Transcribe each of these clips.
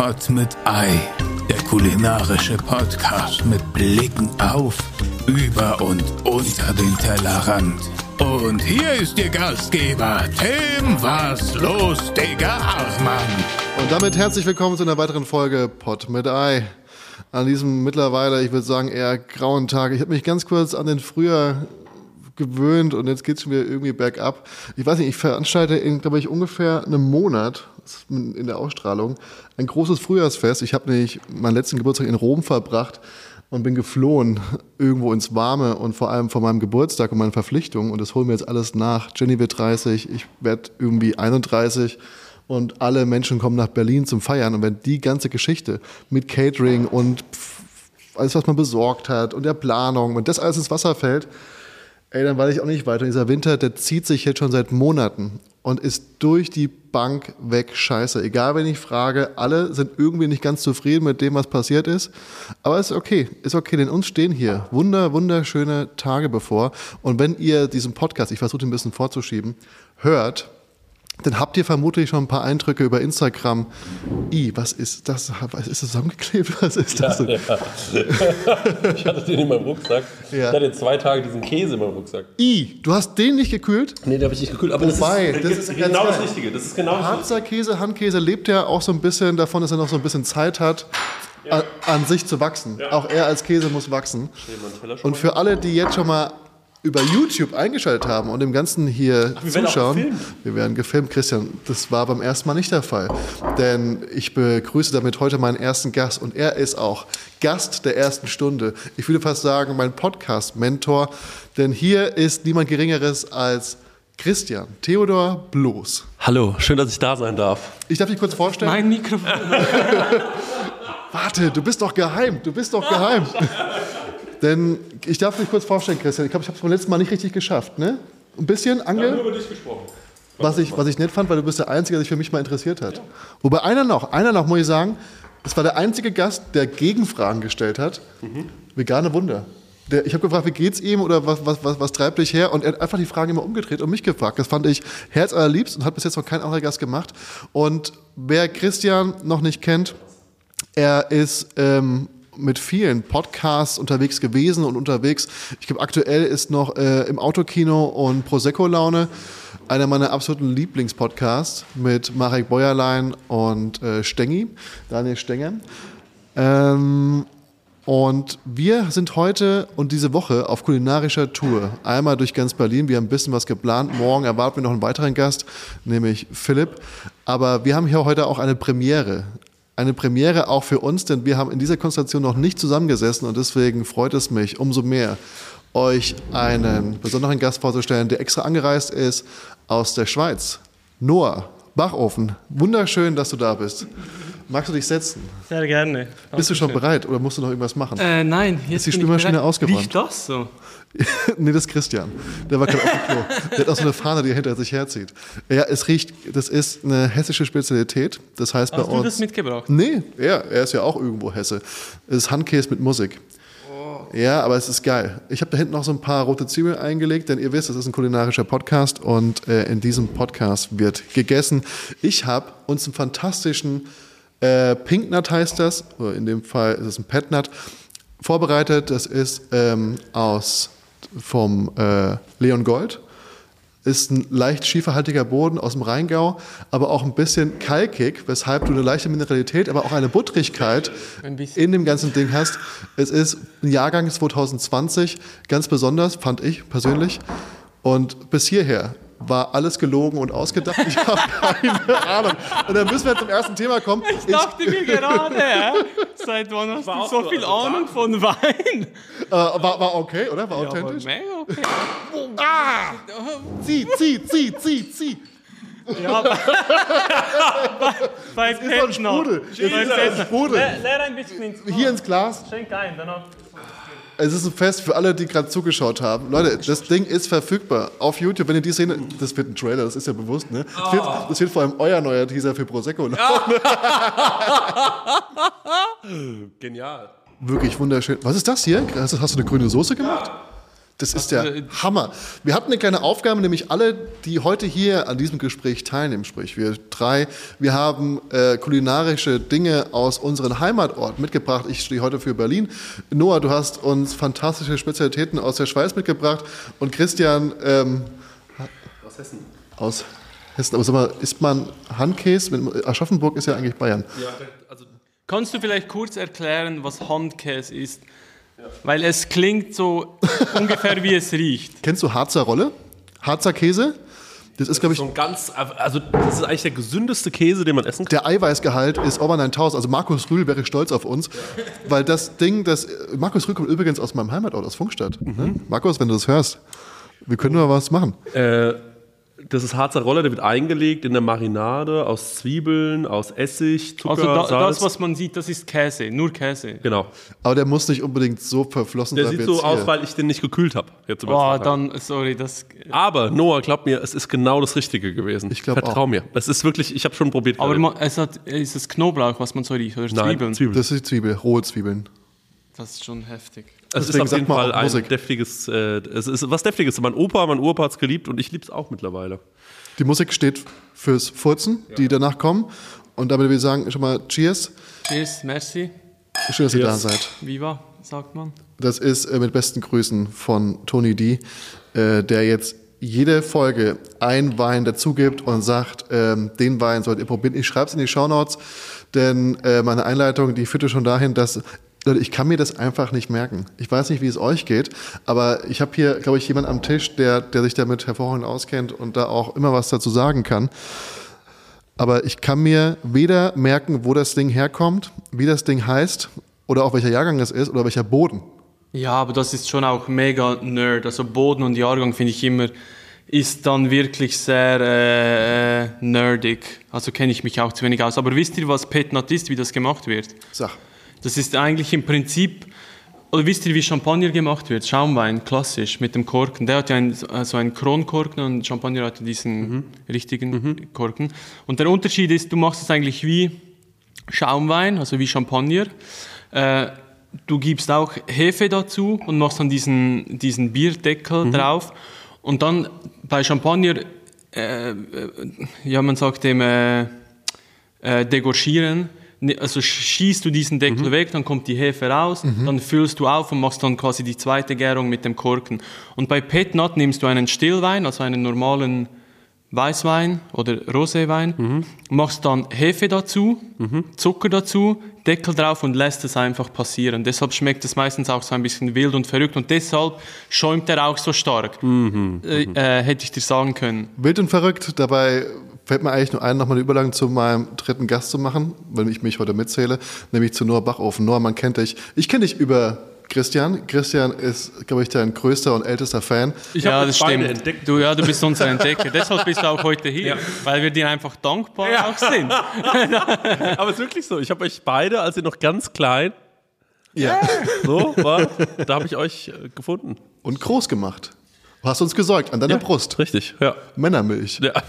Pot mit Ei, der kulinarische Podcast mit Blicken auf, über und unter den Tellerrand. Und hier ist Ihr Gastgeber, Tim Was los, Digga Hartmann. Und damit herzlich willkommen zu einer weiteren Folge Pot mit Ei. An diesem mittlerweile, ich würde sagen, eher grauen Tag. Ich habe mich ganz kurz an den Frühjahr gewöhnt und jetzt geht's schon wieder irgendwie bergab. Ich weiß nicht, ich veranstalte in, glaube ich, ungefähr einem Monat in der Ausstrahlung ein großes Frühjahrsfest. Ich habe nämlich meinen letzten Geburtstag in Rom verbracht und bin geflohen irgendwo ins Warme und vor allem von meinem Geburtstag und meinen Verpflichtungen und das holen wir jetzt alles nach. Jenny wird 30, ich werde irgendwie 31 und alle Menschen kommen nach Berlin zum Feiern und wenn die ganze Geschichte mit Catering und alles, was man besorgt hat und der Planung, wenn das alles ins Wasser fällt, Ey, dann weiß ich auch nicht weiter. Dieser Winter, der zieht sich jetzt schon seit Monaten und ist durch die Bank weg scheiße. Egal, wenn ich frage, alle sind irgendwie nicht ganz zufrieden mit dem, was passiert ist. Aber ist okay, ist okay, denn uns stehen hier wunder, wunderschöne Tage bevor. Und wenn ihr diesen Podcast, ich versuche den ein bisschen vorzuschieben, hört, dann habt ihr vermutlich schon ein paar Eindrücke über Instagram. I, was ist das? Was ist das zusammengeklebt? Was ist das? Ja, ja. ich hatte den in meinem Rucksack. Ja. Ich hatte zwei Tage diesen Käse in meinem Rucksack. I, du hast den nicht gekühlt? Nee, den habe ich nicht gekühlt. Aber Wobei, das ist, das ist genau das Richtige. Das ist genau das Harzer Käse, Handkäse lebt ja auch so ein bisschen davon, dass er noch so ein bisschen Zeit hat. An, an, sich zu wachsen. Auch er als Käse muss wachsen. Und für alle, die jetzt schon mal über YouTube eingeschaltet haben und dem Ganzen hier Ach, wir zuschauen. Werden wir werden gefilmt, Christian. Das war beim ersten Mal nicht der Fall. Denn ich begrüße damit heute meinen ersten Gast und er ist auch Gast der ersten Stunde. Ich würde fast sagen, mein Podcast-Mentor. Denn hier ist niemand Geringeres als Christian Theodor Bloß. Hallo, schön, dass ich da sein darf. Ich darf dich kurz vorstellen. Mein Mikrofon. Warte, du bist doch geheim. Du bist doch geheim. Denn ich darf dich kurz vorstellen, Christian. Ich glaube, ich habe es beim letzten Mal nicht richtig geschafft. Ne? Ein bisschen, Angel? Wir haben über dich gesprochen. Was ich, was ich nett fand, weil du bist der Einzige, der sich für mich mal interessiert hat. Ja. Wobei einer noch, einer noch, muss ich sagen, es war der einzige Gast, der Gegenfragen gestellt hat. Mhm. Vegane Wunder. Der, ich habe gefragt, wie geht's ihm oder was, was, was, was treibt dich her? Und er hat einfach die Fragen immer umgedreht und mich gefragt. Das fand ich herzallerliebst und hat bis jetzt noch kein anderer Gast gemacht. Und wer Christian noch nicht kennt, er ist ähm, mit vielen Podcasts unterwegs gewesen und unterwegs. Ich glaube, aktuell ist noch äh, im Autokino und Prosecco-Laune einer meiner absoluten Lieblingspodcasts mit Marek Bäuerlein und äh, Stengi, Daniel Stenger. Ähm, und wir sind heute und diese Woche auf kulinarischer Tour. Einmal durch ganz Berlin. Wir haben ein bisschen was geplant. Morgen erwarten wir noch einen weiteren Gast, nämlich Philipp. Aber wir haben hier heute auch eine Premiere eine Premiere auch für uns, denn wir haben in dieser Konstellation noch nicht zusammengesessen und deswegen freut es mich umso mehr, euch einen besonderen Gast vorzustellen, der extra angereist ist aus der Schweiz. Noah Bachofen, wunderschön, dass du da bist. Magst du dich setzen? Sehr gerne. Bist du schon bereit oder musst du noch irgendwas machen? Äh, nein, jetzt ist die Spülmaschine ausgeräumt. Riecht das so? nee, das ist Christian. Der war gerade auf dem Klo. Der hat auch so eine Fahne, die er hinter sich herzieht. Ja, es riecht, das ist eine hessische Spezialität. Das heißt Hast bei uns. Hast du das mitgebracht? Nee, er, er ist ja auch irgendwo Hesse. Es ist Handkäse mit Musik. Oh. Ja, aber es ist geil. Ich habe da hinten noch so ein paar rote Zwiebeln eingelegt, denn ihr wisst, das ist ein kulinarischer Podcast und äh, in diesem Podcast wird gegessen. Ich habe uns einen fantastischen äh, Pinknut heißt das, oder in dem Fall ist es ein Petnut, vorbereitet. Das ist ähm, aus vom äh, Leon Gold. Ist ein leicht schieferhaltiger Boden aus dem Rheingau, aber auch ein bisschen kalkig, weshalb du eine leichte Mineralität, aber auch eine Buttrigkeit in dem ganzen Ding hast. Es ist ein Jahrgang 2020, ganz besonders, fand ich persönlich. Und bis hierher war alles gelogen und ausgedacht. Ich habe keine Ahnung. Und dann müssen wir zum ersten Thema kommen. Ich dachte ich, mir gerade, ja, seit wann hast war du so viel Ahnung von Wein? Äh, war, war okay, oder? War ja, authentisch? War mega okay. ah! Zieh, zieh, zieh, zieh, zieh. Ja, bei, bei, bei ist so ein Sprudel. Ist ein Sprudel. Leer ein bisschen ins Glas. Hier ins Glas. Schenk ein, danach es ist ein Fest für alle, die gerade zugeschaut haben. Leute, das Ding ist verfügbar auf YouTube. Wenn ihr die Szene, das wird ein Trailer, das ist ja bewusst, ne? Das, wird, das wird vor allem euer neuer Teaser für Prosecco. Genial. Wirklich wunderschön. Was ist das hier? Hast du eine grüne Soße gemacht? Das ist der Hammer. Wir hatten eine kleine Aufgabe, nämlich alle, die heute hier an diesem Gespräch teilnehmen, sprich wir drei, wir haben äh, kulinarische Dinge aus unserem Heimatort mitgebracht. Ich stehe heute für Berlin. Noah, du hast uns fantastische Spezialitäten aus der Schweiz mitgebracht und Christian ähm, Aus Hessen. aus Hessen. Aber sag mal, isst man Handkäse? Mit- Aschaffenburg ist ja eigentlich Bayern. Ja, also Kannst du vielleicht kurz erklären, was Handkäse ist? Weil es klingt so ungefähr wie es riecht. Kennst du Harzer Rolle? Harzer Käse? Das ist, glaube ich, so ein ganz, also das ist eigentlich der gesündeste Käse, den man essen kann. Der Eiweißgehalt ist over 9000. Also Markus Rühl wäre stolz auf uns, weil das Ding, das Markus Rühl kommt übrigens aus meinem Heimatort, aus Funkstadt. Ne? Markus, wenn du das hörst, wir können nur was machen. Äh, das ist Harzer Roller, der wird eingelegt in der Marinade aus Zwiebeln, aus Essig, Zucker, Also da, Salz. das, was man sieht, das ist Käse, nur Käse. genau. Aber der muss nicht unbedingt so verflossen Der sein. sieht wie so jetzt aus, hier. weil ich den nicht gekühlt habe. Boah, dann, sorry, das. Aber Noah, glaub mir, es ist genau das Richtige gewesen. Ich glaub Vertrau auch. mir. Es ist wirklich, ich habe schon probiert. Aber man, es hat, ist es Knoblauch, was man so riecht, oder Nein, Zwiebeln? Zwiebeln. Das ist die Zwiebel, rohe Zwiebeln. Das ist schon heftig. Es ist Deswegen auf sagt jeden Fall ein Musik. deftiges, äh, es ist was deftiges. Mein Opa, mein Opa hat es geliebt und ich liebe es auch mittlerweile. Die Musik steht fürs Furzen, die danach kommen. Und damit wir sagen schon mal Cheers. Cheers, merci. Schön, dass ihr da Cheers. seid. Viva, sagt man. Das ist äh, mit besten Grüßen von Tony D, äh, der jetzt jede Folge ein Wein dazugibt und sagt, ähm, den Wein sollt ihr probieren. Ich schreibe es in die Shownotes, denn äh, meine Einleitung, die führte schon dahin, dass Leute, ich kann mir das einfach nicht merken. Ich weiß nicht, wie es euch geht, aber ich habe hier, glaube ich, jemanden am Tisch, der, der sich damit hervorragend auskennt und da auch immer was dazu sagen kann. Aber ich kann mir weder merken, wo das Ding herkommt, wie das Ding heißt oder auch welcher Jahrgang es ist oder welcher Boden. Ja, aber das ist schon auch mega nerd. Also Boden und Jahrgang finde ich immer, ist dann wirklich sehr äh, äh, nerdig. Also kenne ich mich auch zu wenig aus. Aber wisst ihr, was Pet Nat ist, wie das gemacht wird? Sag. Das ist eigentlich im Prinzip, oder wisst ihr, wie Champagner gemacht wird? Schaumwein, klassisch, mit dem Korken. Der hat ja ein, so einen Kronkorken und Champagner hat diesen richtigen Korken. Und der Unterschied ist, du machst es eigentlich wie Schaumwein, also wie Champagner. Äh, du gibst auch Hefe dazu und machst dann diesen, diesen Bierdeckel drauf. Und dann bei Champagner, äh, äh, ja, man sagt dem äh, äh, degorgieren. Ne- Also schießt du diesen Deckel weg, dann kommt die Hefe raus, dann füllst du auf und machst dann quasi die zweite Gärung mit dem Korken. Und bei Pet Nat nimmst du einen Stillwein, also einen normalen Weißwein oder Roséwein, machst dann Hefe dazu, Zucker dazu, Deckel drauf und lässt es einfach passieren. Deshalb schmeckt es meistens auch so ein bisschen wild und verrückt und deshalb schäumt er auch so stark. Äh, äh, hätte ich dir sagen können. Wild und verrückt. Dabei fällt mir eigentlich nur ein, nochmal eine Überleitung zu meinem dritten Gast zu machen, wenn ich mich heute mitzähle, nämlich zu Noah Bachofen. Noah, man kennt dich. Ich kenne dich über Christian. Christian ist, glaube ich, dein größter und ältester Fan. Ich ja, das beide stimmt. entdeckt. Du, ja, du bist unser Entdecker. Deshalb bist du auch heute hier, weil wir dir einfach dankbar auch sind. Aber es ist wirklich so. Ich habe euch beide, als ihr noch ganz klein Ja. so war, da habe ich euch äh, gefunden. Und groß gemacht. Du hast uns gesäugt an deiner Brust. Richtig, ja. Männermilch. ja.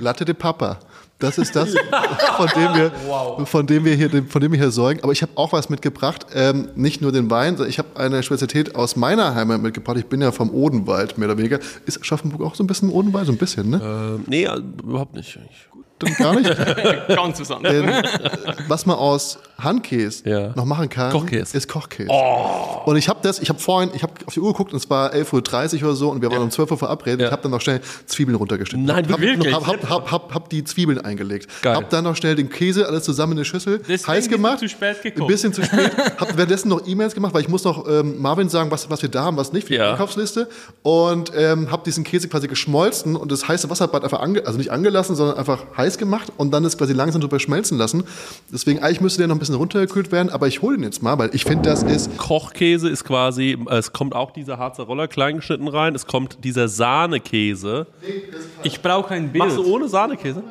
Latte de Papa. Das ist das, von dem wir, von dem wir hier, von dem wir hier säugen. Aber ich habe auch was mitgebracht. Ähm, nicht nur den Wein, sondern ich habe eine Spezialität aus meiner Heimat mitgebracht. Ich bin ja vom Odenwald, mehr oder weniger. Ist Aschaffenburg auch so ein bisschen Odenwald? So ein bisschen, ne? Ähm, nee, äh, überhaupt nicht. eigentlich. Dann gar nicht. Ganz was anderes. Denn äh, was man aus Handkäse Ja. noch machen kann, Kochkäse. ist Kochkäse. Und ich habe das, ich habe vorhin, ich habe auf die Uhr geguckt und es war 11.30 Uhr oder so und wir waren um 12 Uhr verabredet. Ich habe dann noch schnell Zwiebeln runtergeschnitten. Nein, hab, wirklich? Hab, hab, hab, hab, hab die Zwiebeln eingelegt. Geil. Hab dann noch schnell den Käse alles zusammen in eine Schüssel Deswegen heiß gemacht. zu spät gekommen. Ein bisschen zu spät. hab währenddessen noch E-Mails gemacht, weil ich muss noch ähm, Marvin sagen, was, was wir da haben, was nicht für die Ja. Einkaufsliste. Und ähm, habe diesen Käse quasi geschmolzen und das heiße Wasserbad einfach, ange also nicht angelassen, sondern einfach heiß gemacht und dann es quasi langsam drüber schmelzen lassen. Deswegen, eigentlich müsste der noch ein bisschen runtergekühlt werden, aber ich hole den jetzt mal, weil ich finde, das ist Kochkäse ist quasi, äh, es kommt auch dieser Harzer Roller klein geschnitten rein, es kommt dieser Sahnekäse. Ich brauche ein Machst du Bild. ohne Sahnekäse?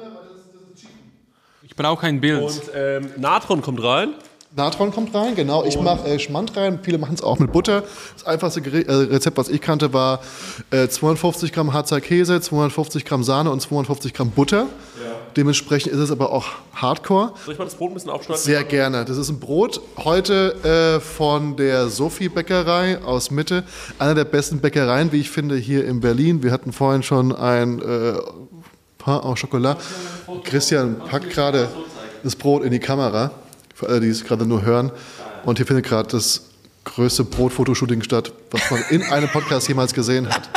Ich brauche ein Bild. Und ähm, Natron kommt rein. Natron kommt rein, genau. Ich mache äh, Schmand rein. Viele machen es auch mit Butter. Das einfachste Gere äh, Rezept, was ich kannte, war äh, 250 Gramm Harzer Käse, 250 Gramm Sahne und 250 Gramm Butter. Dementsprechend ist es aber auch Hardcore. Soll ich mal das Brot ein bisschen aufschneiden? Sehr gerne. Das ist ein Brot heute äh, von der Sophie Bäckerei aus Mitte. Einer der besten Bäckereien, wie ich finde, hier in Berlin. Wir hatten vorhin schon ein äh, Pain au Chocolat. Christian packt gerade das Brot in die Kamera, für alle, die es gerade nur hören. Und hier findet gerade das größte Brotfotoshooting statt, was man in einem Podcast jemals gesehen hat.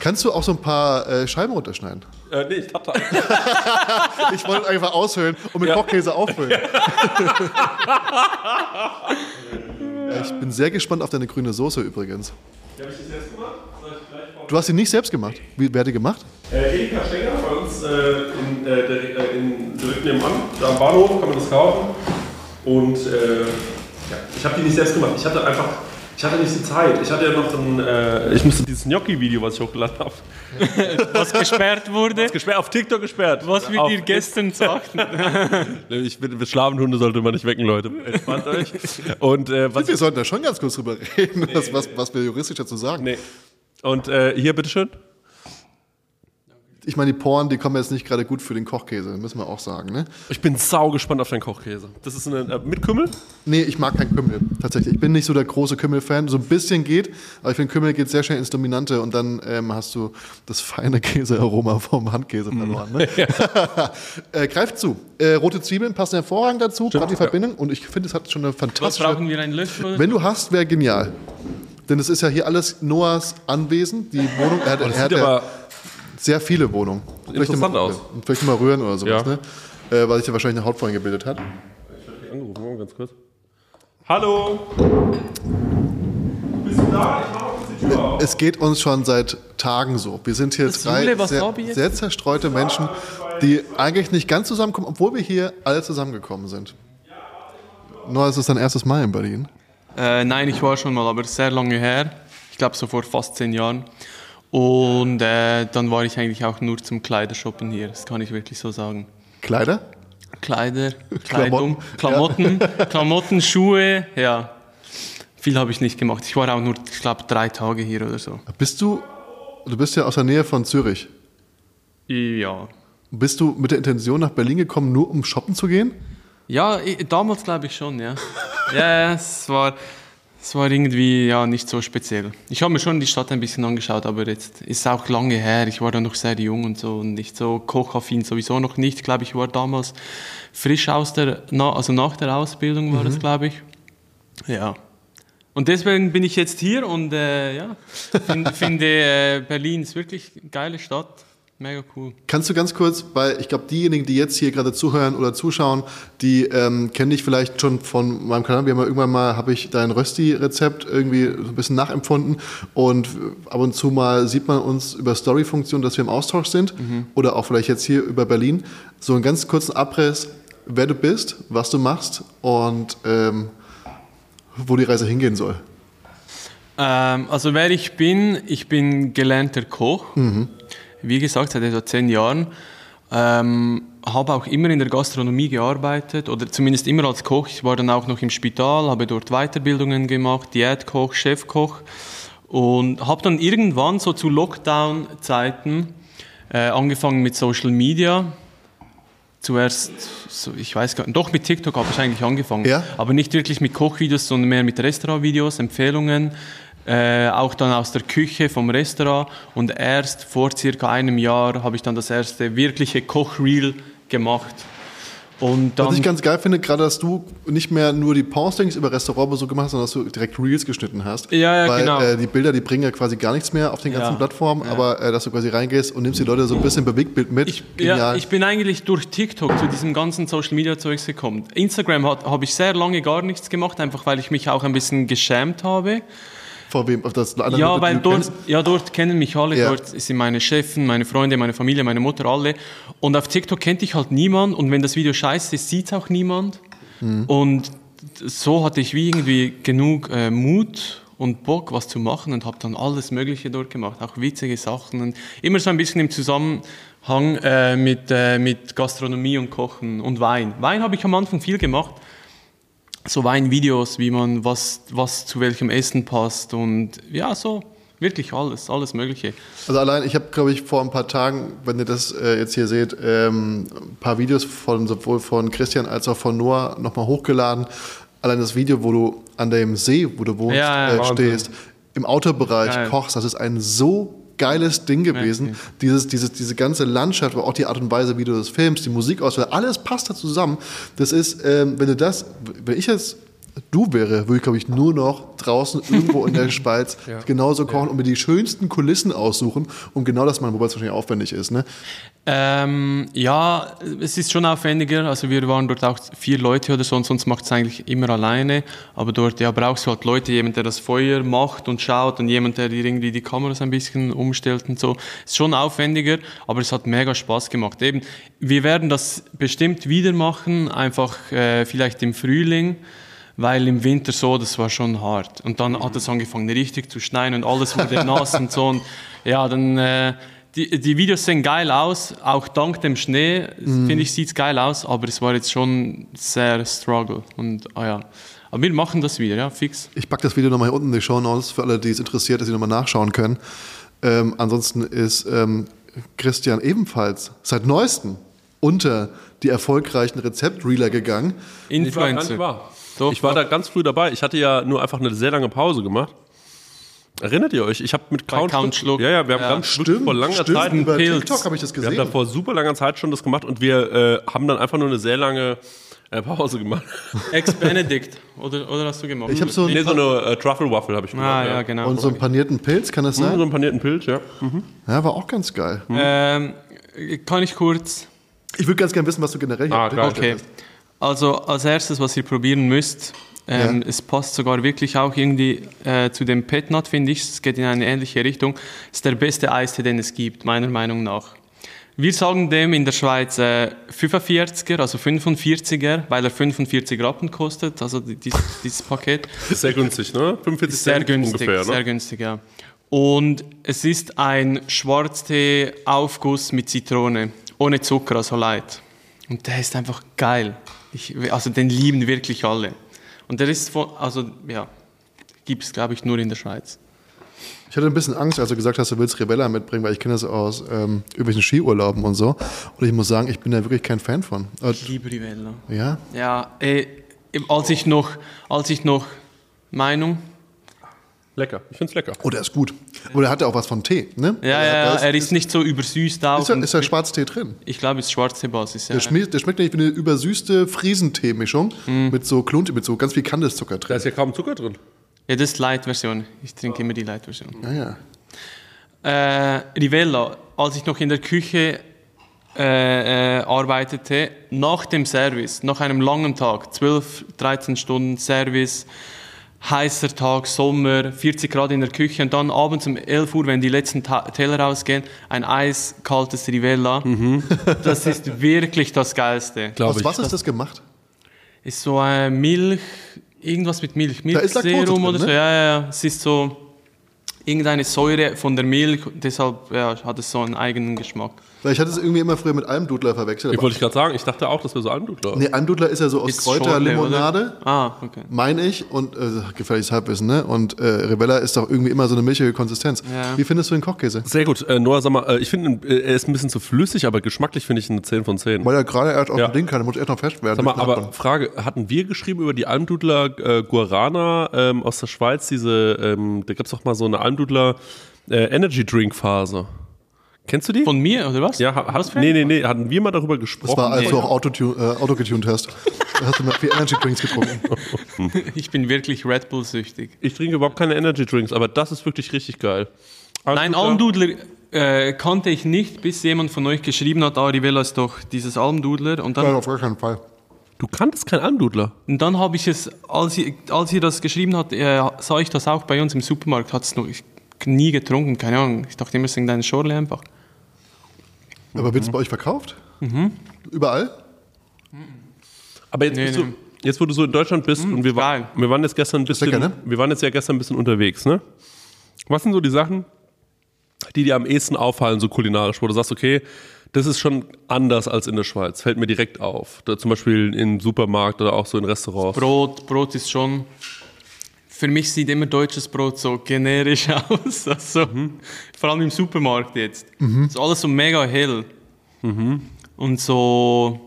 Kannst du auch so ein paar äh, Scheiben runterschneiden? Äh, nee, ich hab da. Ich wollte einfach aushöhlen und mit Ja. Kochkäse auffüllen. Ja, ich bin sehr gespannt auf deine grüne Soße übrigens. Du hast sie nicht selbst gemacht. Wie, wer hat die gemacht? Äh, Edeka Stenger bei uns äh, in, äh, der, äh, in, direkt nebenan, da am Bahnhof kann man das kaufen. Und äh, ja, ich habe die nicht selbst gemacht. Ich hatte einfach, ich hatte nicht die Zeit. Ich hatte ja noch ein, äh, ich musste dieses Gnocchi-Video, was ich hochgeladen habe, Was gesperrt wurde. gesperrt, auf TikTok gesperrt. Was wir dir gestern sagten. Ich bin, Schlafenhunde sollte man nicht wecken, Leute. Entspannt euch. Und äh, was Wir sollten da schon ganz kurz drüber reden, was, was, was wir juristisch dazu sagen. Nee. Und äh, hier, bitteschön. Ich meine, die Poren, die kommen jetzt nicht gerade gut für den Kochkäse, müssen wir auch sagen. Ne? Ich bin sau gespannt auf deinen Kochkäse. Das ist eine, äh, mit Kümmel? Nee, ich mag keinen Kümmel, tatsächlich. Ich bin nicht so der große Kümmel-Fan. So ein bisschen geht, aber ich finde, Kümmel geht sehr schnell ins Dominante und dann ähm, hast du das feine Käsearoma vom Handkäse verloren. Ne? äh, greift zu. Äh, rote Zwiebeln passen hervorragend dazu, gerade die Verbindung. Und ich finde, es hat schon eine Was fantastische... brauchen wir einen Löffel? Wenn du hast, wäre genial. Denn es ist ja hier alles Noahs Anwesen, die Wohnung. Er hat, Das er hat sieht ja aber sehr viele Wohnungen. Vielleicht interessant mal, aus. Vielleicht mal rühren oder sowas, Ja. ne? Äh, weil sich da wahrscheinlich eine Haut vorhin gebildet hat. angerufen, mal ganz kurz. Hallo? Bist du da? Ich die Tür auf. Es geht uns schon seit Tagen so. Wir sind hier drei sehr, ich sehr zerstreute Menschen, die eigentlich nicht ganz zusammenkommen, obwohl wir hier alle zusammengekommen sind. Noah, es ist dein erstes Mal in Berlin. Äh, nein, ich war schon mal, aber sehr lange her. Ich glaube so vor fast zehn Jahren. Und äh, dann war ich eigentlich auch nur zum Kleidershoppen hier. Das kann ich wirklich so sagen. Kleider? Kleider, Kleidung, Klamotten, Klamotten, Klamotten, Schuhe, ja. Viel habe ich nicht gemacht. Ich war auch nur, ich glaube, drei Tage hier oder so. Bist du, du bist ja aus der Nähe von Zürich. Ja. Bist du mit der Intention nach Berlin gekommen, nur um shoppen zu gehen? Ja, i- damals glaube ich schon, ja. ja, ja, es war, es war irgendwie ja, nicht so speziell. Ich habe mir schon die Stadt ein bisschen angeschaut, aber jetzt ist es auch lange her. Ich war da noch sehr jung und so und nicht so kochaffin sowieso noch nicht. Ich glaube, ich war damals frisch aus der, also nach der Ausbildung war das, glaube ich. Ja. Und deswegen bin ich jetzt hier und äh, ja, find, finde äh, Berlin ist wirklich eine geile Stadt. Mega cool. Kannst du ganz kurz, weil ich glaube, diejenigen, die jetzt hier gerade zuhören oder zuschauen, die ähm, kennen dich vielleicht schon von meinem Kanal. Wir haben ja irgendwann mal, habe ich dein Rösti-Rezept irgendwie so ein bisschen nachempfunden und äh, ab und zu mal sieht man uns über Story-Funktion, dass wir im Austausch sind oder auch vielleicht jetzt hier über Berlin. So einen ganz kurzen Abriss, wer du bist, was du machst und ähm, wo die Reise hingehen soll. Ähm, also wer ich bin, ich bin gelernter Koch. Wie gesagt, seit etwa zehn Jahren. Ähm, habe auch immer in der Gastronomie gearbeitet oder zumindest immer als Koch. Ich war dann auch noch im Spital, habe dort Weiterbildungen gemacht, Diätkoch, Chefkoch und habe dann irgendwann so zu Lockdown-Zeiten äh, angefangen mit Social Media. Zuerst, so, ich weiß gar nicht, doch mit TikTok habe ich eigentlich angefangen. Ja? Aber nicht wirklich mit Kochvideos, sondern mehr mit Restaurantvideos, Empfehlungen, äh, auch dann aus der Küche vom Restaurant. Und erst vor circa einem Jahr habe ich dann das erste wirkliche Kochreel gemacht. Und dann, Was ich ganz geil finde, gerade dass du nicht mehr nur die Postings über Restaurantbesuch gemacht hast, sondern dass du direkt Reels geschnitten hast. Ja, ja, Weil genau. äh, die Bilder, die bringen ja quasi gar nichts mehr auf den ganzen Ja. Plattformen, aber äh, dass du quasi reingehst und nimmst die Leute so ein bisschen Bewegtbild mit. ich, ja, ich bin eigentlich durch TikTok zu diesem ganzen Social Media Zeugs gekommen. Instagram habe ich sehr lange gar nichts gemacht, einfach weil ich mich auch ein bisschen geschämt habe. Vor wem? Das Ja, weil dort, ja, dort kennen mich alle, Ja. dort sind meine Chefen, meine Freunde, meine Familie, meine Mutter, alle. Und auf TikTok kennt dich halt niemand und wenn das Video scheiße ist, sieht auch niemand. Mhm. Und so hatte ich wie irgendwie genug äh, Mut und Bock, was zu machen und habe dann alles Mögliche dort gemacht, auch witzige Sachen und immer so ein bisschen im Zusammenhang äh, mit, äh, mit Gastronomie und Kochen und Wein. Wein habe ich am Anfang viel gemacht so Weinvideos, wie man was, was zu welchem Essen passt und ja, so Wirklich alles, alles Mögliche. Also allein, ich habe, glaube ich, vor ein paar Tagen, wenn ihr das äh, jetzt hier seht, ähm, ein paar Videos von sowohl von Christian als auch von Noah nochmal hochgeladen. Allein das Video, wo du an dem See, wo du wohnst, Ja, ja, äh, stehst, im Autobereich Geil. kochst, das ist ein so geiles Ding gewesen. Merke. Dieses, dieses, diese ganze Landschaft, aber auch die Art und Weise, wie du das filmst, die Musikauswahl, alles passt da zusammen. Das ist, ähm, wenn du das, wenn ich jetzt du wäre, würde ich, glaube ich, nur noch draußen irgendwo in der Schweiz genauso kochen und mir die schönsten Kulissen aussuchen, um genau das machen, wobei es wahrscheinlich aufwendig ist. Ne? Ähm, ja, es ist schon aufwendiger. Also wir waren dort auch vier Leute oder so und sonst macht es eigentlich immer alleine. Aber dort ja, brauchst du halt Leute, jemand, der das Feuer macht und schaut und jemand, der dir irgendwie die Kameras ein bisschen umstellt und so. Ist schon aufwendiger, aber es hat mega Spaß gemacht. Eben, wir werden das bestimmt wieder machen, einfach äh, vielleicht im Frühling. Weil im Winter so, das war schon hart. Und dann hat es angefangen richtig zu schneien und alles wurde nass und so. Und ja, dann, äh, die, die Videos sehen geil aus, auch dank dem Schnee, finde ich, sieht's geil aus, aber es war jetzt schon sehr struggle. Und, ah ja. Aber wir machen das wieder, ja, fix. Ich packe das Video nochmal hier unten in die Show Notes für alle, die es interessiert, dass sie nochmal nachschauen können. Ähm, ansonsten ist ähm, Christian ebenfalls seit neuestem unter die erfolgreichen Rezeptreeler gegangen. Ich war Influencer. wahr. Doch, ich war da ganz früh dabei. Ich hatte ja nur einfach eine sehr lange Pause gemacht. Erinnert ihr euch? Ich habe mit Count, Count Schluck. Ja, ja, wir haben Ja. ganz wirklich vor langer stimmt. Zeit. Über Pilz. TikTok habe ich das Wir haben gesehen. da vor super langer Zeit schon das gemacht und wir äh, haben dann einfach nur eine sehr lange äh, Pause gemacht. Ex-Benedict, oder, oder hast du gemacht? Ich hab so- nee, so eine äh, Truffle Waffle habe ich gemacht. Ah, ja, genau. Und so einen panierten Pilz, kann das Mhm, So sein? einen panierten Pilz, ja. Ja, war auch ganz geil. Ähm, kann ich kurz Ich würde ganz gerne wissen, was du generell hier Ah, geil. Okay. Also als erstes, was ihr probieren müsst, ähm, Ja. es passt sogar wirklich auch irgendwie äh, zu dem Petnat, finde ich. Es geht in eine ähnliche Richtung. ist der beste Eistee, den es gibt, meiner Meinung nach. Wir sagen dem in der Schweiz äh, 45er, also 45er, weil er 45 Rappen kostet, also die- dieses, Paket. Sehr günstig, ne? 45 Sehr Cent günstig, ungefähr, sehr ne? günstig, ja. Und es ist ein Schwarztee-Aufguss mit Zitrone, ohne Zucker, also light. Und der ist einfach geil. Ich, also den lieben wirklich alle. Und der ist von, also ja, gibt es glaube ich nur in der Schweiz. Ich hatte ein bisschen Angst, als du gesagt hast, du willst Rebella mitbringen, weil ich kenne das aus ähm, irgendwelchen Skiurlauben und so. Und ich muss sagen, ich bin da wirklich kein Fan von. Äh, Ich liebe Rivella. ja, Ja, äh, als ich noch, als ich noch Meinung, Lecker. Ich find's lecker. oh, der ist gut. Aber der hat ja auch was von Tee, ne? ja, ja, Da ja, ist, er ist nicht so übersüßt auch. ist, da, ist da Schwarztee drin. ich glaube, es ist Schwarzteebasis. Ja. Der, schmeckt, der schmeckt nämlich wie eine übersüßte Friesentee-Mischung Mhm. mit so Klunte, mit so ganz viel Kandiszucker Da drin. ist ja kaum Zucker drin. ja, das ist Light-Version. Ich trinke immer die Light-Version. Ja, ja. Äh, Rivella, als ich noch in der Küche äh, äh, arbeitete, nach dem Service, nach einem langen Tag, 12, 13 Stunden Service, heißer Tag, Sommer, 40 Grad in der Küche und dann abends um 11 Uhr, wenn die letzten Ta Teller rausgehen, ein eiskaltes Rivella. Das ist wirklich das Geilste. Glaube Aus was ist das gemacht? Ist so äh, Milch, irgendwas mit Milch, Da ist Laktose Milchserum oder so. ne? Ja, ja, ja. Es ist so irgendeine Säure von der Milch, deshalb ja, hat es so einen eigenen Geschmack. Weil ich hatte es irgendwie immer früher mit Almdudler verwechselt. Ich wollte ich gerade sagen, ich dachte auch, das wäre so Almdudler. nee, Almdudler ist ja so aus Ist Kräuterlimonade. Ah, okay. meine ich, und äh, gefährliches Halbwissen, ne? Und äh, Rebella ist doch irgendwie immer so eine milchige Konsistenz. Ja. Wie findest du den Kochkäse? Sehr gut. Äh, Noah, sag mal, äh, ich finde, äh, er ist ein bisschen zu flüssig, aber geschmacklich finde ich eine 10 von 10. Weil er gerade erst auf Ja. dem Ding kann, muss erst noch fest werden. Sag mal, aber Nachbarn. Frage, hatten wir geschrieben über die Almdudler äh, Guarana ähm, aus der Schweiz, diese, ähm, da gab es doch mal so eine Almdudler äh, Energy Drink Phase. Kennst du die? Von mir, oder was? ja, ha, was nee, nee, nee, hatten wir mal darüber gesprochen? das war, als nee. du auch Autotune, äh, Auto hast. da hast du mal viel Energy Drinks getrunken. Ich bin wirklich Red Bull-süchtig. Ich trinke überhaupt keine Energy Drinks, aber das ist wirklich richtig geil. Nein, Almdudler- äh, kannte ich nicht, bis jemand von euch geschrieben hat, ah, Rivella ist doch dieses Almdudler. Und Nein, dann, auf gar keinen Fall. Du kanntest kein Almdudler. und dann habe ich es, als ihr, als ihr das geschrieben habt, äh, sah ich das auch bei uns im Supermarkt, hat es noch ich, nie getrunken, keine Ahnung. Ich dachte immer, es ist irgendeine Schorle einfach. Aber wird es bei euch verkauft? Überall? Aber jetzt, Nee, bist nee. Du, jetzt, wo du so in Deutschland bist und wir, wa- geil. wir waren jetzt gestern ein bisschen, lecker, ne? wir waren jetzt ja gestern ein bisschen unterwegs, ne? Was sind so die Sachen, die dir am ehesten auffallen, so kulinarisch, wo du sagst, okay, das ist schon anders als in der Schweiz, fällt mir direkt auf. Da, zum Beispiel im Supermarkt oder auch so in Restaurants. Brot, Brot ist schon Für mich sieht immer deutsches Brot so generisch aus. Also, Vor allem im Supermarkt jetzt. Ist alles so mega hell. Und so,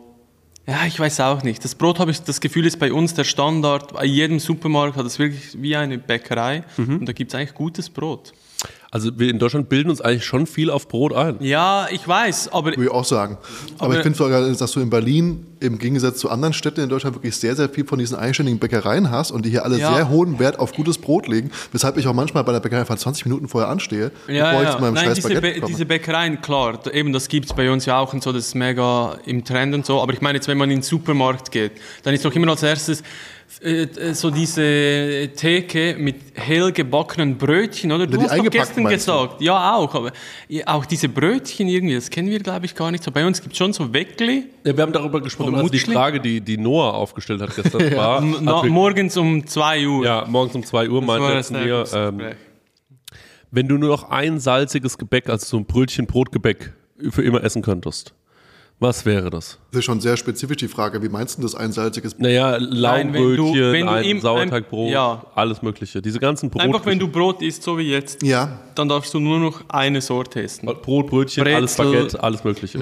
ja, ich weiß auch nicht. Das Brot habe ich, das Gefühl ist bei uns der Standard. Bei jedem Supermarkt hat es wirklich wie eine Bäckerei. Und da gibt es eigentlich gutes Brot. Also wir in Deutschland bilden uns eigentlich schon viel auf Brot ein. Ja, ich weiß, aber Würde ich auch sagen. Aber, Aber- ich finde sogar, dass du in Berlin im Gegensatz zu anderen Städten in Deutschland wirklich sehr, sehr viel von diesen eigenständigen Bäckereien hast und die hier alle Ja. sehr hohen Wert auf gutes Brot legen, weshalb ich auch manchmal bei der Bäckerei einfach 20 Minuten vorher anstehe, Ja, bevor ich ja. zu meinem Nein, scheiß diese, Baguette komme. diese Bäckereien, klar, eben das gibt es bei uns ja auch und so, das ist mega im Trend und so. Aber ich meine jetzt, wenn man in den Supermarkt geht, dann ist doch immer als erstes so diese Theke mit hell gebackenen Brötchen, oder? Du die hast doch gestern meinst du? gesagt, ja auch, aber ja, auch diese Brötchen irgendwie, das kennen wir glaube ich gar nicht so. Bei uns gibt es schon so Weckli, Ja, wir haben darüber gesprochen, also die? Frage, die, die Noah aufgestellt hat gestern, war, hat wir- morgens um 2 Uhr. ja, morgens um 2 Uhr meinte er zu mir, ähm, wenn du nur noch ein salziges Gebäck, also so ein Brötchen Brotgebäck für immer essen könntest, was wäre das? Das ist schon sehr spezifisch die Frage, wie meinst du das ein salziges Naja, Laugenbrötchen, ein Sauerteigbrot, ja. alles mögliche. Diese ganzen Brot, Einfach wenn du Brot isst, so wie jetzt, Ja, dann darfst du nur noch eine Sorte essen. Brot, Brötchen, alles Brezel. Baguette, alles mögliche.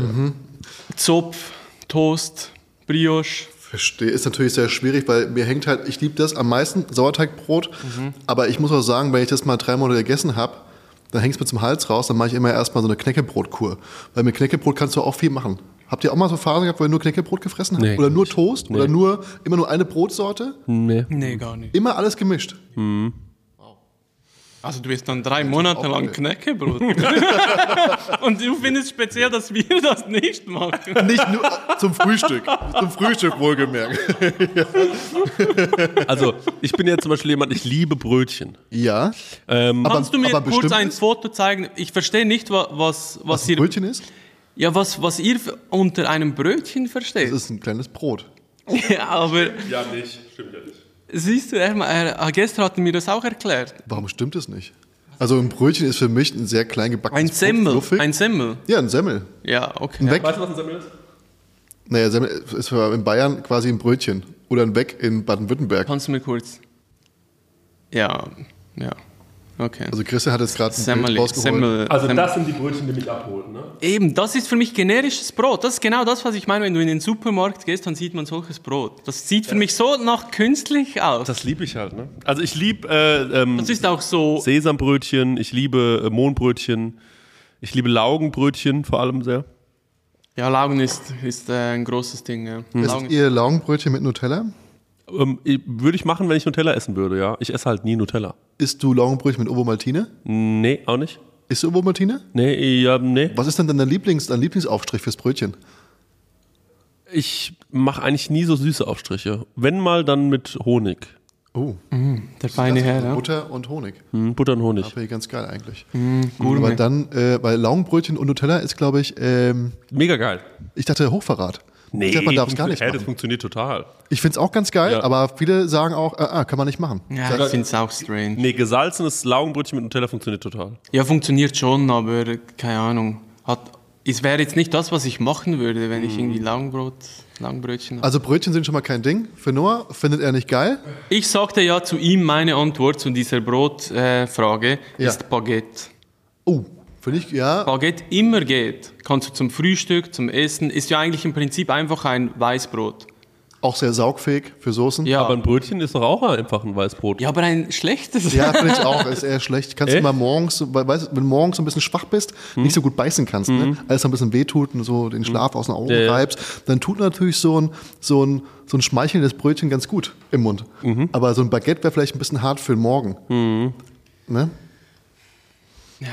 Zopf, Toast, Brioche. verstehe. Ist natürlich sehr schwierig, weil mir hängt halt, ich liebe das am meisten, Sauerteigbrot. Mhm. Aber ich muss auch sagen, wenn ich das mal drei Monate gegessen habe, dann hängt es mir zum Hals raus, dann mache ich immer erstmal so eine Knäckebrotkur. Weil mit Knäckebrot kannst du auch viel machen. Habt ihr auch mal so Phasen gehabt, wo ihr nur Knäckebrot gefressen habt? Nee. Oder nur Toast? Oder nur, immer nur eine Brotsorte? Nee. Nee, gar nicht. Immer alles gemischt. Also du isst dann drei Monate lang. Knäckebrot. Und du findest speziell, dass wir das nicht machen. Nicht nur zum Frühstück. zum Frühstück wohlgemerkt. Also, ich bin ja zum Beispiel jemand, ich liebe Brötchen. Ja. Ähm, Aber- Kannst du mir kurz ein Foto zeigen? Ich verstehe nicht, wa- was, was, Was ein ihr, Brötchen ist? Ja, was, was ihr unter einem Brötchen Das versteht. ist ein kleines Brot. Ja, aber ja, nicht. Stimmt ja nicht. siehst du, er, er, gestern hat er mir das auch erklärt. Warum stimmt es nicht? Also ein Brötchen ist für mich ein sehr klein gebackenes Ein Brot, Semmel. fluffig. Ein Semmel. ja, ein Semmel. Ja, okay. Ein Weg. Weißt du, was ein Semmel ist? Naja, Semmel ist für in Bayern quasi ein Brötchen. Oder ein Weg in Baden-Württemberg. Kannst du mir kurz. Ja, ja. Okay. Also Christian hat jetzt gerade ein Bild Semmel, rausgeholt. Semmel. Also, Semmel. das sind die Brötchen, die mich abholen, ne? Eben, das ist für mich generisches Brot. Das ist genau das, was ich meine, wenn du in den Supermarkt gehst, dann sieht man solches Brot. Das sieht für mich so nach künstlich aus. Das, liebe ich halt, ne? Also, ich liebe äh, ähm, ist auch so. Sesambrötchen, ich liebe äh, Mohnbrötchen, ich liebe Laugenbrötchen vor allem sehr. Ja, Laugen ist, ist äh, ein großes Ding. Ja. Esst Laugen, ihr Laugenbrötchen mit Nutella? Ähm, würde ich machen, wenn ich Nutella essen würde, ja. Ich esse halt nie Nutella. Isst du Laugenbrötchen mit Ovomaltine? Nee, auch nicht. Isst du Ovomaltine? Nee, ja, nee. Was ist denn dein, Lieblings, dein Lieblingsaufstrich fürs Brötchen? Ich mache eigentlich nie so süße Aufstriche. Wenn mal, dann mit Honig. Oh, der feine Herr, ja. Butter und Honig. Hm, Butter und Honig. Ich ganz geil eigentlich. Gourmet. Aber dann, äh, weil Laugenbrötchen und Nutella ist, glaube ich, ähm, Mega geil. ich dachte Hochverrat. Ich dachte, man darf es gar nicht Hä, das machen. funktioniert total. Ich finde es auch ganz geil, Ja. aber viele sagen auch, äh, ah, kann man nicht machen. Ja, ich finde es auch strange. Nee, gesalzenes Laugenbrötchen mit Nutella funktioniert total. Ja, funktioniert schon, aber keine Ahnung. Hat, es wäre jetzt nicht das, was ich machen würde, wenn ich irgendwie Laugenbrot, Laugenbrötchen Also Brötchen sind schon mal kein Ding. Für Noah findet er nicht geil. Ich sagte ja zu ihm, meine Antwort zu dieser Brotfrage äh, Ja. ist Baguette. Oh, ich, ja. Baguette immer geht. Kannst du zum Frühstück, zum Essen. Ist ja eigentlich im Prinzip einfach ein Weißbrot. Auch sehr saugfähig für Soßen. Ja, Aber ein Brötchen ist doch auch einfach ein Weißbrot. ja aber ein schlechtes. Ja, finde ich auch. Ist eher schlecht. Kannst du mal morgens, weißt, wenn du morgens so ein bisschen schwach bist, nicht so gut beißen kannst, ne? alles so ein bisschen wehtut und so den Schlaf aus den Augen Ja, reibst, dann tut natürlich so ein, so ein, so ein schmeichelndes Brötchen ganz gut im Mund. Aber so ein Baguette wäre vielleicht ein bisschen hart für den Morgen. Ne?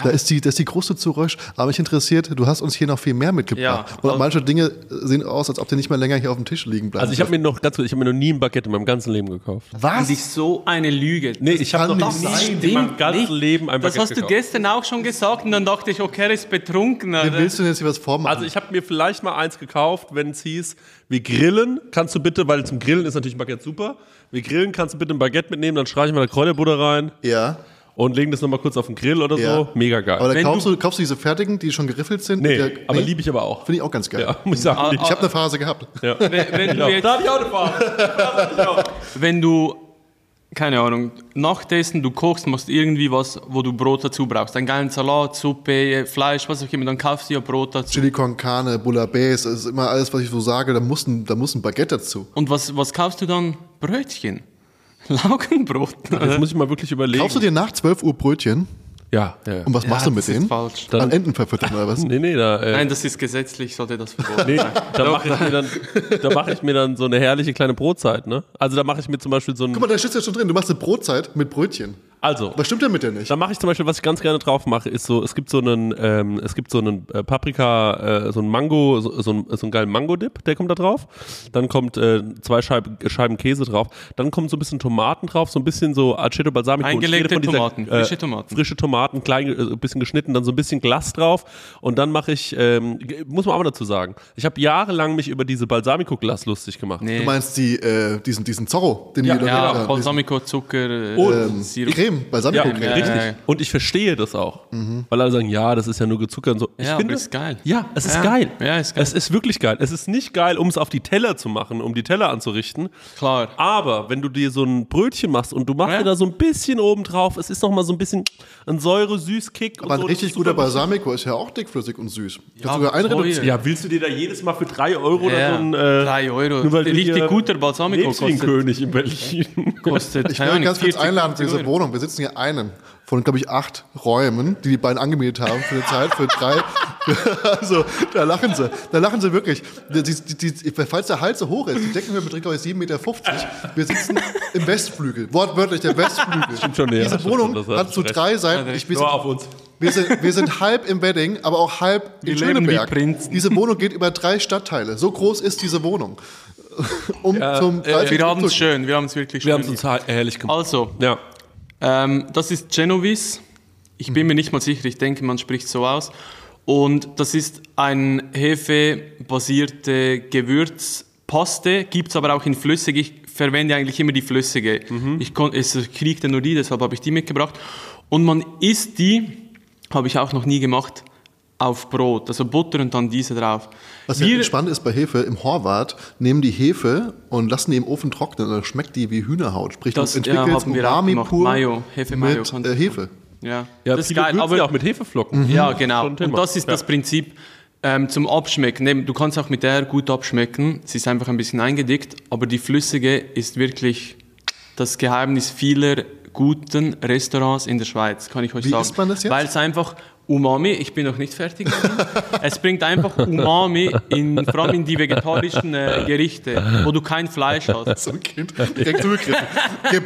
Da ist die, da ist die Kruste zu rösch. Aber mich interessiert, du hast uns hier noch viel mehr mitgebracht. Ja. Und manche Dinge sehen aus, als ob die nicht mehr länger hier auf dem Tisch liegen bleiben. Also ich habe mir noch ganz kurz, ich habe mir noch nie ein Baguette in meinem ganzen Leben gekauft. Das ist so eine Lüge. Nee, ich habe noch nie sein. in meinem ganzen nicht. Leben ein Das Baguette hast du gekauft. gestern auch schon gesagt und dann dachte ich, okay, er ist betrunken. Wie willst du denn jetzt hier was vormachen? Also ich habe mir vielleicht mal eins gekauft, wenn es hieß, wir grillen, kannst du bitte, weil zum Grillen ist natürlich ein Baguette super, wir grillen, kannst du bitte ein Baguette mitnehmen, dann streichen wir da Kräuterbutter rein ja. Und legen das nochmal kurz auf den Grill oder Ja. so. Mega geil. Aber dann Wenn kaufst du, kaufst du diese fertigen, die schon geriffelt sind? nee, Der- aber liebe ich aber auch. Finde ich auch ganz geil. Ja, muss ich sagen. lieb Ich habe eine Phase gehabt. ja. wenn, wenn, du Ja. jetzt, Da hatte ich auch eine Farbe. wenn du keine Ahnung, Nachtessen, du kochst, machst irgendwie was, wo du Brot dazu brauchst. Einen geilen Salat, Suppe, Fleisch, was auch immer, dann kaufst du ja Brot dazu. Chili con carne, Bouillabaisse, das ist immer alles, was ich so sage, da muss ein, da muss ein Baguette dazu. Und was, was kaufst du dann? Brötchen. Laugenbrot. Jetzt muss ich mal wirklich überlegen. Kaufst du dir nach 12 Uhr Brötchen Ja, ja. ja. und was machst du mit das ist denen? falsch. An Enten verfüttern oder was? Nee, nee, da, äh, Nein, das ist gesetzlich, sollte das verboten nee, sein. da mache ich, mir dann- da mach ich mir dann so eine herrliche kleine Brotzeit, ne? Also da mache ich mir zum Beispiel so ein. Guck mal, da steht ja schon drin, du machst eine Brotzeit mit Brötchen. Also, Was stimmt denn mit dir nicht? Da mache ich zum Beispiel, was ich ganz gerne drauf mache, ist so, es gibt so einen, ähm, es gibt so einen äh, Paprika, äh, so einen Mango, so, so, einen, so einen geilen Mango-Dip, der kommt da drauf. Dann kommt äh, zwei Scheiben, Scheiben Käse drauf. Dann kommt so ein bisschen Tomaten drauf, so ein bisschen so Aceto Balsamico. Eingelegte von dieser, Tomaten, äh, frische Tomaten. Frische Tomaten, klein, äh, ein bisschen geschnitten, dann so ein bisschen Glas drauf. Und dann mache ich, ähm, muss man auch mal dazu sagen, ich habe jahrelang mich über diese Balsamico-Glas lustig gemacht. Nee. Du meinst die, äh, diesen, diesen Zorro, den Ja, die ja, diesen- Balsamico, Zucker, äh, ähm, Sirup. Creme, Balsamico-Creme. Ja, richtig. ja, ja. Und ich verstehe das auch. Weil alle sagen, ja, das ist ja nur gezuckert und so. Ich Ja, finde, ist geil. Ja, es ist Ja. geil. Ja, ist geil. Es ist wirklich geil. Es ist nicht geil, um es auf die Teller zu machen, um die Teller anzurichten. Klar. Aber wenn du dir so ein Brötchen machst und du machst Ja. dir da so ein bisschen oben drauf, es ist noch mal so ein bisschen ein Säure-Süß-Kick. und Aber ein so, das richtig guter. Balsamico ist ja auch dickflüssig und süß. Ja, sogar. Ja, willst du dir da jedes Mal für drei Euro oder Ja, so ein... Äh, drei Euro. Nur weil Richtig guter Balsamico ein kostet, König in Berlin. kostet Ich will ganz kurz 40, einladen zu 50 dieser. Wohnung. Wir sitzen hier einen von, glaube ich, acht Räumen, die die beiden angemietet haben für eine Zeit, für drei. also, da lachen sie. Da lachen sie wirklich. Die, die, die, falls der Hals so hoch ist, die Deckenhöhe beträgt, glaube ich, 7,50 Meter. Wir sitzen im Westflügel. Wortwörtlich der Westflügel. Stimmt schon, ja, Diese Wohnung schon, das hat zu recht. drei Seiten. Ich, wir, Nur sind, auf uns. wir, sind, wir sind halb im Wedding, aber auch halb in Wir leben wie Schöneberg. Prinzen. Diese Wohnung geht über drei Stadtteile. So groß ist diese Wohnung. Um Ja, zum äh, Wir haben es schön, wir haben es wirklich Wir schön. haben es uns herrlich gemacht. Also, Ja. Ähm, das ist Genovis. Ich bin mir nicht mal sicher, ich denke, man spricht so aus. Und das ist ein hefebasierte Gewürzpaste, gibt es aber auch in flüssig. Ich verwende eigentlich immer die flüssige. Ich kon, es kriegte nur die, deshalb habe ich die mitgebracht. Und man isst die, habe ich auch noch nie gemacht, auf Brot. Also Butter und dann diese drauf. Was ja spannend ist bei Hefe, im Horvath nehmen die Hefe und lassen die im Ofen trocknen und dann schmeckt die wie Hühnerhaut. Sprich, Das, du ja, entwickelst auch Umami pur Mayo, Hefe-Mayo mit kannst äh, Hefe. ja, Ja, das ist geil. Aber ja auch mit Hefeflocken. Ja, genau. Und das ist Ja. das Prinzip ähm, zum Abschmecken. Du kannst auch mit der gut abschmecken. Sie ist einfach ein bisschen eingedickt, aber die flüssige ist wirklich das Geheimnis vieler guten Restaurants in der Schweiz, kann ich euch Wie sagen. isst man das jetzt? Weil es einfach Umami, ich bin noch nicht fertig. es bringt einfach Umami in, vor allem in die vegetarischen äh, Gerichte, wo du kein Fleisch hast. So ein Kind, direkt zugegriffen. Gib.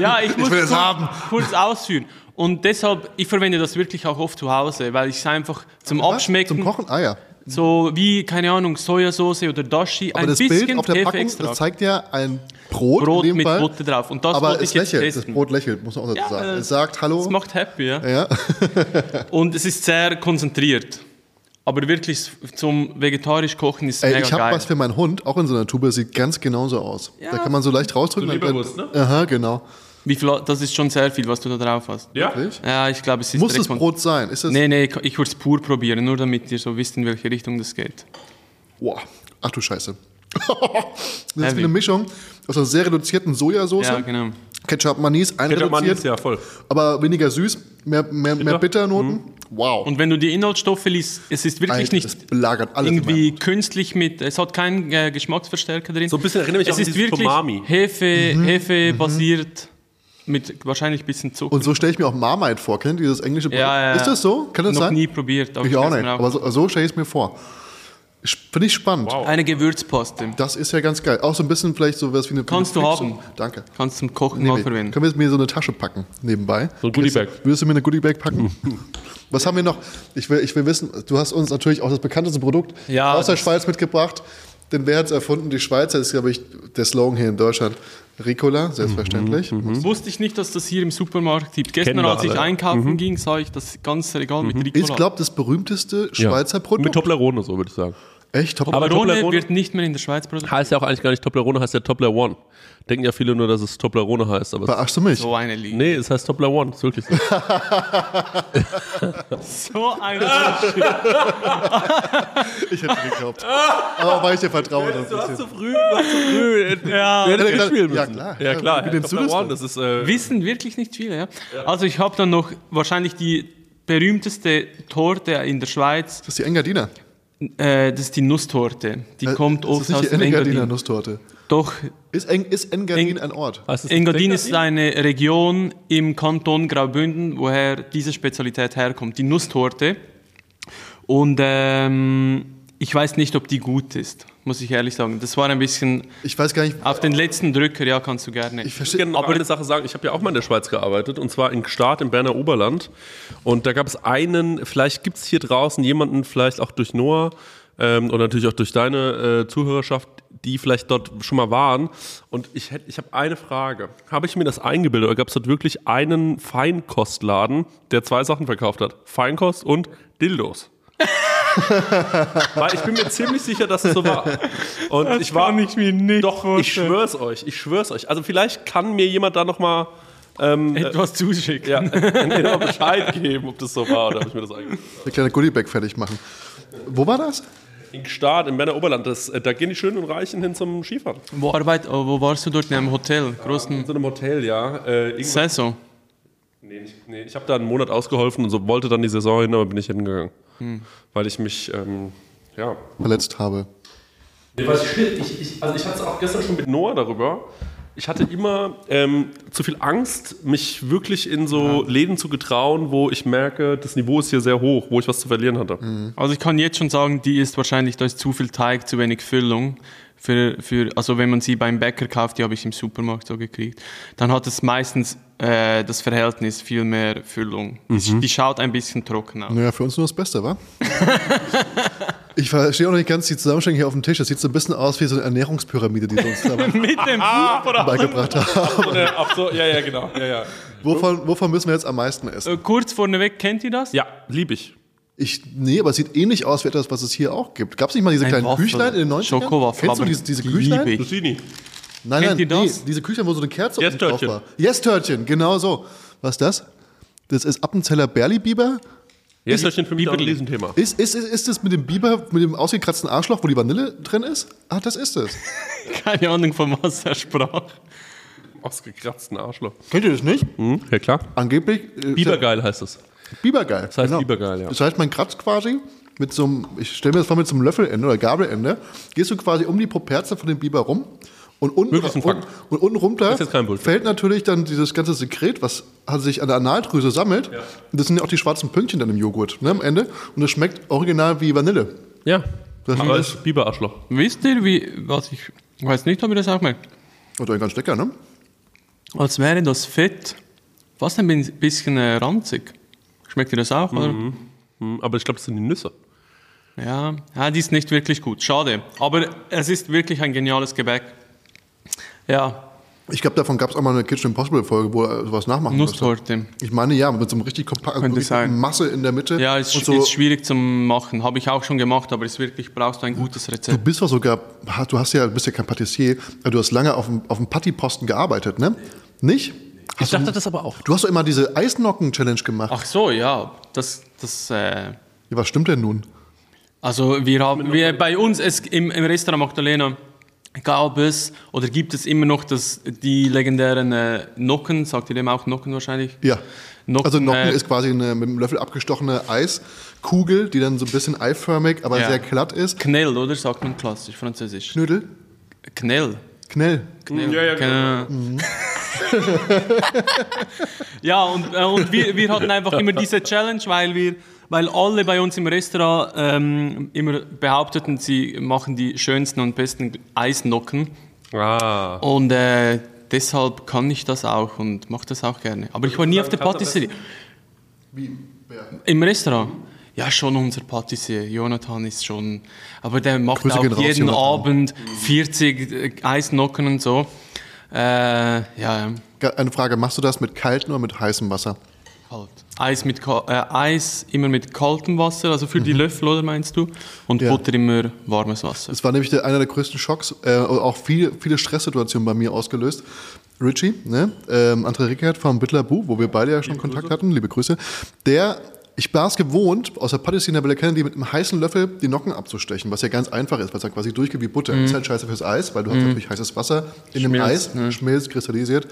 Ja, ich muss will es kurz, haben. kurz ausführen. Und deshalb, ich verwende das wirklich auch oft zu Hause, weil ich es einfach zum Was? Abschmecken, Zum Kochen? Ah ja. so wie, keine Ahnung, Sojasauce oder Dashi, Aber ein das bisschen Bild auf der Packung, das zeigt ja ein Brot, Brot in dem mit Fall. Butter drauf. Und das aber es ich jetzt lächelt, das testen. Brot lächelt, muss man auch dazu Ja, sagen. Es sagt Hallo. Das macht happy, ja. ja. Und es ist sehr konzentriert. Aber wirklich zum vegetarisch kochen ist Ey, mega ich habe geil. was für meinen Hund, auch in so einer Tube, sieht ganz genauso aus. Ja. Da kann man so leicht rausdrücken. So Leberwurst, ne? Aha, genau. Wie viel, das ist schon sehr viel, was du da drauf hast. Ja? Wirklich? Ja, ich glaube, es ist Muss das Brot sein? Ist das, Nee, nee, ich, ich würde es pur probieren, nur damit ihr so wisst, in welche Richtung das geht. Boah. Ach du Scheiße. Das ist Heavy. eine Mischung aus einer sehr reduzierten Sojasauce, Ja, genau. Ketchup, Manis, Ketchup einreduziert, Manis, ja, voll. aber weniger süß, mehr, mehr, mehr Bitter? Bitternoten. Wow. Und wenn du die Inhaltsstoffe liest, es ist wirklich Alter, nicht belagert alles in irgendwie künstlich mit, es hat keinen äh, Geschmacksverstärker drin. So ein bisschen erinnert mich es auch an ist wirklich Tomami. Hefe, Hefe basiert mit wahrscheinlich ein bisschen Zucker. Und so stelle ich mir auch Marmite vor. Kennt ihr dieses englische Brot? Ja, ja, Ist das so? Kann das Noch sein? nie probiert. aber ich auch nicht. mir Aber so, so stelle ich es mir vor. Finde ich spannend. Wow. Eine Gewürzpaste. Das ist ja ganz geil. Auch so ein bisschen vielleicht so was wie eine. Kannst eine du haben. Danke. Kannst zum Kochen Nee, verwenden. Können wir mir so eine Tasche packen nebenbei? So ein Goodiebag. Würdest du mir eine Goodiebag packen? Was haben wir noch? Ich will, ich will wissen, du hast uns natürlich auch das bekannteste Produkt Ja, aus der Schweiz mitgebracht. Denn wer hat es erfunden? Die Schweizer ist, glaube ich, der Slogan hier in Deutschland. Ricola, selbstverständlich. Wusste ich nicht, dass das hier im Supermarkt gibt. Gestern, als ich alle. Mhm. einkaufen ging, sah ich das ganze Regal mit Ricola. Ist, glaube ich, das berühmste Schweizer Mit Produkt. Toblerone, so würde ich sagen. Echt? Top Aber Toblerone Toblerone- wird nicht mehr in der Schweiz produziert. Heißt ja auch eigentlich gar nicht Toblerone, heißt ja Toblerone. Denken ja viele nur, dass es Toblerone heißt. Aber es, Verarschst du mich? So eine Liebe. nee, es heißt Toblerone. Ist wirklich so. So eine Ich hätte geglaubt. Aber weil ich dir vertraue. dann ein bisschen. früh, du hast zu früh. ja. Du Ja, müssen. ja, klar. Ja, klar. Du das Toblerone, denn? das ist. Äh, Wissen wirklich nicht viele, ja. Also ich habe dann noch wahrscheinlich die berühmteste Torte in der Schweiz. Das ist die Engadiner. Äh, das ist die Nusstorte. Die kommt das oft ist nicht aus die Engadiner Engadin. Nusstorte. Doch, Ist, Eng, ist Engadin Eng- ein Ort? heißt es Engadin Engadin? ist eine Region im Kanton Graubünden, woher diese Spezialität herkommt, die Nusstorte. Und ähm, ich weiß nicht, ob die gut ist, muss ich ehrlich sagen. Das war ein bisschen Ich weiß gar nicht. auf den letzten Drücker, ja, kannst du gerne. Ich Ich verstehe. kann noch eine Sache sagen. Ich habe ja auch mal in der Schweiz gearbeitet und zwar in Gstaad im Berner Oberland. Und da gab es einen, vielleicht gibt es hier draußen jemanden, vielleicht auch durch Noah ähm, und natürlich auch durch deine äh, Zuhörerschaft, die vielleicht dort schon mal waren. Und ich, hätt- ich habe eine Frage. Habe ich mir das eingebildet oder gab es dort wirklich einen Feinkostladen, der zwei Sachen verkauft hat? Feinkost und Dildos. Weil ich bin mir ziemlich sicher, dass es so war. Und ich war ich mir nicht doch, ich schwör's euch, ich schwör's euch. Also vielleicht kann mir jemand da nochmal etwas zuschicken. ja, mir noch Bescheid geben, ob das so war oder ob ich mir das eigentlich. Eine kleine Goodiebag fertig machen. Wo war das? In Gstaad, im Berner Oberland, das, äh, da gehen die Schönen und Reichen hin zum Skifahren. Wo, arbeit, oh, wo warst du dort in einem Hotel? In Großen so einem Hotel, ja. Äh, Saison. nee, nicht, nee, ich habe da einen Monat ausgeholfen und so wollte dann die Saison hin, aber bin ich hingegangen. Weil ich mich, ähm, ja. Verletzt habe. Nee, was ich, ich, ich, also ich hatte es auch gestern schon mit Noah darüber. Ich hatte immer ähm, zu viel Angst, mich wirklich in so Läden zu getrauen, wo ich merke, das Niveau ist hier sehr hoch, wo ich was zu verlieren hatte. Also ich kann jetzt schon sagen, die ist wahrscheinlich, da ist zu viel Teig, zu wenig Füllung. Für, für, also wenn man sie beim Bäcker kauft, die habe ich im Supermarkt so gekriegt, dann hat es meistens äh, das Verhältnis viel mehr Füllung. Die, die schaut ein bisschen trocken aus. Naja, für uns nur das Beste, wa? Ich verstehe auch nicht ganz die Zusammenstellung hier auf dem Tisch. Das sieht so ein bisschen aus wie so eine Ernährungspyramide, die sie uns da Mit dem Buch beigebracht haben. So, ja, ja, genau. Ja, ja. Wovon, wovon müssen wir jetzt am meisten essen? Äh, Kurz vorneweg, kennt ihr das? ja liebe ich. Ich, nee, aber es sieht ähnlich aus wie etwas, was es hier auch gibt. Gab es nicht mal diese Ein kleinen Waffel. Küchlein in den 90ern? Schokowaffel, Kennst du diese, diese die Küchlein? liebe ich. Nein, Kennt nein, ihr nee, das? diese Küchlein, wo so eine Kerze Yes, unten drauf Törtchen. war. Yes-Törtchen, genau so. Was ist das? Das ist Appenzeller Berli-Biber. Jetzt ist für mich auch ein Biberli. Riesenthema. Ist, ist, ist, ist das mit dem Biber, mit dem ausgekratzten Arschloch, wo die Vanille drin ist? Ah, das ist es. Keine Ahnung, von was er sprach. Ausgekratzten Arschloch. Kennt ihr das nicht? Hm? Ja, klar. Angeblich. Äh, Bibergeil heißt es. Bibergeil. Das heißt Bibergeil, ja. Das heißt, man kratzt quasi mit so einem, ich stelle mir das vor, mit so einem Löffelende oder Gabelende, gehst du quasi um die Properze von dem Biber rum und unten, ein und, und unten runter fällt natürlich dann dieses ganze Sekret, was sich an der Analdrüse sammelt. Und das sind ja auch die schwarzen Pünktchen dann im Joghurt ne, am Ende. Und das schmeckt original wie Vanille. Ja. Das Aber ist, Biberarschloch. Wisst ihr, wie, was ich weiß nicht, ob ihr das auch merkt, und eigentlich ganz lecker, ne? als wäre das Fett fast ein bi- bisschen äh, ranzig. Schmeckt ihr das auch, oder? Hm, Aber ich glaube, das sind die Nüsse. Ja, ja, die ist nicht wirklich gut. Schade. Aber es ist wirklich ein geniales Gebäck. Ja, Ich glaube, davon gab es auch mal eine Kitchen Impossible Folge, wo er sowas nachmachen musste. Nusstorte. Ich meine, ja, mit so einem richtig kompakten sein. Masse in der Mitte. Ja, ist, so, ist schwierig zum Machen. Habe ich auch schon gemacht, aber es wirklich brauchst du ein gutes Du Rezept. bist doch sogar, du hast ja, bist ja kein Patissier, aber du hast lange auf dem, auf dem Patty-Posten gearbeitet, ne? Nicht? Ich dachte das aber auch. Du hast doch immer diese Eisnocken-Challenge gemacht. Ach so, ja. Das, das, äh, Ja, was stimmt denn nun? also wir haben, wir, bei uns es, im, im Restaurant Magdalena gab es oder gibt es immer noch das, die legendären äh, Nocken, sagt ihr dem auch Nocken wahrscheinlich? Ja. Nocken, also Nocken äh, ist quasi eine mit einem Löffel abgestochene Eiskugel, die dann so ein bisschen eiförmig, aber Ja. sehr glatt ist. Knell, oder? Sagt man klassisch, französisch. Knödel? Knell. Knell. Knell. Ja, ja, genau. Genau. ja, und, äh, und wir, wir hatten einfach immer diese Challenge, weil wir, weil alle bei uns im Restaurant ähm, immer behaupteten, sie machen die schönsten und besten Eisnocken. Ah. Und äh, deshalb kann ich das auch und mache das auch gerne. Aber ich war nie auf der Patisserie. Wie? Wer? Im Restaurant? Ja, schon unser Patissier. Jonathan ist schon. Aber der macht Grüße auch jeden. Abend 40 äh, Eisnocken und so. Äh, ja, Ge- Eine Frage, machst du das mit kaltem oder mit heißem Wasser? Kalt. Eis, mit, äh, Eis immer mit kaltem Wasser, also für die Löffel, oder meinst du? Und Ja. Butter immer warmes Wasser. Das war nämlich der, einer der größten Schocks, äh, auch viele, viele Stresssituationen bei mir ausgelöst. Richie, ne? ähm, André Rickert vom Bittler Bu, wo wir beide ja schon Kontakt hatten, liebe Grüße, der, ich war es gewohnt, aus der Patissina Bella Kennedy mit einem heißen Löffel die Nocken abzustechen, was ja ganz einfach ist, weil es ja quasi durchgeht wie Butter. Ist halt scheiße fürs Eis, weil du hast natürlich heißes Wasser in dem Eis, Schmilzt, schmilzt, kristallisiert.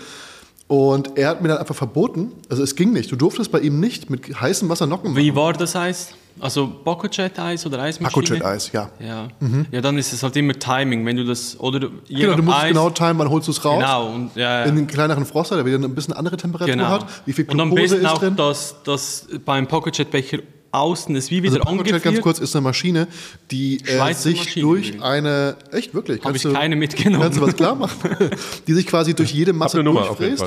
Und er hat mir dann einfach verboten, also es ging nicht, du durftest bei ihm nicht mit heißem Wasser Nocken Wie war das Eis? Also Bocochet-Eis oder Eismaschine? Pacojet-Eis, ja. Ja. ja, dann ist es halt immer Timing, wenn du das, oder du- je Genau, du musst Eis, genau timen, wann holst du es raus. Genau, und, ja, ja. In den kleineren Froster, der wieder ein bisschen andere Temperatur genau. hat. Wie viel und am besten auch, drin? dass, dass beim Pocketjet-Becher außen ist wie wieder Also angefriert. ganz kurz, ist eine Maschine, die äh, sich Maschine durch eine, echt wirklich, Habe kannst ich du, keine mitgenommen. kannst du was klar machen, die sich quasi durch jede Masse durchfräst.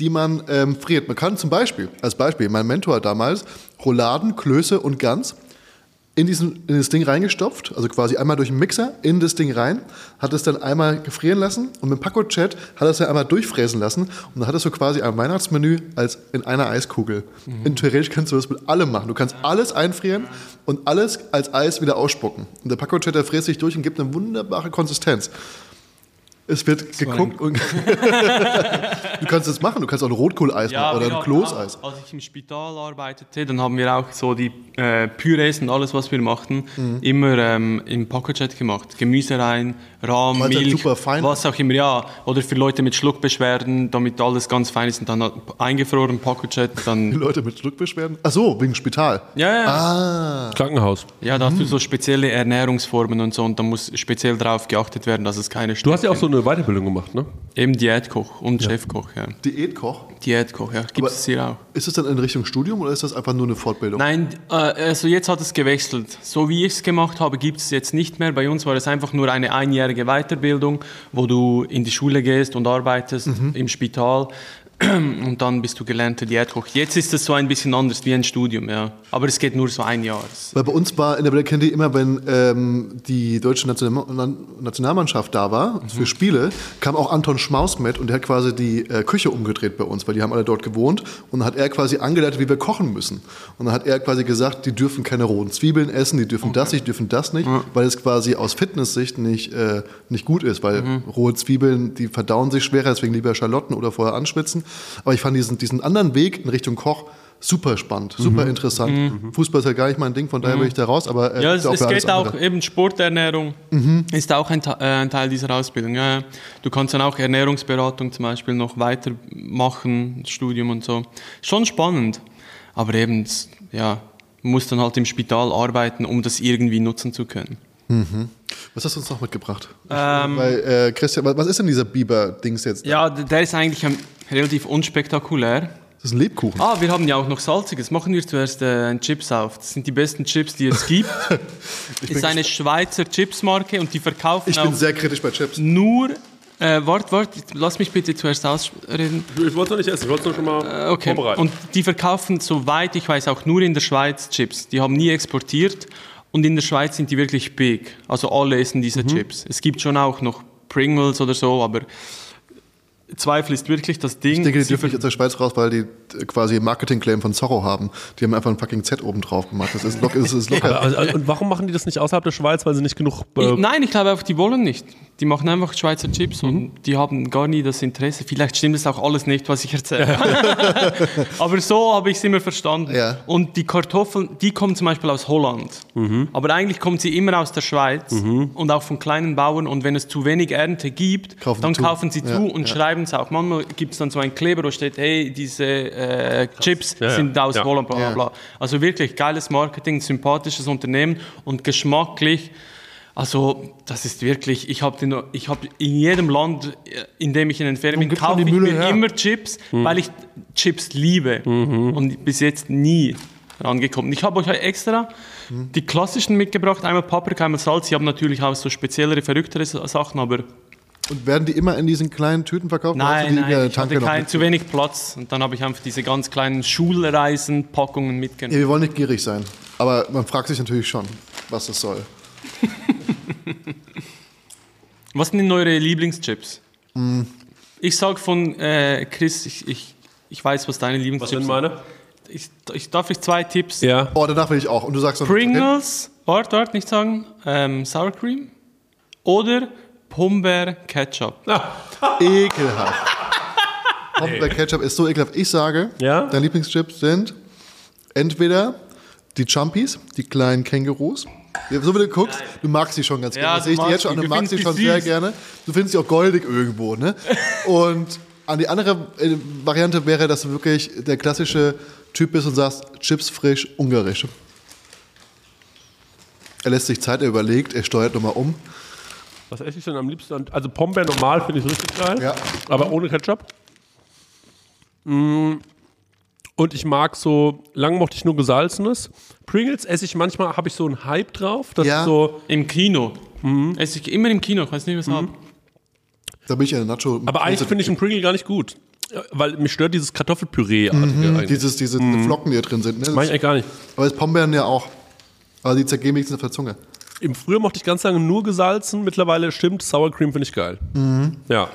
Die man ähm, friert. Man kann zum Beispiel, als Beispiel, mein Mentor damals, Rouladen, Klöße und Gans in, diesen, in das Ding reingestopft, also quasi einmal durch den Mixer in das Ding rein, hat es dann einmal gefrieren lassen und mit Paco-Chat hat es dann einmal durchfräsen lassen und dann hattest du quasi ein Weihnachtsmenü als in einer Eiskugel. Mhm. In theoretisch kannst du das mit allem machen. Du kannst alles einfrieren und alles als Eis wieder ausspucken. Und der Paco-Chat, der fräst sich durch und gibt eine wunderbare Konsistenz. Es wird geguckt und du kannst es machen. Du kannst auch ein Rotkohleis machen oder ein Kloßeis. Auch, als ich im Spital arbeitete, dann haben wir auch so die äh, Pürees und alles, was wir machten, Mhm. immer ähm, im Pocketjet gemacht. Gemüse rein, Rahm, Milch, was auch immer, ja. Oder für Leute mit Schluckbeschwerden, damit alles ganz fein ist und dann eingefroren, Die dann... Leute mit Schluckbeschwerden. Ach so, wegen Spital. Ja, ja. Ah, Krankenhaus. Ja, da hast du so spezielle Ernährungsformen und so und da muss speziell darauf geachtet werden, dass es keine Du hast ja auch so eine Weiterbildung gemacht, ne? Eben Diätkoch und Chefkoch, ja. Diätkoch. Diätkoch, ja. Gibt es hier auch. Ist es dann in Richtung Studium oder ist das einfach nur eine Fortbildung? Nein, äh, also jetzt hat es gewechselt. So wie ich es gemacht habe, gibt es jetzt nicht mehr. Bei uns war es einfach nur eine einjährige Weiterbildung, wo du in die Schule gehst und arbeitest im Spital und dann bist du gelernter Diätkoch. Jetzt ist es so ein bisschen anders wie ein Studium, ja. Aber es geht nur so ein Jahr. Weil bei uns war in der Black immer, wenn ähm, die deutsche National Nationalmannschaft da war für Spiele, kam auch Anton Schmaus mit und der hat quasi die äh, Küche umgedreht bei uns, weil die haben alle dort gewohnt und dann hat er quasi angeleitet, wie wir kochen müssen. Und dann hat er quasi gesagt, die dürfen keine rohen Zwiebeln essen, die dürfen das nicht, dürfen das nicht, weil es quasi aus Fitnesssicht nicht, äh, nicht gut ist, weil rohe Zwiebeln, die verdauen sich schwerer, deswegen lieber Schalotten oder vorher anschwitzen. Aber ich fand diesen, diesen anderen Weg in Richtung Koch super spannend, super interessant. Fußball ist ja gar nicht mein Ding, von daher bin ich da raus, aber äh, Ja, es, es geht auch, eben Sporternährung ist auch ein, äh, ein Teil dieser Ausbildung. Ja. Du kannst dann auch Ernährungsberatung zum Beispiel noch weitermachen, Studium und so. Schon spannend, aber eben, ja, musst dann halt im Spital arbeiten, um das irgendwie nutzen zu können. Was hast du uns noch mitgebracht? Ähm, Weil, äh, Christian, was ist denn dieser Biber-Dings jetzt? da? Ja, der ist eigentlich ähm, relativ unspektakulär. Das ist ein Lebkuchen. Ah, wir haben ja auch noch Salziges. Machen wir zuerst äh, ein Chips auf. Das sind die besten Chips, die es gibt. ist eine Schweizer Chipsmarke und die verkaufen Ich bin auch sehr kritisch bei Chips. nur. Äh, wart, wart, lass mich bitte zuerst ausreden. Ich wollte es noch nicht essen, ich wollte es nur schon mal Okay. vorbereiten. Und die verkaufen, soweit ich weiß, auch nur in der Schweiz Chips. Die haben nie exportiert und in der Schweiz sind die wirklich big. Also alle essen Mhm. diese Chips. Es gibt schon auch noch Pringles oder so, aber Zweifel ist wirklich das Ding. Ich denke, die dürfen nicht aus der Schweiz raus, weil die äh, quasi Marketing-Claim von Zorro haben. Die haben einfach ein fucking Z oben drauf gemacht. Das ist, lock, das ist locker. Also, und warum machen die das nicht außerhalb der Schweiz, weil sie nicht genug. Äh, Ich, nein, ich glaube einfach, die wollen nicht. Die machen einfach Schweizer Chips Mhm. und die haben gar nie das Interesse. Vielleicht stimmt es auch alles nicht, was ich erzähle. Aber so habe ich es immer verstanden. Ja. Und die Kartoffeln, die kommen zum Beispiel aus Holland. Mhm. Aber eigentlich kommen sie immer aus der Schweiz und auch von kleinen Bauern. Und wenn es zu wenig Ernte gibt, Kaufen dann zu. kaufen sie zu Ja, und ja. schreiben es auch. Manchmal gibt es dann so einen Kleber, wo steht, hey, diese äh, Chips Ja, sind aus Ja. Holland, bla bla bla. Also wirklich geiles Marketing, sympathisches Unternehmen und geschmacklich. Also, das ist wirklich, ich habe den- ich hab in jedem Land, äh, in dem ich in den Ferien bin, kaufe ich mir her? immer Chips, weil ich Chips liebe und bis jetzt nie rangekommen. Ich habe euch extra die klassischen mitgebracht, einmal Paprika, einmal Salz. Sie haben natürlich auch so speziellere, verrücktere Sachen, aber Und werden die immer in diesen kleinen Tüten verkauft? Nein, die nein, ich Tanke hatte kein, zu wenig Platz und dann habe ich einfach diese ganz kleinen Schulreisenpackungen Ja, mitgenommen. wir wollen nicht gierig sein. Aber man fragt sich natürlich schon, was das soll. Was sind denn eure Lieblingschips? Mm. Ich sag von äh, Chris, ich, ich, ich weiß, was deine was Lieblingschips sind meine? ich, ich, darf ich zwei Tipps? Ja. Oh, danach will ich auch. Und du sagst Pringles, warte, warte, nicht sagen, ähm, Sour Cream oder Pombeer Ketchup. okay, ekelhaft. Pombeer Ketchup ist so ekelhaft. Ich sage, Ja? deine Lieblingschips sind entweder die Chumpies, die kleinen Kängurus. Ja, So wie du guckst, du magst sie schon ganz Ja, gerne. Das du sehe ich dir magst jetzt schon an. die. Du Du magst sie findest schon die sehr süß. gerne. Du findest sie auch goldig irgendwo, ne? Und an die andere äh, Variante wäre, dass du wirklich der klassische Typ bist und sagst, Chips frisch, ungarisch. Er lässt sich Zeit, er überlegt, er steuert nochmal um. Was esse ich denn am liebsten? Also Pombeer normal finde ich richtig geil. Ja. Aber ohne Ketchup. Mm. Und ich mag so, lang mochte ich nur gesalzenes. Pringles esse ich manchmal, habe ich so einen Hype drauf. Das Ja. ist so, Im Kino. Mhm. Esse ich immer im Kino, ich weiß nicht, weshalb. Da bin ich eine Nacho. aber eigentlich finde ich einen Pringle gar nicht gut. Ja, Weil mich stört dieses Kartoffelpüree-artige eigentlich. Dieses, diese Flocken, die da drin sind. Ne? Mhm. Mag ich eigentlich gar nicht. Aber das Pombeeren ja auch. Aber die zergehen wenigstens auf der Zunge. Im Früher mochte ich ganz lange nur gesalzen. Mittlerweile stimmt, Sour Cream finde ich geil. Ja.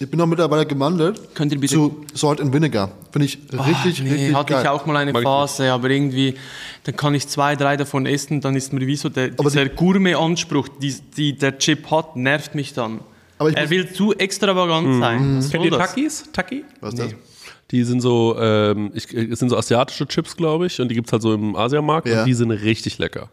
Ich bin auch mittlerweile gewandelt Könnt ihr bitte- zu Salt and Vinegar. Finde ich richtig, Ah, nee, richtig hatte geil. ich auch mal eine Mag Phase, aber irgendwie, dann kann ich zwei, drei davon essen, dann ist mir wie so der, Aber dieser Gourmet-Anspruch, die, die der Chip hat, nervt mich dann. Er will zu extravagant sein. Was Kennt ihr? Takis? Taki? Was ist das? Die sind so, ähm, ich, es sind so asiatische Chips, glaube ich, und die gibt es halt so im Asiamarkt Ja. und die sind richtig lecker.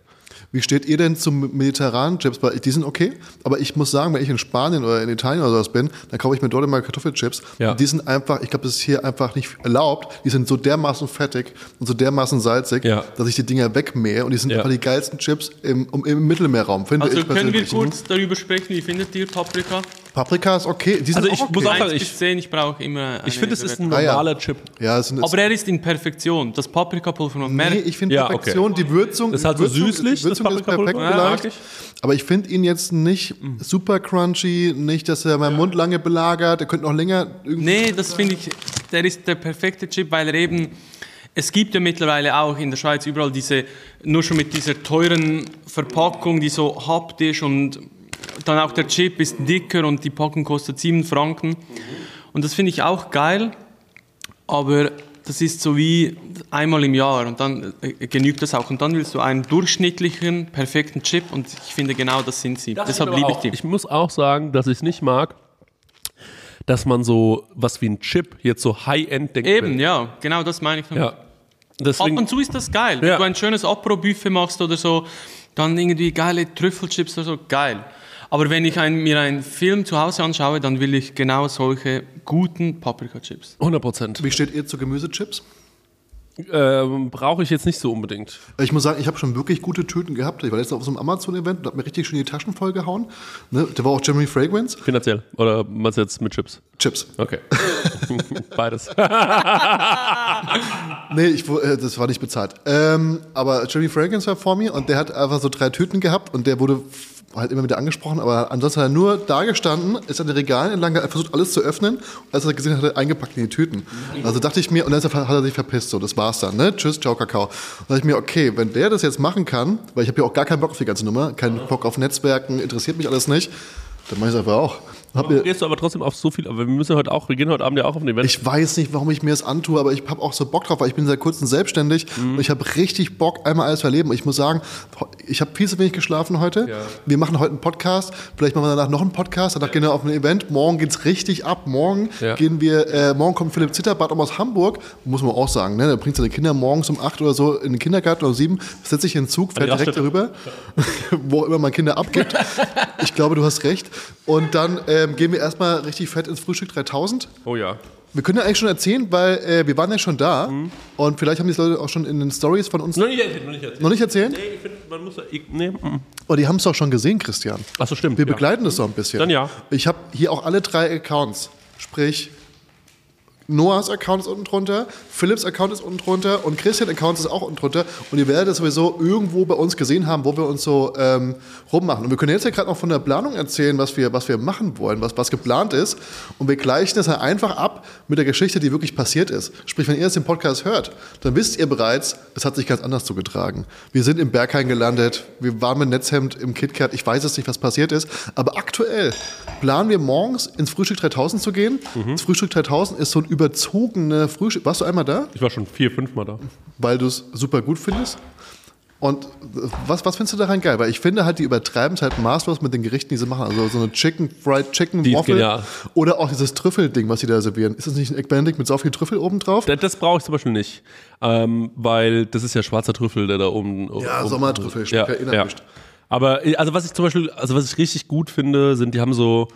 Wie steht ihr denn zum mediterranen Chips? Die sind okay, aber ich muss sagen, wenn ich in Spanien oder in Italien oder sowas bin, dann kaufe ich mir dort immer Kartoffelchips. Ja. Und die sind einfach, ich glaube, das ist hier einfach nicht erlaubt. Die sind so dermaßen fettig und so dermaßen salzig, Ja. dass ich die Dinger wegmähe. Und die sind Ja. einfach die geilsten Chips im, im Mittelmeerraum, finde Also ich können wir persönlich. kurz darüber sprechen, wie findet ihr Paprika? Paprika ist okay. Die sind Also ich okay. muss auch sagen, 1 ich- bis 10, ich brauche immer eine Ich finde, es ist ein Bewertung. Ah, ja. normaler Chip. ja, es sind Aber er ist in Perfektion. Das Paprikapulver, man merkt, Nee, ich finde Ja, Perfektion, die Würzung. Das ist halt so süßlich, Würzung das ist perfekt. Ja, ich. Aber ich finde ihn jetzt nicht super crunchy, nicht, dass er meinen Mund lange belagert. Er könnte noch länger irgendwie. Nee, das finde ich, der ist der perfekte Chip, weil er eben, es gibt ja mittlerweile auch in der Schweiz überall diese, nur schon mit dieser teuren Verpackung, die so haptisch und dann auch der Chip ist dicker und die Packung kostet 7 Franken. Und das finde ich auch geil, aber das ist so wie einmal im Jahr und dann äh, genügt das auch. Und dann willst du einen durchschnittlichen, perfekten Chip und ich finde genau das sind sie. Deshalb Aber liebe ich die. Ich muss auch sagen, dass ich es nicht mag, dass man so was wie ein Chip jetzt so High-End denkt. Eben, ja, genau das meine ich. damit. Ja. Ab Deswegen, und zu ist das geil. Wenn Ja. du ein schönes Apro-Buffet machst oder so, dann irgendwie geile Trüffelchips oder so, geil. Aber wenn ich ein, mir einen Film zu Hause anschaue, dann will ich genau solche guten Paprika-Chips. 100 Prozent. Wie steht ihr zu Gemüsechips? Ähm, Brauche ich jetzt nicht so unbedingt. Ich muss sagen, ich habe schon wirklich gute Tüten gehabt. Ich war letztens auf so einem Amazon-Event und habe mir richtig schön die Taschen vollgehauen. Ne? Da war auch Jeremy Fragrance. Finanziell. Oder du jetzt mit Chips? Chips. Okay. Beides. Nee, ich, äh, das war nicht bezahlt. Ähm, aber Jeremy Fragrance war vor mir und der hat einfach so drei Tüten gehabt und der wurde halt immer wieder angesprochen, aber ansonsten hat er nur da gestanden, ist an den Regalen entlang, hat versucht alles zu öffnen und als er gesehen hat, hat er eingepackt in die Tüten. Also dachte ich mir, und dann hat er sich verpisst, so, das war's dann, ne? Tschüss, ciao, Kakao. Und dachte ich mir, okay, wenn der das jetzt machen kann, weil ich habe ja auch gar keinen Bock auf die ganze Nummer, keinen Bock auf Netzwerken, interessiert mich alles nicht, dann mache ich es einfach auch. Mir, Gehst du aber trotzdem auf so viel, aber wir müssen heute auch, wir gehen heute Abend ja auch auf ein Event. Ich weiß nicht, warum ich mir das antue, aber ich habe auch so Bock drauf, weil ich bin seit kurzem selbstständig Mhm. und ich habe richtig Bock, einmal alles zu erleben. Ich muss sagen, ich habe viel zu wenig geschlafen heute. Ja. Wir machen heute einen Podcast, vielleicht machen wir danach noch einen Podcast, danach gehen wir auf ein Event. Morgen geht's richtig ab. Morgen Ja. gehen wir, äh, morgen kommt Philipp Zitterbart aus Hamburg, muss man auch sagen, ne? Der bringt seine Kinder morgens um acht oder so in den Kindergarten oder sieben, setzt sich in den Zug, fährt direkt darüber, wo immer man Kinder abgibt. ich glaube, du hast recht. Und dann ähm, gehen wir erstmal richtig fett ins Frühstück 3000. oh ja. Wir können ja eigentlich schon erzählen, weil äh, wir waren ja schon da und vielleicht haben die Leute auch schon in den Stories von uns Noch nicht erzählt, noch nicht erzählt. noch nicht erzählt. Nee, ich finde, man muss ja, ich, nee. mm. Oh, die haben es doch schon gesehen, Christian. Achso, stimmt. Wir ja. begleiten das so ein bisschen. Dann ja. Ich habe hier auch alle drei Accounts. Sprich, Noahs Account ist unten drunter, Philips Account ist unten drunter und Christian Account ist auch unten drunter. Und ihr werdet es sowieso irgendwo bei uns gesehen haben, wo wir uns so ähm, rummachen. Und wir können jetzt ja gerade noch von der Planung erzählen, was wir, was wir machen wollen, was, was geplant ist. Und wir gleichen das ja einfach ab mit der Geschichte, die wirklich passiert ist. Sprich, wenn ihr jetzt den Podcast hört, dann wisst ihr bereits, es hat sich ganz anders zugetragen. Wir sind im Berghain gelandet, wir waren mit Netzhemd im KitKat, ich weiß es nicht, was passiert ist. Aber aktuell planen wir morgens ins Frühstück 3000 zu gehen. Mhm. Das Frühstück 3000 ist so ein überzogene Frühstück. Warst du einmal da? Ich war schon vier, fünf Mal da. Weil du es super gut findest? Und was, was findest du daran geil? Weil ich finde halt, die übertreiben es halt maßlos mit den Gerichten, die sie machen. Also so eine Chicken, Fried Chicken, Die genial. Oder auch dieses Trüffelding, was sie da servieren. Ist das nicht ein Egg Benedict mit so viel Trüffel oben drauf? Das, das brauche ich zum Beispiel nicht, ähm, weil das ist ja schwarzer Trüffel, der da oben. Ja, oben Sommertrüffel, schmeckt ja nicht. Aber äh, also was ich zum Beispiel, also was ich richtig gut finde, sind, die haben so,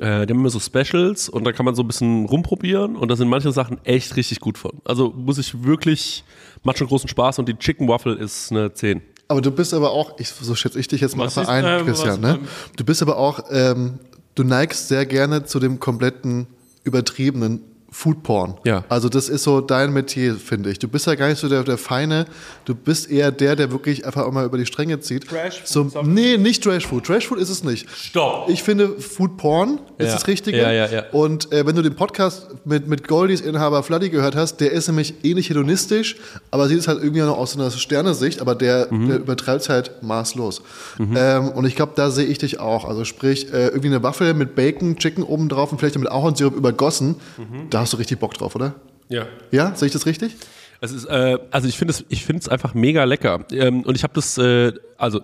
äh, die haben immer so Specials und da kann man so ein bisschen rumprobieren und da sind manche Sachen echt richtig gut von. Also muss ich wirklich, macht schon großen Spaß und die Chicken Waffle ist eine 10. Aber du bist aber auch, ich, so schätze ich dich jetzt mal Was einfach ist, ein, äh, Christian, ne? Du bist aber auch, ähm, du neigst sehr gerne zu dem kompletten übertriebenen Foodporn. Ja. Also das ist so dein Metier, finde ich. Du bist ja gar nicht so der, der Feine, du bist eher der, der wirklich einfach mal über die Stränge zieht. Trashfood, So, sag- nee, nicht Trashfood. Trashfood ist es nicht. Stopp! Ich finde, Foodporn ist Ja. das Richtige. Ja, ja, ja. Und äh, wenn du den Podcast mit, mit Goldies Inhaber Fladdy gehört hast, der ist nämlich ähnlich hedonistisch, aber sieht es halt irgendwie noch aus so einer Sternesicht, aber der, Mhm. der übertreibt es halt maßlos. Ähm, und ich glaube, da sehe ich dich auch. Also sprich, äh, irgendwie eine Waffel mit Bacon, Chicken oben drauf und vielleicht mit Ahornsirup übergossen. Mhm. Da hast du richtig Bock drauf, oder? Ja. Ja, sehe ich das richtig? Es ist, äh, also ich finde es, ich einfach mega lecker. Ähm, und ich habe das, äh, also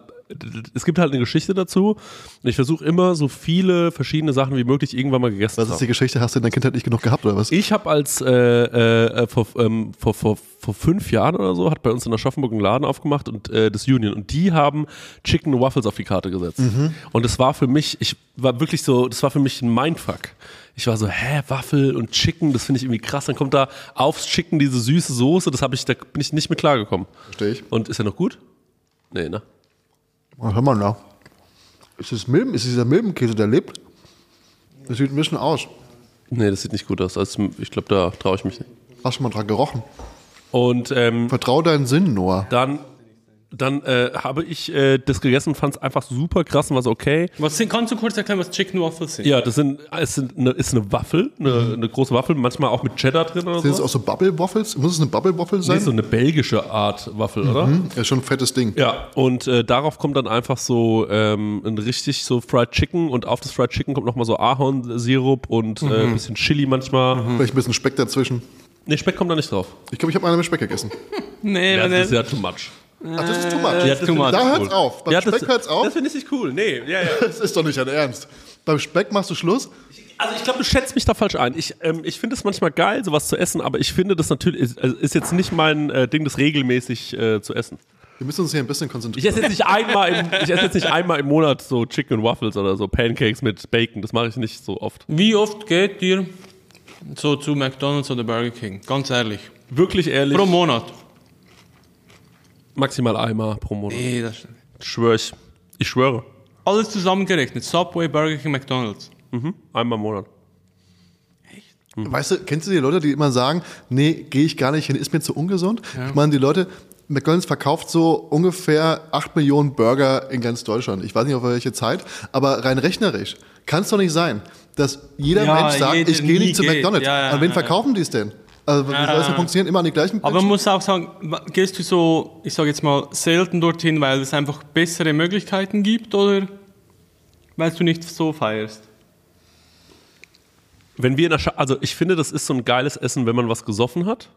es gibt halt eine Geschichte dazu. Und ich versuche immer so viele verschiedene Sachen wie möglich irgendwann mal gegessen Was zu ist haben. die Geschichte? Hast du in der Kindheit nicht genug gehabt, oder was? Ich habe als äh, äh, vor, ähm, vor, vor, vor fünf Jahren oder so, hat bei uns in Aschaffenburg einen Laden aufgemacht und äh, das Union und die haben Chicken Waffles auf die Karte gesetzt. Und das war für mich, ich war wirklich so, das war für mich ein Mindfuck. Ich war so, hä, Waffel und Chicken, das finde ich irgendwie krass. Dann kommt da aufs Chicken diese süße Soße, das habe ich, da bin ich nicht mit klargekommen. Verstehe ich. Und ist er noch gut? Nee, ne? Oh, hör mal nach. Ist das Milben? Ist dieser Milbenkäse, der lebt? Das sieht ein bisschen aus. Nee, das sieht nicht gut aus. Also ich glaube, da traue ich mich nicht. Hast du mal dran gerochen? Und ähm, Vertrau deinen Sinn, Noah. dann, dann äh, habe ich äh, das gegessen und fand es einfach super krass und war so, okay. Was sind, kannst du kurz erklären, was Chicken Waffles sind? Ja, das sind, es sind eine, ist eine Waffel, eine, eine große Waffel, manchmal auch mit Cheddar drin oder Sind es so. auch so Bubble Waffles? Muss es eine Bubble Waffle Nee, sein? so eine belgische Art Waffel, oder? Ja, schon ein fettes Ding. Ja, und äh, darauf kommt dann einfach so ähm, ein richtig so Fried Chicken und auf das Fried Chicken kommt nochmal so Ahornsirup und äh, ein bisschen Chili manchmal. Vielleicht ein bisschen Speck dazwischen. Nee, Speck kommt da nicht drauf. Ich glaube, ich habe eine mit Speck gegessen. Nee, Ja, das ist ja too much. Ach, das ist too much. Ja, das too much. Da hört's cool. auf. Beim Ja, Speck das, hört's auf. Das finde ich nicht cool. Nee, ja, ja. Das ist doch nicht dein Ernst. Beim Speck machst du Schluss? Also ich glaube, du schätzt mich da falsch ein. Ich, ähm, ich finde es manchmal geil, sowas zu essen, aber ich finde das natürlich, ist, also ist jetzt nicht mein äh, Ding, das regelmäßig äh, zu essen. Wir müssen uns hier ein bisschen Ich konzentrieren. esse jetzt nicht einmal im, ich esse jetzt nicht einmal im Monat so Chicken and Waffles oder so Pancakes mit Bacon. Das mache ich nicht so oft. Wie oft geht ihr so zu McDonalds oder Burger King? Ganz ehrlich. Wirklich ehrlich. Pro Monat. Maximal einmal pro Monat. Nee, das Schwöre ich. Ich schwöre. Alles zusammengerechnet. Subway, Burger King, McDonalds. Mhm. Einmal im Monat. Weißt du, kennst du die Leute, die immer sagen, nee, gehe ich gar nicht hin, ist mir zu ungesund? Ich meine, die Leute, McDonalds verkauft so ungefähr 8 Millionen Burger in ganz Deutschland. Ich weiß nicht auf welche Zeit, aber rein rechnerisch kann es doch nicht sein, dass jeder Ja, Mensch sagt, ich gehe nicht zu. McDonalds. Ja, ja, An wen ja, verkaufen die es denn? Also, wie soll das denn funktionieren? Immer an die gleichen Aber man muss auch sagen, gehst du so, ich sage jetzt mal, selten dorthin, weil es einfach bessere Möglichkeiten gibt oder weil du nicht so feierst? Wenn wir in der Scha also ich finde, das ist so ein geiles Essen, wenn man was gesoffen hat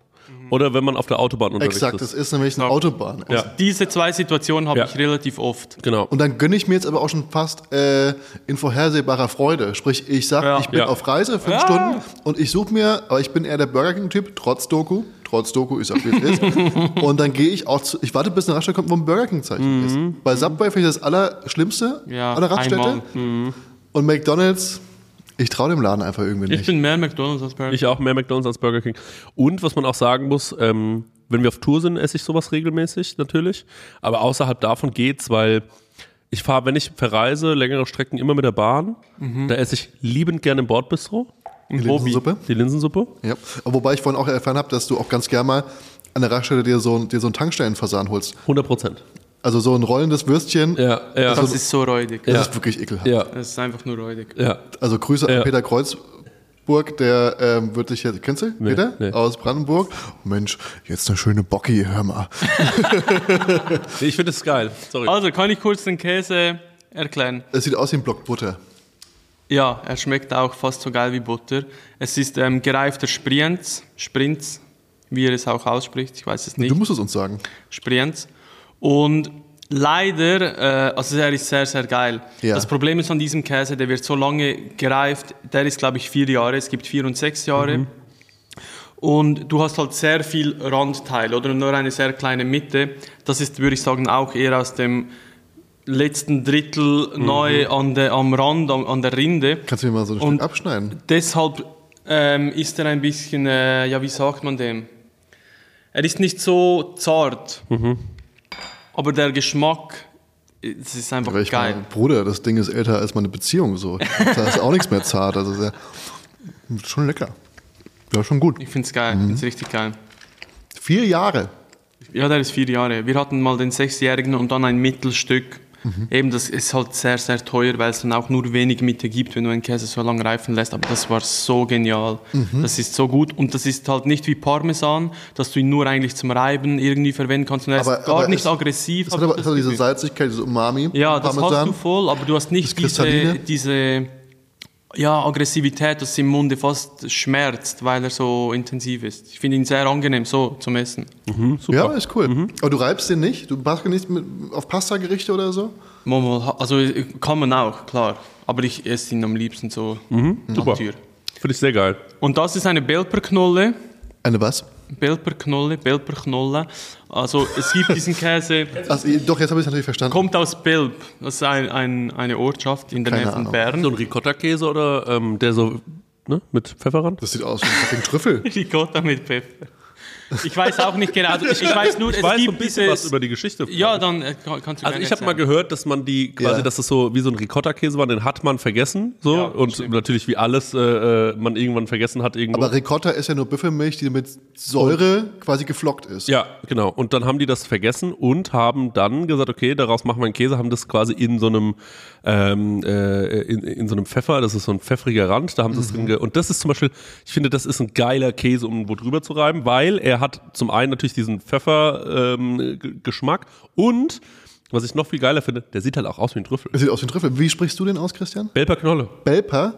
oder wenn man auf der Autobahn unterwegs Exakt, das ist. ist nämlich eine Autobahn. Ja. Diese zwei Situationen habe Ja. ich relativ oft. Genau. Und dann gönne ich mir jetzt aber auch schon fast äh, in vorhersehbarer Freude. Sprich, ich sage, Ja. ich bin Ja. auf Reise, fünf Ja. Stunden, und ich suche mir, aber ich bin eher der Burger King-Typ, trotz Doku. Trotz Doku ist auch wie es ist. Und dann gehe ich auch zu, ich warte, bis eine Raststätte kommt, wo ein Burger King-Zeichen ist. Bei Subway finde ich das Allerschlimmste Ja, aller Raststätte. einmal. Und McDonalds, ich traue dem Laden einfach irgendwie Ich nicht. bin mehr McDonalds als Burger King. Ich auch mehr McDonalds als Burger King. Und was man auch sagen muss, ähm, wenn wir auf Tour sind, esse ich sowas regelmäßig natürlich. Aber außerhalb davon geht's, weil ich fahre, wenn ich verreise, längere Strecken immer mit der Bahn. Da esse ich liebend gerne im Bordbistro, Die Linsensuppe. die Linsensuppe. Ja. Wobei ich vorhin auch erfahren habe, dass du auch ganz gerne mal an der Raststätte dir so, dir so einen Tankstellenversahen holst. 100 Prozent. Also so ein rollendes Würstchen. Ja, ja. Das ist so räudig. Das Ja. ist wirklich ekelhaft. ja, Das ist einfach nur räudig. ja. Also Grüße Ja. an Peter Kreuzburg, der ähm, wird dich jetzt, kennst du Peter? nee. Aus Brandenburg. Mensch, jetzt eine schöne Bocki, hör mal. Nee, Ich finde es geil. Sorry. Also, kann ich kurz den Käse erklären? Es sieht aus wie ein Block Butter. Ja, er schmeckt auch fast so geil wie Butter. Es ist ähm, gereifter Sprienz, Sprinz, wie er es auch ausspricht, ich weiß es nicht. Du musst es uns sagen. Sprienz. Und leider, äh, also er ist sehr, sehr geil. Ja. Das Problem ist an diesem Käse, der wird so lange gereift, der ist glaube ich vier Jahre, es gibt vier und sechs Jahre. Mhm. Und du hast halt sehr viel Randteil oder nur eine sehr kleine Mitte. Das ist, würde ich sagen, auch eher aus dem letzten Drittel Mhm. neu an der, am Rand, an, an der Rinde. Kannst du mir mal so ein Und- Stück abschneiden? Deshalb ähm, ist er ein bisschen, äh, ja, wie sagt man dem? Er ist nicht so zart, aber der Geschmack, es ist einfach ich geil. meine, Bruder, das Ding ist älter als meine Beziehung so. Da ist auch nichts mehr zart. Also sehr, schon lecker. Ja, schon gut. Ich finde es geil, ich Mhm. finde es richtig geil. Vier Jahre. Ja, der ist vier Jahre. Wir hatten mal den Sechsjährigen und dann ein Mittelstück. Mhm. Eben, das ist halt sehr, sehr teuer, weil es dann auch nur wenig Mitte gibt, wenn du einen Käse so lange reifen lässt. Aber das war so genial. Mhm. Das ist so gut. Und das ist halt nicht wie Parmesan, dass du ihn nur eigentlich zum Reiben irgendwie verwenden kannst. Und er Aber- ist gar aber nicht es- aggressiv. Es hat aber es hat diese. Salzigkeit, dieses Umami. Ja, das Parmesan. hast du voll, aber du hast nicht diese, diese ja, Aggressivität, dass es im Munde fast schmerzt, weil er so intensiv ist. Ich finde ihn sehr angenehm so zum Essen. Ja, ist cool. Mhm. Aber du reibst den nicht? Du machst ihn nicht mit, auf Pasta-Gerichte oder so? Also kann man auch, klar. Aber ich esse ihn am liebsten so Super. Natur. Finde ich sehr geil. Und das ist eine Belperknolle. Eine was? Belperknolle, Belperknolle. Also es gibt diesen Käse, Also, doch, jetzt habe ich es natürlich verstanden. kommt aus Belp. Das ist ein, ein, eine Ortschaft in der Nähe von. Bern. So ein Ricotta-Käse oder ähm, der so, ne, mit Pfefferrand? Das sieht aus wie ein fucking Trüffel. Ricotta mit Pfeffer. Ich weiß auch nicht genau. Also ich weiß nur, Ich es weiß gibt ein bisschen dieses, was über die Geschichte. Ja, dann äh, kann- kannst du Also ich habe mal gehört, dass man die quasi, Ja. dass das so wie so ein Ricotta-Käse war, den hat man vergessen, so Ja, und stimmt. natürlich wie alles äh, äh, man irgendwann vergessen hat irgendwo. Aber Ricotta ist ja nur Büffelmilch, die mit Säure quasi geflockt ist. ja, genau. Und dann haben die das vergessen und haben dann gesagt, okay, daraus machen wir einen Käse, haben das quasi in so einem ähm, äh, in, in so einem Pfeffer, das ist so ein pfeffriger Rand, da haben sie es drin ge und das ist zum Beispiel, ich finde, das ist ein geiler Käse, um wo drüber zu reiben, weil er hat zum einen natürlich diesen Pfeffer-Geschmack und was ich noch viel geiler finde, der sieht halt auch aus wie ein Trüffel. Das sieht aus wie ein Trüffel. Wie sprichst du den aus, Christian? Belper Knolle. Belper?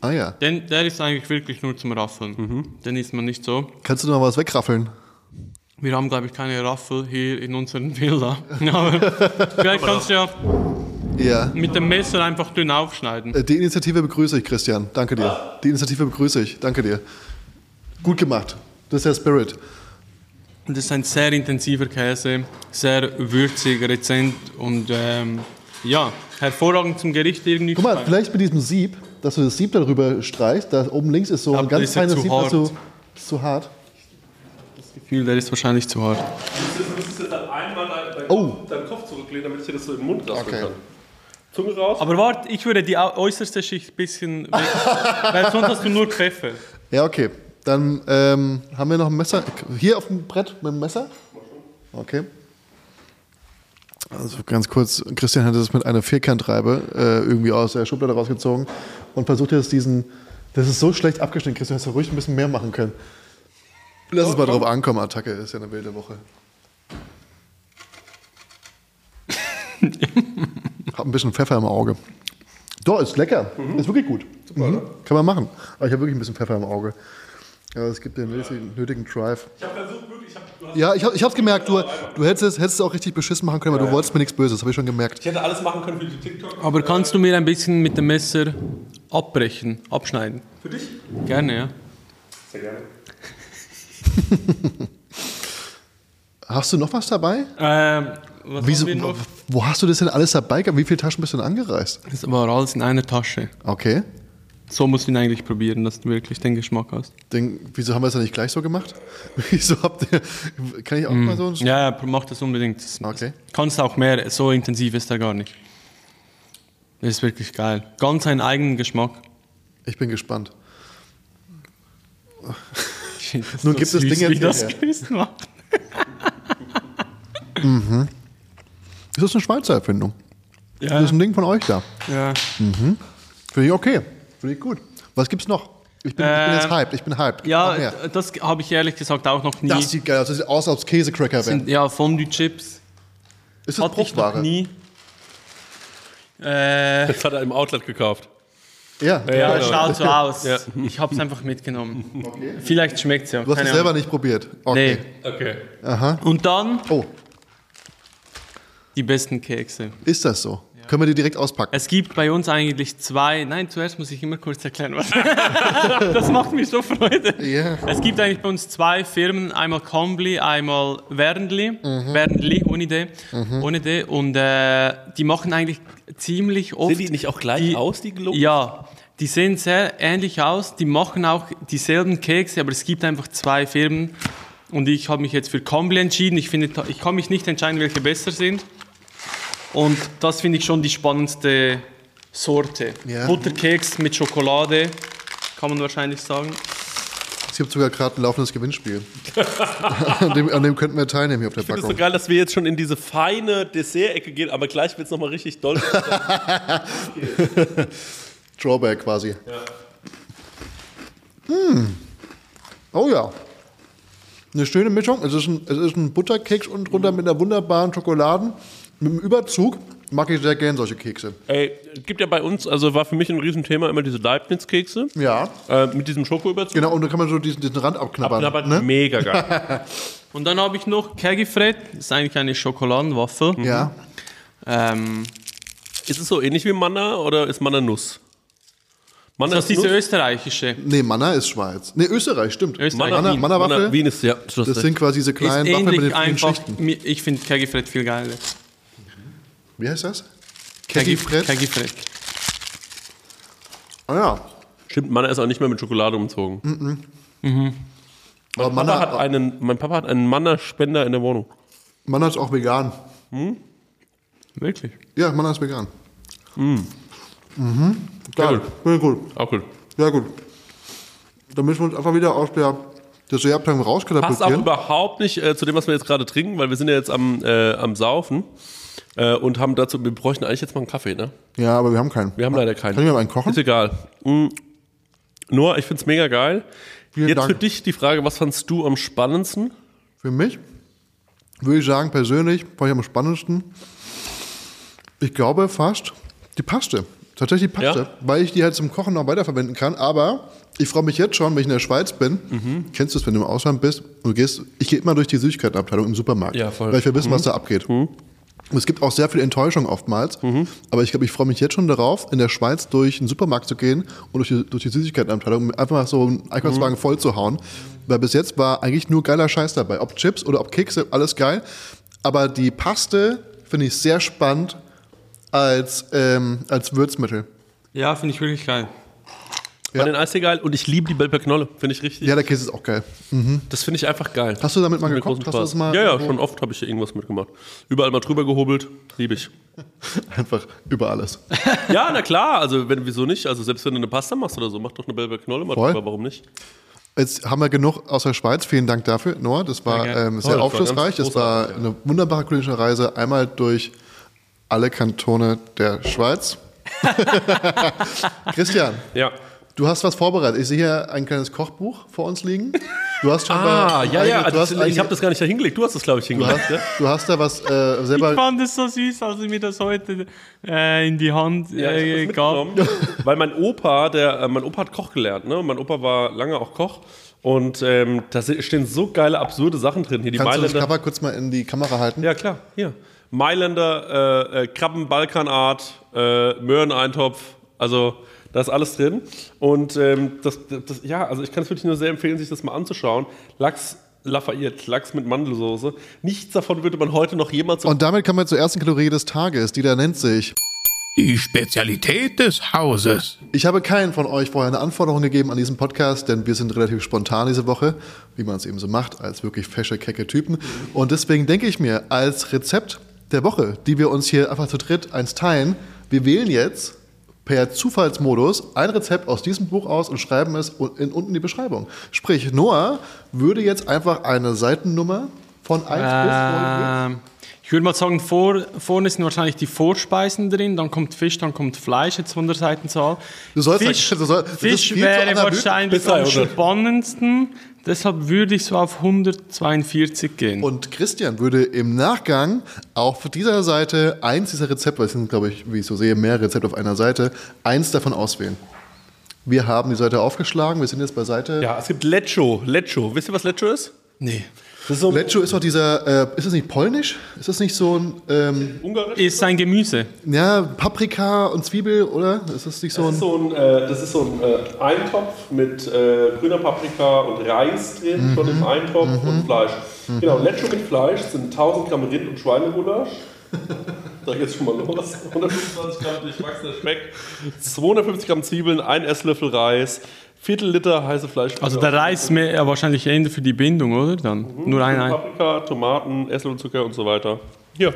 Ah ja. Den, der ist eigentlich wirklich nur zum Raffeln. Den isst man nicht so. Kannst du noch was wegraffeln? Wir haben, glaube ich, keine Raffel hier in unseren Villa. Aber vielleicht kannst du ja Ja. mit dem Messer einfach dünn aufschneiden. Äh, Die Initiative begrüße ich, Christian. Danke dir. Die Initiative begrüße ich. Danke dir. Gut gemacht. Das ist der Spirit. Und Das ist ein sehr intensiver Käse, sehr würzig, rezent und ähm, ja, hervorragend zum Gericht irgendwie. Guck mal, vielleicht mit diesem Sieb, dass du das Sieb darüber streichst. Da oben links ist so ein ganz ja zu Sieb, hart. das ist zu hart. Gefühl, der ist wahrscheinlich zu hart. Du müsstest jetzt dann einmal deinen, Oh. deinen Kopf zurücklehnen, damit ich dir das so den Mund raspeln Okay. kann. Zunge raus. Aber warte, ich würde die äußerste Schicht ein bisschen weg, weil sonst hast du nur Pfeffer. Ja, okay. Dann ähm, haben wir noch ein Messer. Hier auf dem Brett mit dem Messer? Okay. Also ganz kurz, Christian hat das mit einer Vierkantreibe äh, irgendwie aus der Schublade rausgezogen und versucht jetzt diesen. Das ist so schlecht abgeschnitten, Christian, hättest du ruhig ein bisschen mehr machen können. Lass uns mal drauf ankommen, Attacke ist ja eine wilde Woche. Hab ein bisschen Pfeffer im Auge. Doch, ist lecker. Ist wirklich gut. Mhm. Kann man machen. Aber ich habe wirklich ein bisschen Pfeffer im Auge. Ja, es gibt den nötigen, nötigen Drive. Ich habe versucht, wirklich, ich, hab, Ja, ich habe ich hab's gemerkt, du, du hättest, es, hättest es auch richtig beschissen machen können, aber du wolltest mir nichts Böses, habe ich schon gemerkt. ich hätte alles machen können für die TikTok. Aber kannst du mir ein bisschen mit dem Messer abbrechen, abschneiden? Für dich? Gerne, ja. Sehr gerne. Hast du noch was dabei? Ähm, was Wieso, noch? wo hast du das denn alles dabei gehabt? Wie viele Taschen bist du denn angereist? Das war alles in einer Tasche. Okay. So musst du ihn eigentlich probieren, dass du wirklich den Geschmack hast. Den, wieso haben wir es dann nicht gleich so gemacht? Wieso habt ihr. Kann ich auch mal so ein. Mm. Ja, ja, mach das unbedingt. Das- Okay. Kannst auch mehr, so intensiv ist er gar nicht. Das ist wirklich geil. Ganz einen eigenen Geschmack. Ich bin gespannt. Das Nun gibt es Dinge, die- das ja. Chris macht. Ist das eine Schweizer Erfindung? Ja, Das ist ein Ding von euch da. ja. Finde ich okay. Finde ich gut. Was gibt's noch? Ich bin, ich bin jetzt Ähm, hyped. Ich bin hyped. Ja das habe ich ehrlich gesagt auch noch nie. Das sieht geil aus. Das sieht aus, als ob es Käsecracker wären. ja, Fondue-Chips Ist das hatte ich noch nie. Äh, Das hat er im Outlet gekauft. Ja, Ja, genau. schaut so aus. Ja. Ich habe es einfach mitgenommen. Vielleicht schmeckt es ja. du hast es selber nicht probiert. Okay. Nee. Okay. Und dann Oh, die besten Kekse. ist das so? Können wir die direkt auspacken? Es gibt bei uns eigentlich zwei. Nein, zuerst muss ich immer kurz erklären, was. das macht mir so Freude. Ja. Es gibt eigentlich bei uns zwei Firmen, einmal Combly, einmal Wernli, Mhm. Wernli ohne D, ohne D. Und äh, die machen eigentlich ziemlich oft. Sehen die nicht auch gleich die- aus, die Globus? Ja, die sehen sehr ähnlich aus. Die machen auch dieselben Kekse, aber es gibt einfach zwei Firmen. Und ich habe mich jetzt für Combly entschieden. Ich finde, ich kann mich nicht entscheiden, welche besser sind. Und das finde ich schon die spannendste Sorte. Ja. Butterkeks mit Schokolade, kann man wahrscheinlich sagen. Es gibt sogar gerade ein laufendes Gewinnspiel. an, dem, an dem könnten wir teilnehmen hier auf der Ich finde es so Packung. geil, dass wir jetzt schon in diese feine Dessert-Ecke gehen, aber gleich wird es nochmal richtig doll. Drawback quasi. Hm. Oh ja. Eine schöne Mischung. Es ist ein, es ist ein Butterkeks und drunter mit einer wunderbaren Schokoladen. Mit einem Überzug mag ich sehr gern solche Kekse. Ey, es gibt ja bei uns, also war für mich ein Riesenthema immer diese Leibniz-Kekse Ja, äh, mit diesem Schokoüberzug. genau. Und da kann man so diesen, diesen Rand abknabbern. Aber ne? mega geil. Und dann habe ich noch Kegifred, das ist eigentlich eine Schokoladenwaffel. Ja. Ähm, ist es so ähnlich wie Manna oder ist Manna Nuss? Manna das ist diese Nuss? österreichische. Nee, Manna ist Schweiz. Nee, Österreich, stimmt. Österreich. Manna, Wien. Manna Waffel. Manna, Wien ist, ja. Das sind quasi diese kleinen Waffeln mit den einfach. Schichten. Ich finde Kegifred viel geiler. Wie heißt das? Kegifred? Kegifred. Ah ja. Stimmt, Manna ist auch nicht mehr mit Schokolade umzogen. Aber Papa hat Manna, einen, mein Papa hat einen Manna-Spender in der Wohnung. Manna ist auch vegan. Wirklich? Ja, Manna ist vegan. Mhm. Geil. Sehr gut. Auch cool. Sehr gut. Dann müssen wir uns einfach wieder aus der Dessertabteilung Passt auch rauskatapultieren. überhaupt nicht äh, zu dem, was wir jetzt gerade trinken, weil wir sind ja jetzt am, äh, am Saufen äh, und haben dazu, wir bräuchten eigentlich jetzt mal einen Kaffee, ne? Ja, aber wir haben keinen. Wir haben leider keinen. Kann ich mal einen kochen? Ist egal. Mm. Noah, ich find's mega geil. Vielen jetzt Dank. für dich die Frage, was fandst du am spannendsten? Für mich würde ich sagen, persönlich, fand ich am spannendsten, ich glaube fast die Paste. Tatsächlich die Paste, Ja? weil ich die halt zum Kochen noch weiterverwenden kann. Aber ich freue mich jetzt schon, wenn ich in der Schweiz bin. Mhm. Kennst du es, wenn du im Ausland bist? Und du gehst, ich gehe immer durch die Süßigkeitenabteilung im Supermarkt, Ja, voll. Mhm. weil ich will wissen, was da abgeht. Und es gibt auch sehr viel Enttäuschung oftmals. Mhm. Aber ich glaube, ich freue mich jetzt schon darauf, in der Schweiz durch einen Supermarkt zu gehen und durch die, durch die Süßigkeitenabteilung einfach mal so einen Einkaufswagen Mhm. voll zu hauen. Weil bis jetzt war eigentlich nur geiler Scheiß dabei. Ob Chips oder ob Kekse, alles geil. Aber die Paste finde ich sehr spannend als, ähm, als Würzmittel. Ja, finde ich wirklich geil. Bei den Eis geil und ich liebe die Belper Knolle. Finde ich richtig. Ja, der Käse ist auch geil. Das finde ich einfach geil. Hast du damit mal gekocht? Hast du das mal ja, ja, schon oft habe ich hier irgendwas mitgemacht. Überall mal drüber gehobelt. Liebe ich. Einfach über alles. Ja, na klar. Also, wenn, wieso nicht? Also, selbst wenn du eine Pasta machst oder so, mach doch eine Belper Knolle mal Voll. drüber. Warum nicht? Jetzt haben wir genug aus der Schweiz. Vielen Dank dafür, Noah. Das war Sehr gerne. ähm, Oh, sehr das war aufschlussreich. Das war eine wunderbare kulinische Reise. Einmal durch alle Kantone der Schweiz. Christian, Ja. Du hast was vorbereitet. Ich sehe hier ein kleines Kochbuch vor uns liegen. Du hast schon Ah, ja, ja. Du hast, ich habe das gar nicht da hingelegt. Du hast das, glaube ich, du hingelegt. hast, ja? du hast da was äh, Ich selber. fand es so süß, als er mir das heute äh, in die Hand Ja, äh, ich hab gab. weil mein Opa, der, äh, mein Opa hat Koch gelernt, ne? Mein Opa war lange auch Koch. Und ähm, da stehen so geile, absurde Sachen drin. Hier die Kannst du das Mailänder. Cover kurz mal in die Kamera halten? Ja, klar, hier. Mailänder, äh, äh, Krabben, Balkanart, äh, Möhreneintopf, also da ist alles drin. Und ähm, das, das, ja, also ich kann es wirklich nur sehr empfehlen, sich das mal anzuschauen. Lachs Lafayette, Lachs mit Mandelsoße. Nichts davon würde man heute noch jemals Und damit kommen wir zur ersten Kalorie des Tages. Die da nennt sich. Die Spezialität des Hauses. Ich habe keinen von euch vorher eine Anforderung gegeben an diesen Podcast, denn wir sind relativ spontan diese Woche, wie man es eben so macht, als wirklich fesche, kecke Typen. Und deswegen denke ich mir, als Rezept der Woche, die wir uns hier einfach zu dritt eins teilen, wir wählen jetzt per Zufallsmodus ein Rezept aus diesem Buch aus und schreiben es in, unten in die Beschreibung. Sprich, Noah würde jetzt einfach eine Seitennummer von 1 bis 9 Ähm, ich würde mal sagen, vor, vorne sind wahrscheinlich die Vorspeisen drin, dann kommt Fisch, dann kommt Fleisch, jetzt von der Seitenzahl. Du sollst Fisch, du soll, Fisch wäre wahrscheinlich am 300. spannendsten, deshalb würde ich so auf 142 gehen. Und Christian würde im Nachgang auf dieser Seite eins dieser Rezepte, weil es sind, glaube ich, wie ich so sehe, mehr Rezepte auf einer Seite, eins davon auswählen. Wir haben die Seite aufgeschlagen. Wir sind jetzt bei Seite. Ja, es gibt Leccio. Leccio. Wisst ihr, was Leccio ist? Nee. So Leccio ist doch dieser, äh, ist das nicht polnisch? Ist das nicht so ein, ähm, ungarisch. Ist ein Gemüse. ja, Paprika und Zwiebel, oder? Ist das nicht so Das ein. ist so ein, äh, das ist so ein äh, Eintopf mit äh, grüner Paprika und Reis drin von dem Eintopf und Fleisch. Genau, Lecho mit Fleisch sind 1000 Gramm Rind- und Schweinegulasch. Da geht's schon mal los. 125 Gramm durchwachsener Speck, 250 Gramm Zwiebeln, ein Esslöffel Reis, Viertel Liter heiße Fleisch. Also der Reis mehr, ja, wahrscheinlich eher für die Bindung, oder? Dann nur ein, ein. Paprika, Tomaten, Esslöffelzucker und so weiter. Hier.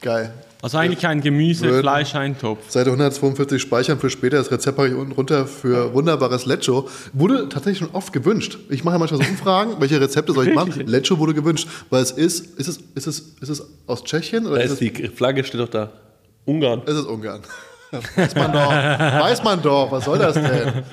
Geil. Also eigentlich ein Gemüse, Würden- Fleisch, Eintopf. Seite 142 speichern für später. Das Rezept habe ich unten runter für wunderbares Lecho. Wurde tatsächlich schon oft gewünscht. Ich mache ja manchmal so Umfragen, welche Rezepte soll ich machen. Lecho wurde gewünscht, weil es ist, ist es, ist es, ist es aus Tschechien oder Da ist ist es, die Flagge, steht doch da. Ungarn. ist es Ungarn? Weiß man doch. Weiß man doch. Was soll das denn?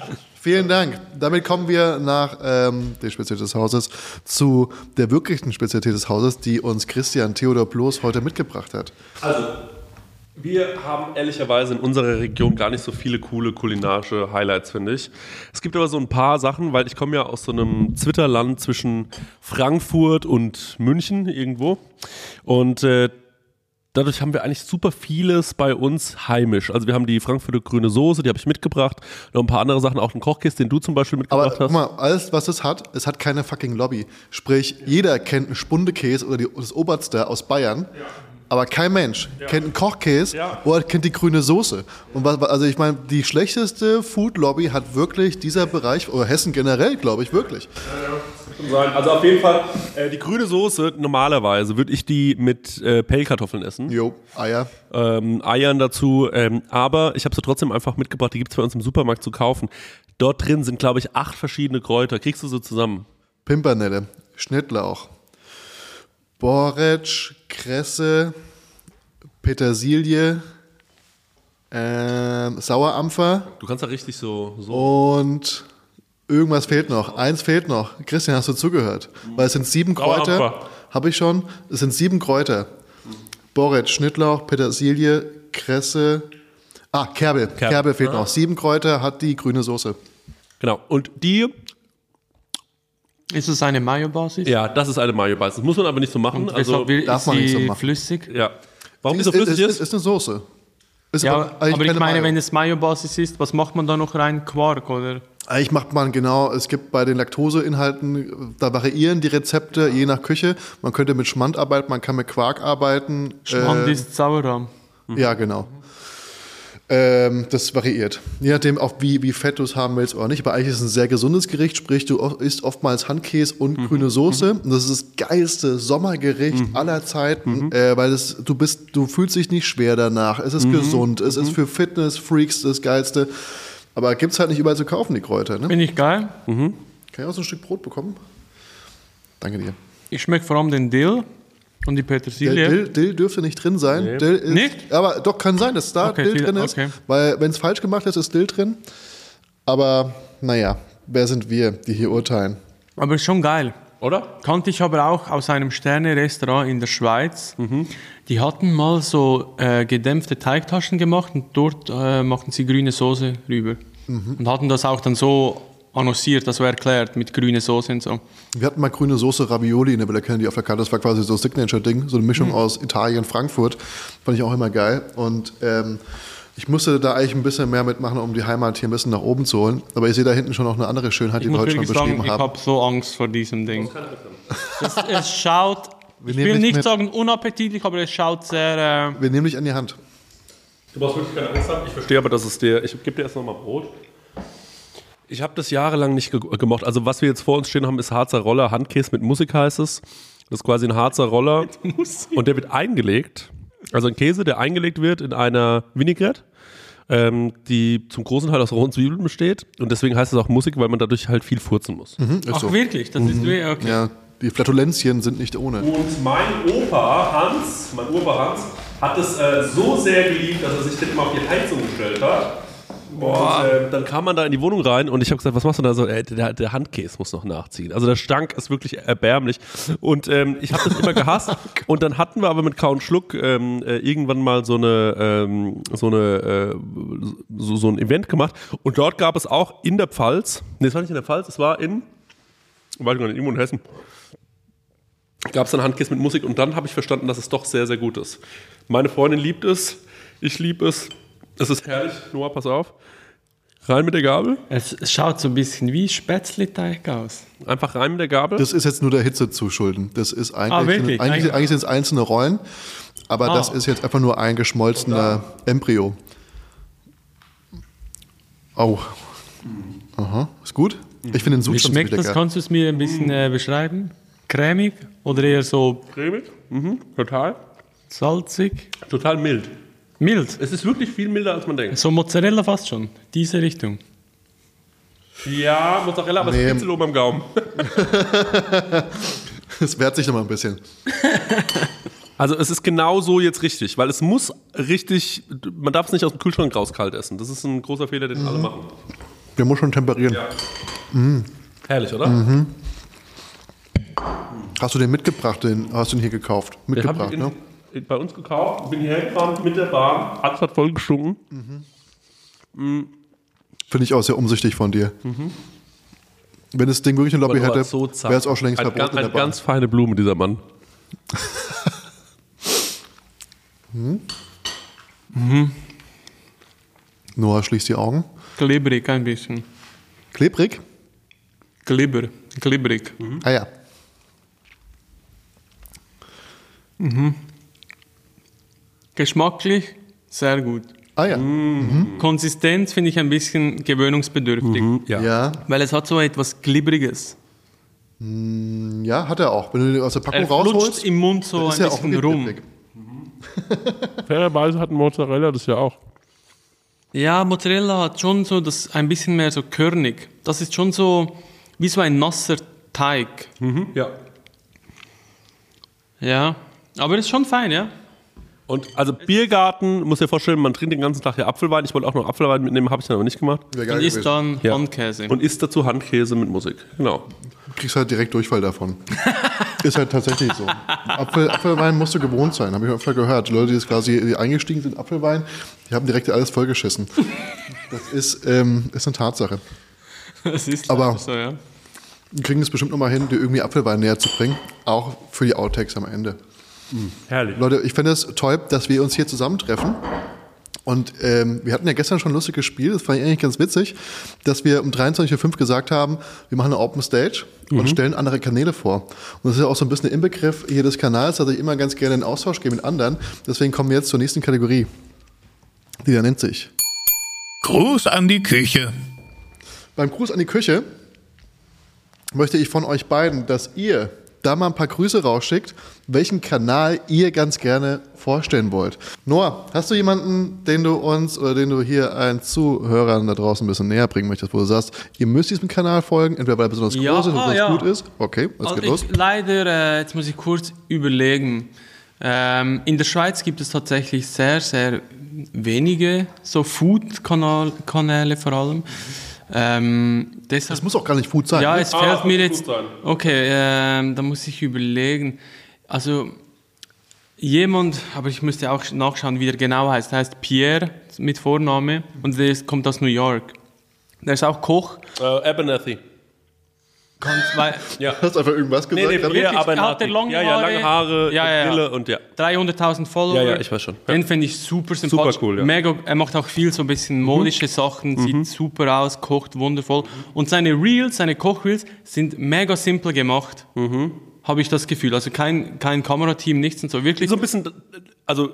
Vielen Dank. Damit kommen wir nach ähm, der Spezialität des Hauses zu der wirklichen Spezialität des Hauses, die uns Christian Theodor Bloß heute mitgebracht hat. Also, wir haben ehrlicherweise in unserer Region gar nicht so viele coole kulinarische Highlights, finde ich. Es gibt aber so ein paar Sachen, weil ich komme ja aus so einem Zwitterland zwischen Frankfurt und München irgendwo. Und äh, dadurch haben wir eigentlich super vieles bei uns heimisch. Also wir haben die Frankfurter grüne Soße, die habe ich mitgebracht. Noch ein paar andere Sachen, auch einen Kochkiss, den du zum Beispiel Aber mitgebracht guck hast. mal, alles, was es hat, es hat keine fucking Lobby. Sprich, jeder kennt einen Spundekäse oder die, das Oberster aus Bayern. Aber kein Mensch kennt einen Kochkäse Ja. oder kennt die grüne Soße. Und was, also ich meine, die schlechteste Food-Lobby hat wirklich dieser Bereich, oder Hessen generell, glaube ich, wirklich. Also auf jeden Fall. Äh, die grüne Soße, normalerweise würde ich die mit äh, Pellkartoffeln essen. Jo, Eier. ähm, Eiern dazu. Ähm, aber ich habe sie trotzdem einfach mitgebracht. Die gibt es bei uns im Supermarkt zu kaufen. Dort drin sind, glaube ich, acht verschiedene Kräuter. Kriegst du so zusammen? Pimpernelle, Schnittlauch, Borretsch, Kresse, Petersilie, ähm, Sauerampfer Du kannst da richtig so. so. und irgendwas fehlt noch. Eins fehlt noch. Christian, hast du zugehört? Weil es sind sieben Kräuter. Sauerampfer. Habe ich schon. Es sind sieben Kräuter. Borretsch, Schnittlauch, Petersilie, Kresse. Ah, Kerbel. Kerbel, fehlt noch. Sieben Kräuter hat die grüne Soße. Genau. Und die, Ist es eine Mayo-Basis? ja, das ist eine Mayo-Basis. Das muss man aber nicht so machen. Also, Weshalb will- darf ist man nicht so die machen. flüssig? ja. Warum Ist, so flüssig ist, ist? ist, eine Soße. Ist Ja, eigentlich aber ich meine, Mayo. wenn es Mayo-Basis ist, was macht man da noch rein? Quark, oder? Eigentlich macht man genau, es gibt bei den Laktoseinhalten, da variieren die Rezepte je nach Küche. Man könnte mit Schmand arbeiten, man kann mit Quark arbeiten. Schmand Äh, ist Sauerrahm. ja, genau. Ähm, das variiert. Je nachdem, auch wie, wie fett du es haben willst oder nicht. Aber eigentlich ist es ein sehr gesundes Gericht, sprich, du isst oftmals Handkäse und grüne Soße. Und das ist das geilste Sommergericht aller Zeiten, äh, weil es, du bist, du fühlst dich nicht schwer danach. Es ist gesund, es ist für Fitness-Freaks das Geilste. Aber gibt es halt nicht überall zu kaufen, die Kräuter. Ne? Finde ich geil. Kann ich auch so ein Stück Brot bekommen? Danke dir. Ich schmecke vor allem den Dill und die Petersilie. Dill, Dill dürfte nicht drin sein. Dill ist, Nicht? Aber doch, kann sein, dass da Okay, Dill drin ist. okay. Weil, wenn es falsch gemacht ist, ist Dill drin. Aber, naja, wer sind wir, die hier urteilen? Aber ist schon geil. Oder? Kannte ich aber auch aus einem Sterne-Restaurant in der Schweiz. Die hatten mal so äh, gedämpfte Teigtaschen gemacht und dort äh, machten sie grüne Soße rüber. Und hatten das auch dann so annonciert, das war erklärt mit grüne Soße und so. Wir hatten mal grüne Soße Ravioli in der Villa Kennedy auf der Karte. Das war quasi so ein Signature-Ding, so eine Mischung aus Italien, Frankfurt. Fand ich auch immer geil. Und ähm, ich musste da eigentlich ein bisschen mehr mitmachen, um die Heimat hier ein bisschen nach oben zu holen. Aber ich sehe da hinten schon noch eine andere Schönheit, die Ich sagen, beschrieben ich haben. habe so Angst vor diesem Ding. Es, es schaut, ich will nicht mit. sagen unappetitlich, aber es schaut sehr... Äh, Wir nehmen dich an die Hand. Du brauchst wirklich keine Angst haben. Ich verstehe aber, dass es dir. Ich gebe dir erst nochmal Brot. Ich habe das jahrelang nicht ge gemocht. Also, was wir jetzt vor uns stehen haben, ist Harzer Roller. Handkäse mit Musik heißt es. Das ist quasi ein Harzer Roller. Und der wird eingelegt. Also ein Käse, der eingelegt wird in einer Vinaigrette, ähm, die zum großen Teil aus rohen Zwiebeln besteht. Und deswegen heißt es auch Musik, weil man dadurch halt viel furzen muss. Ist ach so. wirklich? Das ist wie- okay. Ja, die Flatulenzien sind nicht ohne. Und mein Opa Hans, mein Opa Hans, hat es äh, so sehr geliebt, dass er sich das mal auf die Heizung gestellt hat. Und äh, dann kam man da in die Wohnung rein und ich habe gesagt, was machst du da so? Äh, der, der Handkäse muss noch nachziehen. Also der Stank ist wirklich erbärmlich. Und ähm, ich habe das immer gehasst. und dann hatten wir aber mit Kau und Schluck ähm, äh, irgendwann mal so eine, ähm, so eine, äh, so, so ein Event gemacht. Und dort gab es auch in der Pfalz, nee, es war nicht in der Pfalz, es war in, weiß ich gar nicht, irgendwo in Hessen. Gab es dann Handkäse mit Musik und dann habe ich verstanden, dass es doch sehr, sehr gut ist. Meine Freundin liebt es, ich liebe es. Es ist herrlich. Noah, pass auf. Rein mit der Gabel. Es schaut so ein bisschen wie Spätzleteig aus. Einfach rein mit der Gabel. Das ist jetzt nur der Hitze zu schulden. Das ist eigentlich, Ah, eigentlich, Eigentlich- sind es einzelne Rollen, aber Ah. das ist jetzt einfach nur ein geschmolzener Embryo. Au. Aha, ist gut. Ich finde den Sud Wie schmeckt das? lecker. Kannst du es mir ein bisschen äh, beschreiben? Cremig oder eher so Cremig. Mhm. Total. salzig? Total mild. Mild. Es ist wirklich viel milder, als man denkt. So Mozzarella fast schon. Diese Richtung. Ja, Mozzarella, aber es Nee. ist Kitzel oben am Gaumen. Es wehrt sich noch mal ein bisschen. Also es ist genau so jetzt richtig, weil es muss richtig, man darf es nicht aus dem Kühlschrank raus kalt essen. Das ist ein großer Fehler, den alle machen. Der muss schon temperieren. Herrlich, oder? Hast du den mitgebracht? Den hast du den hier gekauft? Mitgebracht, ne? Bei uns gekauft, bin hierher gefahren mit der Bahn, alles hat voll gestunken. Finde ich auch sehr umsichtig von dir. Wenn das Ding wirklich eine Lobby hätte, so wäre es auch schon längst ein, verboten ganz, in der eine Bahn. ganz feine Blume, dieser Mann. Noah schließt die Augen. Glibberig ein bisschen. Klebrig? Glibber. Glibberig. Ah ja. Geschmacklich sehr gut. Ah ja. Konsistenz finde ich ein bisschen gewöhnungsbedürftig. Ja. Ja. Weil es hat so etwas Glibberiges. Ja, hat er auch. Wenn du den aus der Packung Er flutscht rausholst, im Mund so ein ist auch bisschen rum. klebrig. Fairerweise hat Mozzarella das ja auch. Ja, Mozzarella hat schon so das ein bisschen mehr so körnig. Das ist schon so wie so ein nasser Teig. Ja. Ja, aber ist schon fein, ja. Und also Biergarten, muss dir vorstellen, man trinkt den ganzen Tag ja Apfelwein. Ich wollte auch noch Apfelwein mitnehmen, habe ich dann aber nicht gemacht. Und geil isst gewesen. dann Ja. Handkäse. Und isst dazu Handkäse mit Musik. Genau. Du kriegst halt direkt Durchfall davon. ist halt tatsächlich so. Apfel, Apfelwein musst du gewohnt sein, habe ich öfter gehört. Die Leute, die jetzt quasi die eingestiegen sind, Apfelwein, die haben direkt alles vollgeschissen. Das ist, ähm, ist eine Tatsache. Das ist Aber- so, ja. Wir kriegen es bestimmt nochmal hin, dir irgendwie Apfelwein näher zu bringen. Auch für die Outtakes am Ende. Herrlich. Leute, ich finde es toll, dass wir uns hier zusammentreffen. Und ähm, wir hatten ja gestern schon ein lustiges Spiel, das fand ich eigentlich ganz witzig, dass wir um 23.05 Uhr gesagt haben, wir machen eine Open Stage und stellen andere Kanäle vor. Und das ist ja auch so ein bisschen der Inbegriff hier des Kanals, dass ich immer ganz gerne in Austausch gehe mit anderen. Deswegen kommen wir jetzt zur nächsten Kategorie. Die da nennt sich. Gruß an die Küche. Beim Gruß an die Küche möchte ich von euch beiden, dass ihr da mal ein paar Grüße rausschickt, welchen Kanal ihr ganz gerne vorstellen wollt. Noah, hast du jemanden, den du uns oder den du hier allen Zuhörern da draußen ein bisschen näher bringen möchtest, wo du sagst, ihr müsst diesem Kanal folgen, entweder weil er besonders Ja, groß ist und ah, besonders ja. gut ist. Okay, was Also geht los? ich, leider, äh, jetzt muss ich kurz überlegen. Ähm, in der Schweiz gibt es tatsächlich sehr, sehr wenige so Food-Kanäle vor allem. Ähm, deshalb Das muss auch gar nicht Food sein. ja, ne? es Ah, fällt das mir jetzt. Okay, ähm, da muss ich überlegen. Also jemand, aber ich müsste auch nachschauen, wie der genau heißt. Der heißt Pierre mit Vorname und der ist, kommt aus New York. Der ist auch Koch. Äh, Abernathy. Zwei, Ja. Hast einfach irgendwas Nee, gesagt? nee, Hab Pierre ich- Hat der Abernathy. lange ja, ja, lange Haare, Ja, ja, ja. Brille und ja. 300.000 Follower. Ja, ja, ich weiß schon. Ja. Den finde ich super sympathisch. Super cool, ja. Mhm. Mega, er macht auch viel so ein bisschen modische Sachen, sieht super aus, kocht wundervoll. Und seine Reels, seine Kochreels sind mega simpel gemacht. Mhm. Habe ich das Gefühl. Also kein, kein Kamerateam, nichts und so. Wirklich. So ein bisschen, also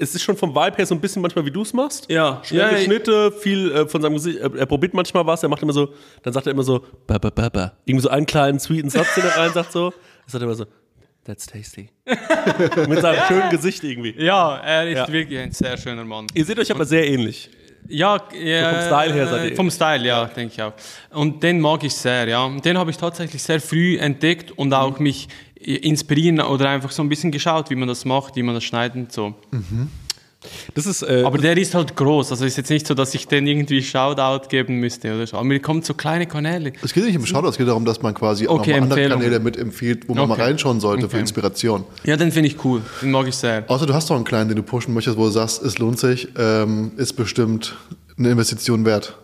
es ist schon vom Vibe her so ein bisschen manchmal, wie du es machst. Ja. Schnelle Ja, Schnitte, viel äh, von seinem Gesicht. Er, er probiert manchmal was, er macht immer so, dann sagt er immer so, ba, ba, ba, ba. Irgendwie so einen kleinen sweeten Satz, den er rein sagt so. Dann sagt er immer so, that's tasty. Mit seinem schönen Gesicht irgendwie. Ja, er ist Ja. wirklich ein sehr schöner Mann. Ihr seht euch aber sehr ähnlich. Ja, ja vom Style her seid ihr- Vom Style, ja, denke ich auch. Und den mag ich sehr, ja. Und Den habe ich tatsächlich sehr früh entdeckt und auch mich inspirieren oder einfach so ein bisschen geschaut, wie man das macht, wie man das schneidet und so. Das ist, äh, Aber der ist halt groß, also ist jetzt nicht so, dass ich den irgendwie Shoutout geben müsste oder so. Aber mir kommen so kleine Kanäle. Es geht nicht um Shoutout, es geht darum, dass man quasi auch Okay, nochmal andere. Kanäle mit empfiehlt, wo man mal Okay. reinschauen sollte für Okay. Inspiration. Ja, den finde ich cool. Den mag ich sehr. Außer du hast doch einen kleinen, den du pushen möchtest, wo du sagst, es lohnt sich, ähm, ist bestimmt eine Investition wert.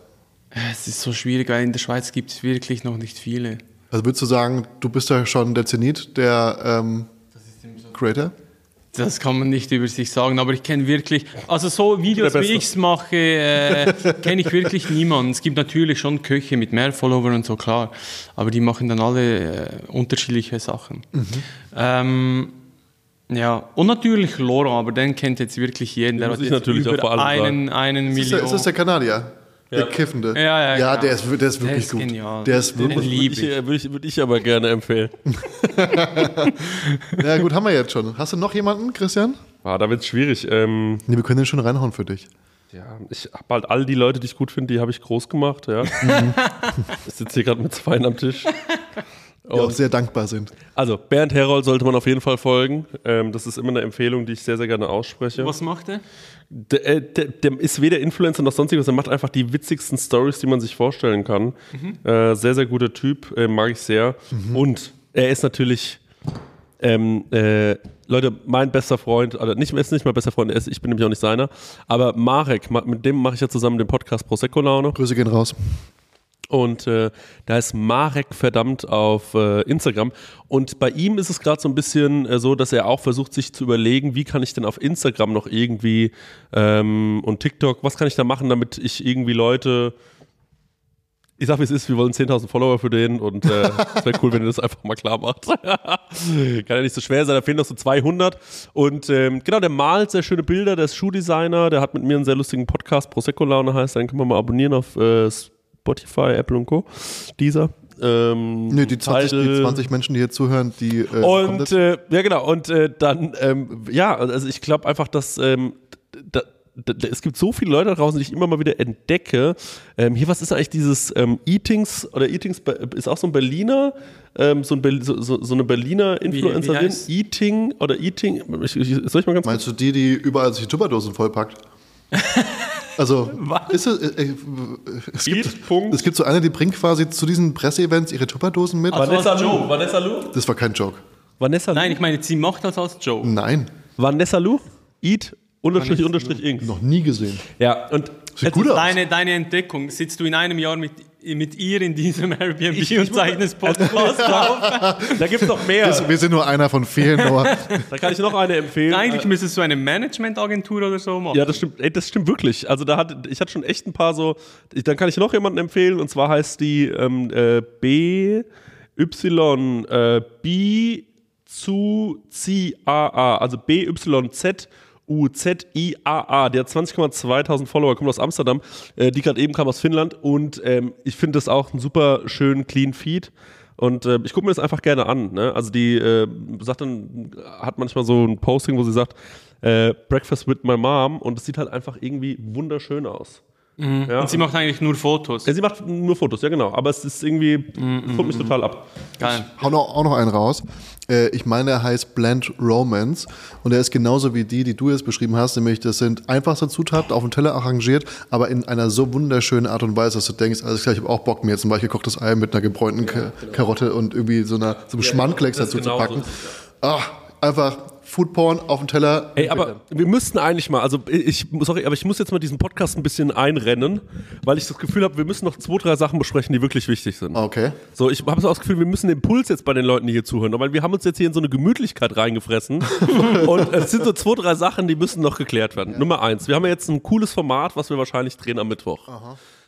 Es ist so schwierig, weil in der Schweiz gibt es wirklich noch nicht viele. Also würdest du sagen, du bist ja schon der Zenit der ähm, Creator? Das kann man nicht über sich sagen, aber ich kenne wirklich, also so Videos Der wie ich es mache, äh, kenne ich wirklich niemanden. Es gibt natürlich schon Köche mit mehr Followern und so, klar, aber die machen dann alle äh, unterschiedliche Sachen. Ähm, ja, und natürlich Laurent, aber den kennt jetzt wirklich jeden. Der muss hat ich jetzt natürlich auch über vor allem einen, einen Ist, der, Million. ist das der Kanadier? Der Kiffende? Ja, ja, ja genau. der, ist, der ist wirklich ist gut. genial. Der ist Den wirklich liebe ich, ich. würde ich, würde ich aber gerne empfehlen. Ja gut, haben wir jetzt schon. Hast du noch jemanden, Christian? Ah, da wird es schwierig. Ähm, Nee, wir können den schon reinhauen für dich. ja, ich habe halt all die Leute, die ich gut finde, die habe ich groß gemacht. Ja. ich sitze hier gerade mit zwei am Tisch. Die auch sehr dankbar sind. Also, Bernd Herold sollte man auf jeden Fall folgen. Ähm, das ist immer eine Empfehlung, die ich sehr, sehr gerne ausspreche. Was macht er? Der, äh, der, der ist weder Influencer noch sonstiges, er macht einfach die witzigsten Stories, die man sich vorstellen kann. Äh, sehr, sehr guter Typ, äh, mag ich sehr. Und er ist natürlich, ähm, äh, Leute, mein bester Freund, also nicht, er ist nicht mein bester Freund, er ist, ich bin nämlich auch nicht seiner, aber Marek, ma- mit dem mache ich ja zusammen den Podcast Prosecco Laune. Grüße gehen raus. Und äh, da ist Marek verdammt auf äh, Instagram. Und bei ihm ist es gerade so ein bisschen äh, so, dass er auch versucht, sich zu überlegen, wie kann ich denn auf Instagram noch irgendwie ähm, und TikTok, was kann ich da machen, damit ich irgendwie Leute. Ich sag, wie es ist, wir wollen 10.000 Follower für den und äh, es wäre cool, wenn ihr das einfach mal klar macht. Kann ja nicht so schwer sein, da fehlen noch so 200. Und ähm, genau, der malt sehr schöne Bilder, der ist Schuhdesigner, der hat mit mir einen sehr lustigen Podcast, Prosecco Laune heißt, den können wir mal abonnieren auf äh, Spotify, Apple und Co. Dieser. Ähm, Nee, die 20, die Tidal. 20 Menschen, die hier zuhören, die. Äh, Und äh, ja, genau. Und äh, dann, ähm, ja, also ich glaube einfach, dass ähm, da, da, da, es gibt so viele Leute da draußen, die ich immer mal wieder entdecke. Ähm, hier, was ist eigentlich dieses ähm, Eatings oder Eatings ist auch so ein Berliner, ähm, so, ein so, so, eine Berliner Influencerin. Eating oder Eating. Ich, ich, soll ich mal ganz Meinst du die, die überall sich die Tupperdosen vollpackt? Also, ist es, äh, äh, es, gibt, es gibt so eine, die bringt quasi zu diesen Presseevents ihre Tupperdosen mit. Vanessa. Joke. Vanessa Lu. Das war kein Joke. Vanessa Lu. Nein, ich meine, sie macht das als Joke. Nein, Vanessa Lu. Eat unterstrich unterstrich Inc. noch nie gesehen. Ja, und Sieht gut aus. Deine, deine Entdeckung, sitzt du in einem Jahr mit, mit ihr in diesem Airbnb und zeichnest Podcast auf? da gibt es noch mehr. Wir sind nur einer von vielen, Da kann ich noch eine empfehlen. Eigentlich müsstest du eine Managementagentur oder so machen. Ja, das stimmt, ey, das stimmt wirklich. Also da hat, ich hatte schon echt ein paar so, ich, dann kann ich noch jemanden empfehlen und zwar heißt die ähm, äh, B Y äh, B zu C A A, also B Y Z U Z I A A. Der hat 20,2 Follower, kommt aus Amsterdam. Äh, die gerade eben kam aus Finnland und ähm, ich finde das auch einen super schönen clean Feed. Und äh, ich gucke mir das einfach gerne an. Ne? Also die äh, sagt dann, hat manchmal so ein Posting, wo sie sagt, äh, Breakfast with my mom und es sieht halt einfach irgendwie wunderschön aus. Ja. Und sie macht eigentlich nur Fotos. Ja, sie macht nur Fotos, ja genau, aber es ist irgendwie, es holt mich total ab. Geil. hau noch, auch noch einen raus. Äh, ich meine, er heißt Blend Romance und er ist genauso wie die, die du jetzt beschrieben hast, nämlich das sind einfachste Zutaten auf dem Teller arrangiert, aber in einer so wunderschönen Art und Weise, dass du denkst, alles klar, ich habe auch Bock, mir jetzt zum Beispiel gekochtes Ei mit einer gebräunten Ka Karotte und irgendwie so, einer, so einem Schmandklecks das dazu ist zu genau packen. so. Ah, einfach Foodporn auf dem Teller. Ey, aber wir müssten eigentlich mal, also ich, sorry, aber ich muss jetzt mal diesen Podcast ein bisschen einrennen, weil ich das Gefühl habe, wir müssen noch zwei, drei Sachen besprechen, die wirklich wichtig sind. Okay. So, ich habe so das Gefühl, wir müssen den Puls jetzt bei den Leuten, die hier zuhören, weil wir haben uns jetzt hier in so eine Gemütlichkeit reingefressen und es sind so zwei, drei Sachen, die müssen noch geklärt werden. Nummer eins, wir haben ja jetzt ein cooles Format, was wir wahrscheinlich drehen am Mittwoch.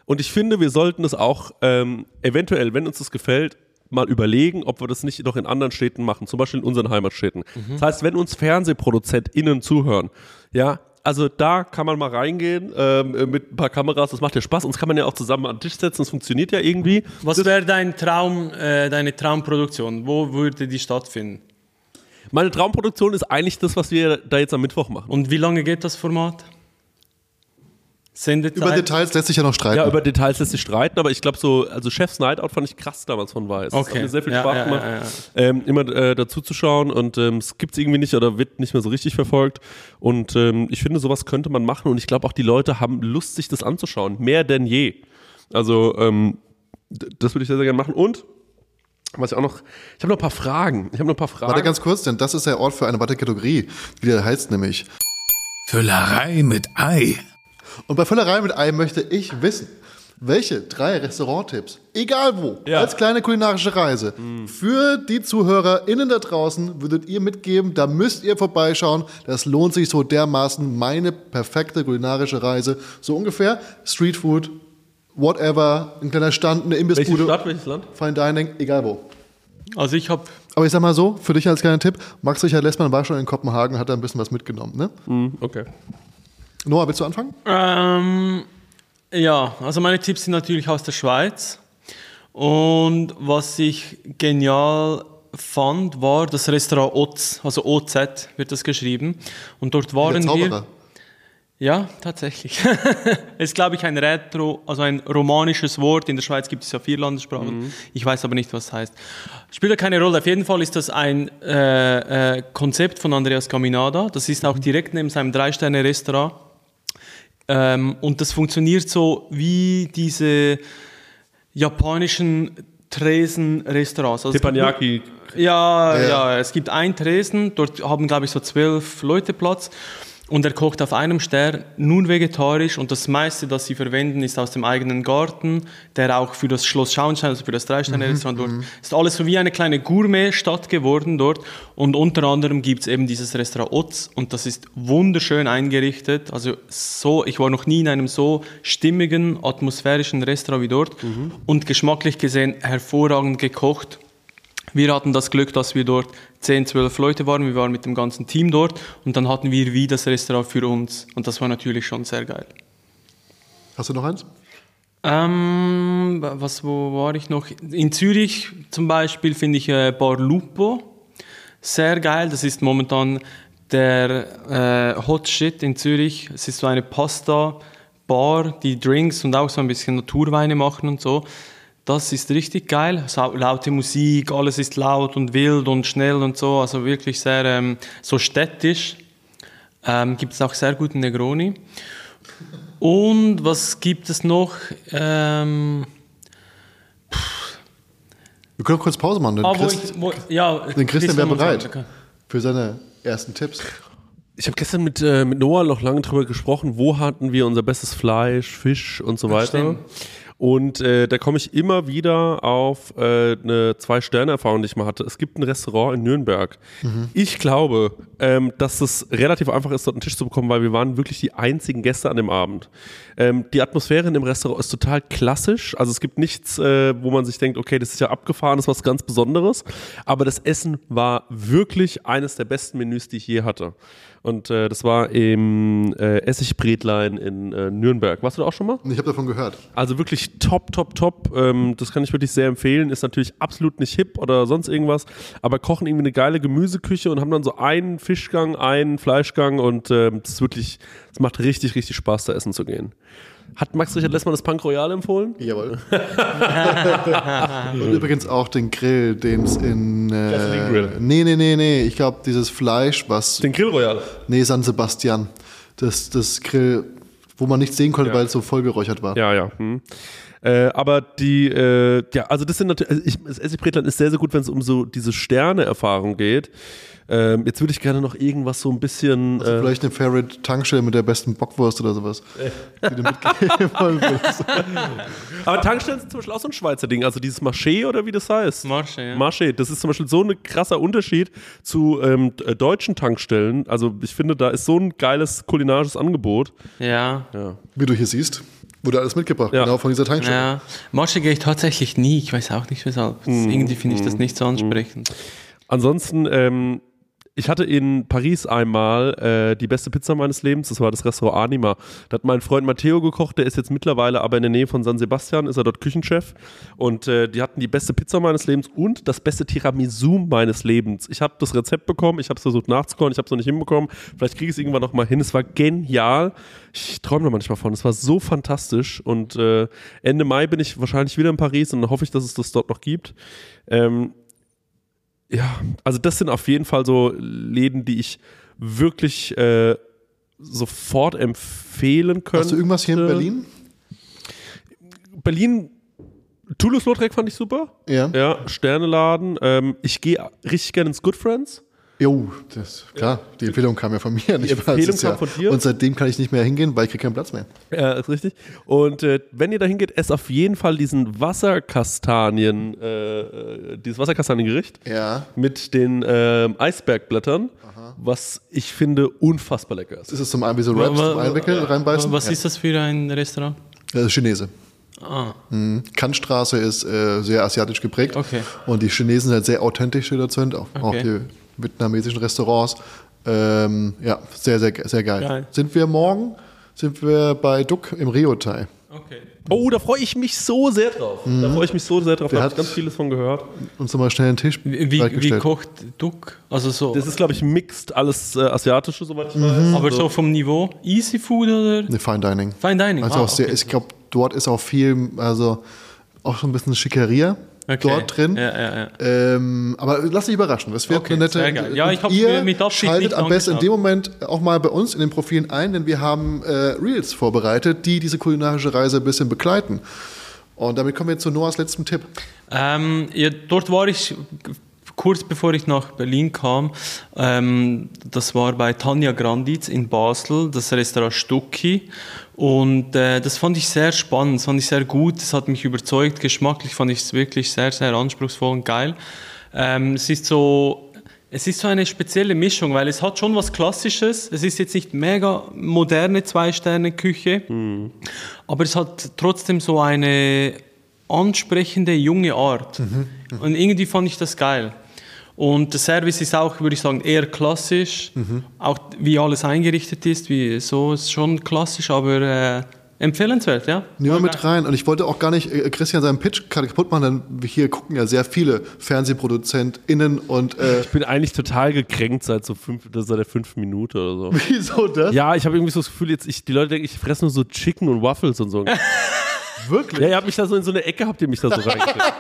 Und ich finde, wir sollten das auch ähm, eventuell, wenn uns das gefällt, mal überlegen, ob wir das nicht noch in anderen Städten machen, zum Beispiel in unseren Heimatstädten. Das heißt, wenn uns FernsehproduzentInnen zuhören, ja, also da kann man mal reingehen ähm, mit ein paar Kameras, das macht ja Spaß. Uns kann man ja auch zusammen an den Tisch setzen, das funktioniert ja irgendwie. Was wäre dein Traum, äh, deine Traumproduktion? Wo würde die stattfinden? Meine Traumproduktion ist eigentlich das, was wir da jetzt am Mittwoch machen. Und wie lange geht das Format? Sendezeit. Über Details lässt sich ja noch streiten. Ja, über Details lässt sich streiten, aber ich glaube so, also Chef's Night Out fand ich krass damals von Weiß. Es hat Okay. mir sehr viel Ja, Spaß ja, gemacht, ja, ja. Ähm, immer äh, dazu zu schauen und ähm, es gibt's irgendwie nicht oder wird nicht mehr so richtig verfolgt. Und ähm, ich finde, sowas könnte man machen und ich glaube auch die Leute haben Lust, sich das anzuschauen. Mehr denn je. Also, ähm, das würde ich sehr, sehr gerne machen. Und was ich auch noch, ich habe noch ein paar Fragen. Ich habe noch ein paar Fragen. Warte ganz kurz, denn das ist der Ort für eine weitere Kategorie, wie der heißt nämlich. Füllerei mit Ei. Und bei Völlerei mit Ei möchte ich wissen, welche drei Restauranttipps, egal wo, Ja. als kleine kulinarische Reise, für die ZuhörerInnen da draußen würdet ihr mitgeben, da müsst ihr vorbeischauen, das lohnt sich so dermaßen, meine perfekte kulinarische Reise, so ungefähr, Streetfood, whatever, ein kleiner Stand, eine Welche Imbissbude, Stadt, welches Land? Fine Dining, egal wo. Also ich habe Aber ich sag mal so, für dich als kleiner Tipp, Max Richard Lessmann war schon in Kopenhagen, hat da ein bisschen was mitgenommen, ne? Hm, okay. Noah, willst du anfangen? Ähm, ja, also meine Tipps sind natürlich aus der Schweiz. Und was ich genial fand, war das Restaurant Oz, also OZ wird das geschrieben. Und dort waren wir. Ja, tatsächlich. ist, glaube ich, ein Retro, also ein romanisches Wort. In der Schweiz gibt es ja vier Landessprachen. Ich weiß aber nicht, was es heißt. Spielt ja keine Rolle. Auf jeden Fall ist das ein äh, äh, Konzept von Andreas Caminada. Das ist auch direkt neben seinem Drei-Sterne-Restaurant. Ähm, und das funktioniert so wie diese japanischen Tresen-Restaurants. Also es gibt nur- Teppanyaki. ja, Ja. ja, es gibt einen Tresen, dort haben, glaube ich, so zwölf Leute Platz. Und er kocht auf einem Stern nun vegetarisch und das meiste, das sie verwenden, ist aus dem eigenen Garten, der auch für das Schloss Schauenstein, also für das Drei-Sterne-Restaurant dort, ist alles so wie eine kleine Gourmet-Stadt geworden dort. Und unter anderem gibt es eben dieses Restaurant Otz und das ist wunderschön eingerichtet. Also so, ich war noch nie in einem so stimmigen, atmosphärischen Restaurant wie dort und geschmacklich gesehen hervorragend gekocht. Wir hatten das Glück, dass wir dort 10, 12 Leute waren. Wir waren mit dem ganzen Team dort und dann hatten wir wie das Restaurant für uns. Und das war natürlich schon sehr geil. Hast du noch eins? Ähm, was, wo war ich noch? In Zürich zum Beispiel finde ich äh, Bar Lupo sehr geil. Das ist momentan der äh, Hot Shit in Zürich. Es ist so eine Pasta-Bar, die Drinks und auch so ein bisschen Naturweine machen und so. Das ist richtig geil. Laute Musik, alles ist laut und wild und schnell und so. Also wirklich sehr ähm, so städtisch. Ähm, Gibt es auch sehr guten Negroni. Und was gibt es noch? Ähm, Wir können kurz Pause machen, denn ah, wo Christ, ich, wo, ja, den Christian wäre bereit für seine ersten Tipps. Ich habe gestern mit, äh, mit Noah noch lange drüber gesprochen, wo hatten wir unser bestes Fleisch, Fisch und so weiter. stimmt. Und äh, da komme ich immer wieder auf äh, eine Zwei-Sterne-Erfahrung, die ich mal hatte. Es gibt ein Restaurant in Nürnberg. Ich glaube, ähm, dass es relativ einfach ist, dort einen Tisch zu bekommen, weil wir waren wirklich die einzigen Gäste an dem Abend. Ähm, die Atmosphäre in dem Restaurant ist total klassisch. Also es gibt nichts, äh, wo man sich denkt, okay, das ist ja abgefahren, das ist was ganz Besonderes. Aber das Essen war wirklich eines der besten Menüs, die ich je hatte. Und äh, das war im äh, Essigbretlein in äh, Nürnberg. Warst du da auch schon mal? Ich habe davon gehört. Also wirklich top, top, top. Ähm, das kann ich wirklich sehr empfehlen. Ist natürlich absolut nicht hip oder sonst irgendwas, aber kochen irgendwie eine geile Gemüseküche und haben dann so einen Fischgang, einen Fleischgang und das ist wirklich, es macht richtig, richtig Spaß, da essen zu gehen. Hat Max Richard Lessmann das Punk Royal empfohlen? Jawohl. Und übrigens auch den Grill, den es in. Äh, Gasoline Grill. Nee, nee, nee, nee. Ich glaube, dieses Fleisch, was. Den Grill Royal. Nee, San Sebastian. Das, das Grill, wo man nichts sehen konnte, weil es so vollgeräuchert war. Ja, ja. Hm. Äh, aber die, äh, ja, also das sind natürlich, also ich, das Essigbretland ist sehr, sehr gut, wenn es um so diese Sterne-Erfahrung geht. Ähm, jetzt würde ich gerne noch irgendwas so ein bisschen. Also äh, vielleicht eine Favorite Tankstelle mit der besten Bockwurst oder sowas. Die du mitgeben würdest. aber Tankstellen sind zum Beispiel auch so ein Schweizer Ding. Also dieses Marché oder wie das heißt. Marche, ja. Marché, das ist zum Beispiel so ein krasser Unterschied zu ähm, äh, deutschen Tankstellen. Also ich finde, da ist so ein geiles kulinarisches Angebot. Ja. Wie du hier siehst, wurde alles mitgebracht, Ja. genau von dieser Tankstelle. Ja, Masche gehe ich tatsächlich nie. Ich weiß auch nicht weshalb. Mhm. Irgendwie finde ich das nicht so ansprechend. Ansonsten, ähm, ich hatte in Paris einmal äh, die beste Pizza meines Lebens, das war das Restaurant Anima. Da hat mein Freund Matteo gekocht, der ist jetzt mittlerweile aber in der Nähe von San Sebastian, ist er dort Küchenchef. Und äh, die hatten die beste Pizza meines Lebens und das beste Tiramisu meines Lebens. Ich habe das Rezept bekommen, ich habe es versucht nachzukochen, ich habe es noch nicht hinbekommen. Vielleicht kriege ich es irgendwann noch mal hin. Es war genial. Ich träume da manchmal von. Es war so fantastisch. Und äh, Ende Mai bin ich wahrscheinlich wieder in Paris und hoffe ich, dass es das dort noch gibt. Ähm, ja, also das sind auf jeden Fall so Läden, die ich wirklich äh, sofort empfehlen könnte. Hast du irgendwas hier in Berlin? Berlin, Toulouse-Lautrec fand ich super. Ja. Ja, Sterneladen. Ähm, ich gehe richtig gerne ins Good Friends. Jo, das klar. Die Empfehlung kam ja von mir. Nicht wahr? Empfehlung Das ist kam ja, von dir? Und seitdem kann ich nicht mehr hingehen, weil ich kriege keinen Platz mehr. Ja, ist richtig. Und äh, wenn ihr da hingeht, esst auf jeden Fall diesen Wasserkastanien, äh, äh, dieses Wasserkastaniengericht Ja. mit den ähm, Eisbergblättern, was ich finde unfassbar lecker ist. Das ist zum einen wie so Raps, zum Einwickeln, reinbeißen. Was ja. ist das für ein Restaurant? Das ist Chinese. Ah, Mhm. Kantstraße ist äh, sehr asiatisch geprägt. Okay. Und die Chinesen sind halt sehr authentisch, die dort sind. Auch, auch Okay. die vietnamesischen Restaurants. Ähm, ja, sehr, sehr, sehr geil. Geil. Sind wir morgen? Sind wir bei Duck im Rio-Tai. okay. Oh, da freue ich mich so sehr drauf. Da freue ich mich so sehr drauf. Der Da habe ich hat- ganz vieles von gehört. Uns nochmal schnell einen Tisch Wie, wie, kocht Duck? Also so, Das ist, glaube ich, mixed, alles äh, Asiatische, soweit ich Mhm. weiß. aber so vom Niveau Easy Food oder Ne, Fine Dining. Fine Dining? Also ah, auch sehr, okay. ich glaube, dort ist auch viel, also auch so ein bisschen Schickeria Okay. dort drin. Ja, ja, ja. Ähm, aber lass dich überraschen. Das wird Okay, eine nette. Ja, ich hab's ihr Absicht schaltet am besten in dem Moment auch mal bei uns in den Profilen ein, denn wir haben äh, Reels vorbereitet, die diese kulinarische Reise ein bisschen begleiten. Und damit kommen wir zu Noahs letztem Tipp. Ähm, ja, dort war ich kurz bevor ich nach Berlin kam. Ähm, das war bei Tanja Granditz in Basel, das Restaurant Stucki. Und äh, das fand ich sehr spannend, das fand ich sehr gut, das hat mich überzeugt. Geschmacklich fand ich es wirklich sehr, sehr anspruchsvoll und geil. Ähm, es ist so es ist so eine spezielle Mischung, weil es hat schon was Klassisches. Es ist jetzt nicht mega moderne Zwei-Sterne-Küche, aber es hat trotzdem so eine ansprechende junge Art. Und irgendwie fand ich das geil. Und der Service ist auch, würde ich sagen, eher klassisch. Auch wie alles eingerichtet ist, wie so ist schon klassisch, aber äh, empfehlenswert, ja. Nehmen wir mit rein. Und ich wollte auch gar nicht äh, Christian seinen Pitch kaputt machen, denn hier gucken ja sehr viele FernsehproduzentInnen und äh, Ich bin eigentlich total gekränkt seit so fünf, seit der fünften Minute oder so. wieso das? Ja, ich habe irgendwie so das Gefühl, jetzt, ich, die Leute denken, ich fresse nur so Chicken und Waffles und so. Wirklich? Ja, ihr habt mich da so in so eine Ecke, habt ihr mich da so reingekriegt.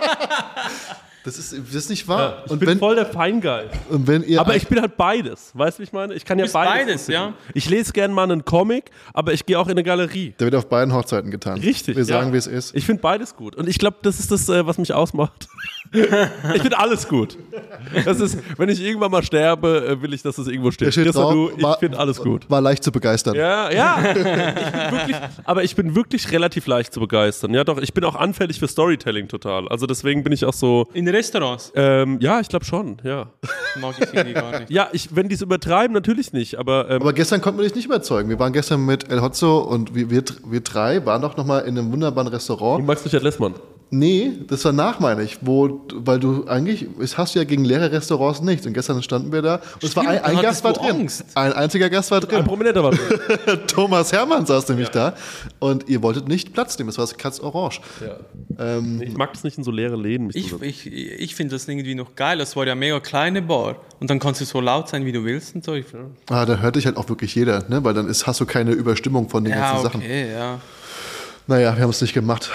Das ist, das ist nicht wahr. Ich und, bin wenn, voll der Feingeist. und wenn ihr Aber ich bin halt beides. Weißt du, wie ich meine? Ich kann ja bist beides. beides, ja. Ich lese gerne mal einen Comic, aber ich gehe auch in eine Galerie. der wird auf beiden Hochzeiten getan. Richtig. Wir sagen, ja. wie es ist. Ich finde beides gut. Und ich glaube, das ist das, äh, was mich ausmacht. ich finde alles gut. Das ist, wenn ich irgendwann mal sterbe, äh, will ich, dass es irgendwo steht. Steht drauf, du, ich finde alles gut. War leicht zu begeistern. Ja, ja. Ich bin wirklich, aber ich bin wirklich relativ leicht zu begeistern. Ja, doch, ich bin auch anfällig für Storytelling total. Also deswegen bin ich auch so. In Restaurants Ähm, ja, ich glaube schon, ja. mag ich irgendwie gar nicht. Ja, ich, wenn die es übertreiben, natürlich nicht. Aber, ähm, Aber gestern konnten wir dich nicht überzeugen. Wir waren gestern mit El Hotzo und wir, wir, wir drei waren doch nochmal in einem wunderbaren Restaurant. du magst Richard Lessmann. Nee, das war nach, meine ich, wo, weil du eigentlich, es hast du ja gegen leere Restaurants nichts. Und gestern standen wir da und es war ein, Stimmt, ein Gast war drin. Angst. Ein einziger Gast war Ein drin. Prominenter war drin. Thomas Hermann saß nämlich da. Und ihr wolltet nicht Platz nehmen. Das war das Katz Orange. Ähm, Ich mag es nicht in so leere Läden. Ich, ich, ich finde das irgendwie noch geil. Das war ja eine mega kleine Bar. Und dann kannst du so laut sein, wie du willst und so. Ah, da hört dich halt auch wirklich jeder, ne? weil dann ist, hast du keine Überstimmung von den ja, ganzen Sachen. okay, ja. Naja, wir haben es nicht gemacht.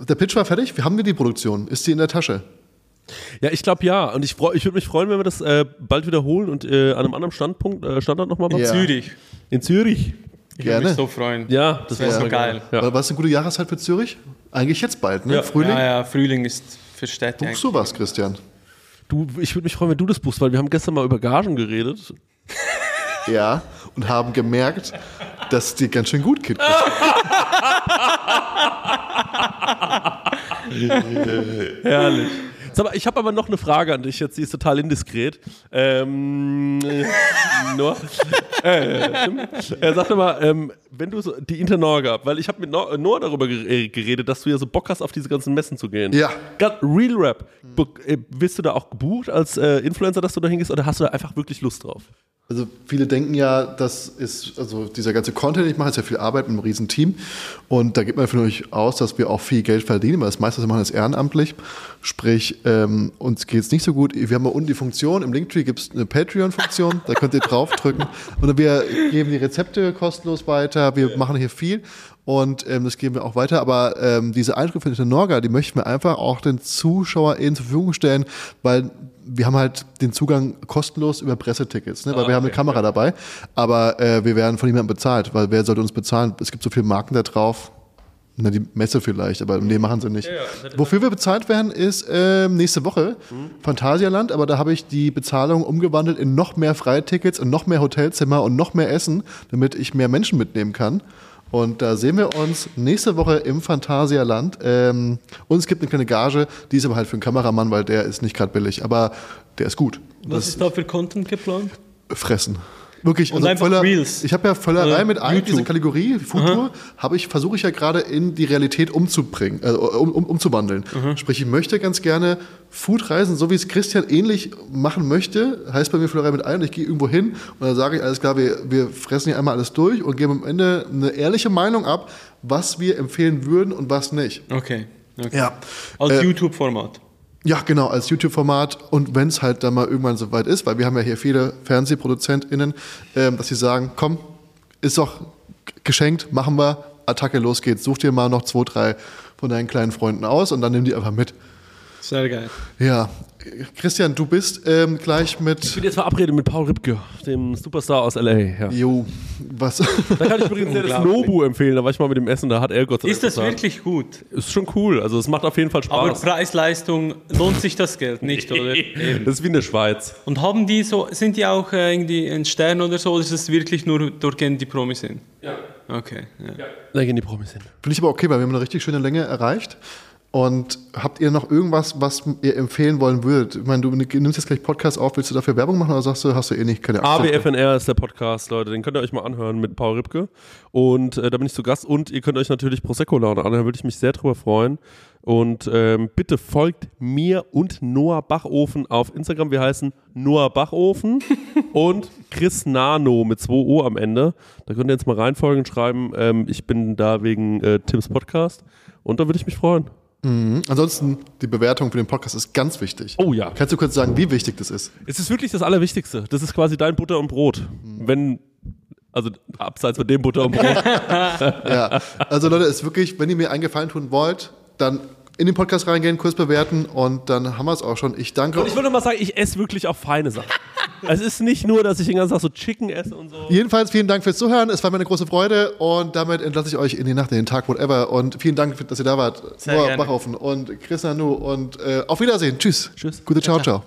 Der Pitch war fertig. Wir haben wir die Produktion. Ist die in der Tasche? Ja, ich glaube ja. Und ich, ich würde mich freuen, wenn wir das äh, bald wiederholen und äh, an einem anderen Standpunkt, äh, Standort nochmal machen. Ja. Zürich. In Zürich. Ich würde Gerne. mich so freuen. Ja, das wär war so geil. Ja. War, war es eine gute Jahreszeit für Zürich? Eigentlich jetzt bald, ne? Ja. Frühling? Ja, ja, Frühling ist für Städte Buchst du was, Christian? Du, ich würde mich freuen, wenn du das buchst, weil wir haben gestern mal über Gagen geredet. Ja. Und haben gemerkt, dass dir ganz schön gut geht. Herrlich. Sag mal, ich habe aber noch eine Frage an dich jetzt, die ist total indiskret. Ähm, äh, Noah, äh, äh, sag doch mal, ähm, wenn du so die Internorga, weil ich habe mit No- Noah darüber gere- äh, geredet, dass du ja so Bock hast, auf diese ganzen Messen zu gehen. Ja. Ganz Real Rap. Äh, Wirst du da auch gebucht als äh, Influencer, dass du da hingehst, oder hast du da einfach wirklich Lust drauf? Also viele denken ja, das ist, also dieser ganze Content, den ich mache, ist ja viel Arbeit mit einem riesen Team. Und da geht man von euch aus, dass wir auch viel Geld verdienen, weil das meiste, was wir machen, ist ehrenamtlich. Sprich, ähm, uns geht es nicht so gut. Wir haben da unten die Funktion, im Linktree gibt es eine Patreon-Funktion, da könnt ihr draufdrücken. Und wir geben die Rezepte kostenlos weiter, wir machen hier viel. Und ähm, das geben wir auch weiter. Aber ähm, diese Einschrift in Norga, die möchten wir einfach auch den ZuschauerInnen zur Verfügung stellen, weil wir haben halt den Zugang kostenlos über Pressetickets, ne? weil wir haben eine Kamera dabei. Aber äh, wir werden von niemandem bezahlt, weil wer sollte uns bezahlen? Es gibt so viele Marken da drauf. Na, die Messe vielleicht, aber nee, machen sie nicht. Wofür wir bezahlt werden, ist ähm, nächste Woche Phantasialand, aber da habe ich die Bezahlung umgewandelt in noch mehr Freitickets und noch mehr Hotelzimmer und noch mehr Essen, damit ich mehr Menschen mitnehmen kann. Und da sehen wir uns nächste Woche im Phantasialand. Ähm, und es gibt eine kleine Gage, die ist aber halt für einen Kameramann, weil der ist nicht gerade billig, aber der ist gut. Was Das ist da für Content geplant? fressen. Wirklich, Und einfach Reels. ich habe ja Völlerei mit ein, diese Kategorie, Foodtour, habe ich, versuche ich ja gerade in die Realität umzubringen, äh, um, um, umzuwandeln. Sprich, ich möchte ganz gerne Foodreisen, so wie es Christian ähnlich machen möchte, heißt bei mir Völlerei mit ein, und ich gehe irgendwo hin und dann sage ich, alles klar, wir, wir fressen hier einmal alles durch und geben am Ende eine ehrliche Meinung ab, was wir empfehlen würden und was nicht. Okay. okay. Ja. Als Äh, YouTube-Format. Ja, genau, als YouTube-Format und wenn es halt dann mal irgendwann soweit ist, weil wir haben ja hier viele FernsehproduzentInnen, ähm, dass sie sagen, komm, ist doch geschenkt, machen wir, Attacke, los geht's, such dir mal noch zwei, drei von deinen kleinen Freunden aus und dann nimm die einfach mit. Sehr geil. Ja, Christian, du bist ähm, gleich Ich mit, bin jetzt verabredet mit Paul Ripke, dem Superstar aus L.A. Ja. jo, was, Da kann ich übrigens sehr das. Nobu empfehlen, da war ich mal mit dem Essen, da hat er Gott sei Dank Ist das bezahlt. wirklich gut? Ist schon cool, also es macht auf jeden Fall Aber Spaß. Preis-Leistung, lohnt sich das Geld nicht, oder? Eben. das ist wie in der Schweiz. Und haben die so, sind die auch äh, irgendwie ein Stern oder so, oder ist es wirklich nur durch den die Promis sind? Ja. Okay. Ja. Da gehen die Promis hin. finde ich aber okay, weil wir haben eine richtig schöne Länge erreicht. Und habt ihr noch irgendwas, was ihr empfehlen wollen würdet? Ich meine, du nimmst jetzt gleich Podcast auf, willst du dafür Werbung machen oder sagst du, hast du eh nicht keine AWFNR ist der Podcast, Leute. Den könnt ihr euch mal anhören mit Paul Ripke. Und äh, da bin ich zu Gast. Und ihr könnt euch natürlich Prosecco Laune anhören. Würde ich mich sehr drüber freuen. Und ähm, bitte folgt mir und Noah Bachofen auf Instagram. Wir heißen Noah Bachofen und Chris Nano mit 2 O am Ende. Da könnt ihr jetzt mal reinfolgen und schreiben. Ähm, ich bin da wegen äh, Tims Podcast. Und da würde ich mich freuen. Ansonsten, die Bewertung für den Podcast ist ganz wichtig. Oh ja. Kannst du kurz sagen, wie wichtig das ist? Es ist wirklich das Allerwichtigste. Das ist quasi dein Butter und Brot. Wenn, also abseits von dem Butter und Brot. Ja, also Leute, es ist wirklich, wenn ihr mir einen Gefallen tun wollt, dann in den Podcast reingehen, kurz bewerten und dann haben wir es auch schon. Ich danke Und ich würde mal sagen, ich esse wirklich auch feine Sachen. es ist nicht nur, dass ich den ganzen Tag so Chicken esse und so. Jedenfalls vielen Dank fürs Zuhören. Es war mir eine große Freude und damit entlasse ich euch in die Nacht, in den Tag, whatever. Und vielen Dank, dass ihr da wart. Sehr Noah gerne. Bachhofen und Chris Nanu und äh, auf Wiedersehen. Tschüss. Tschüss. Gute ciao, ciao.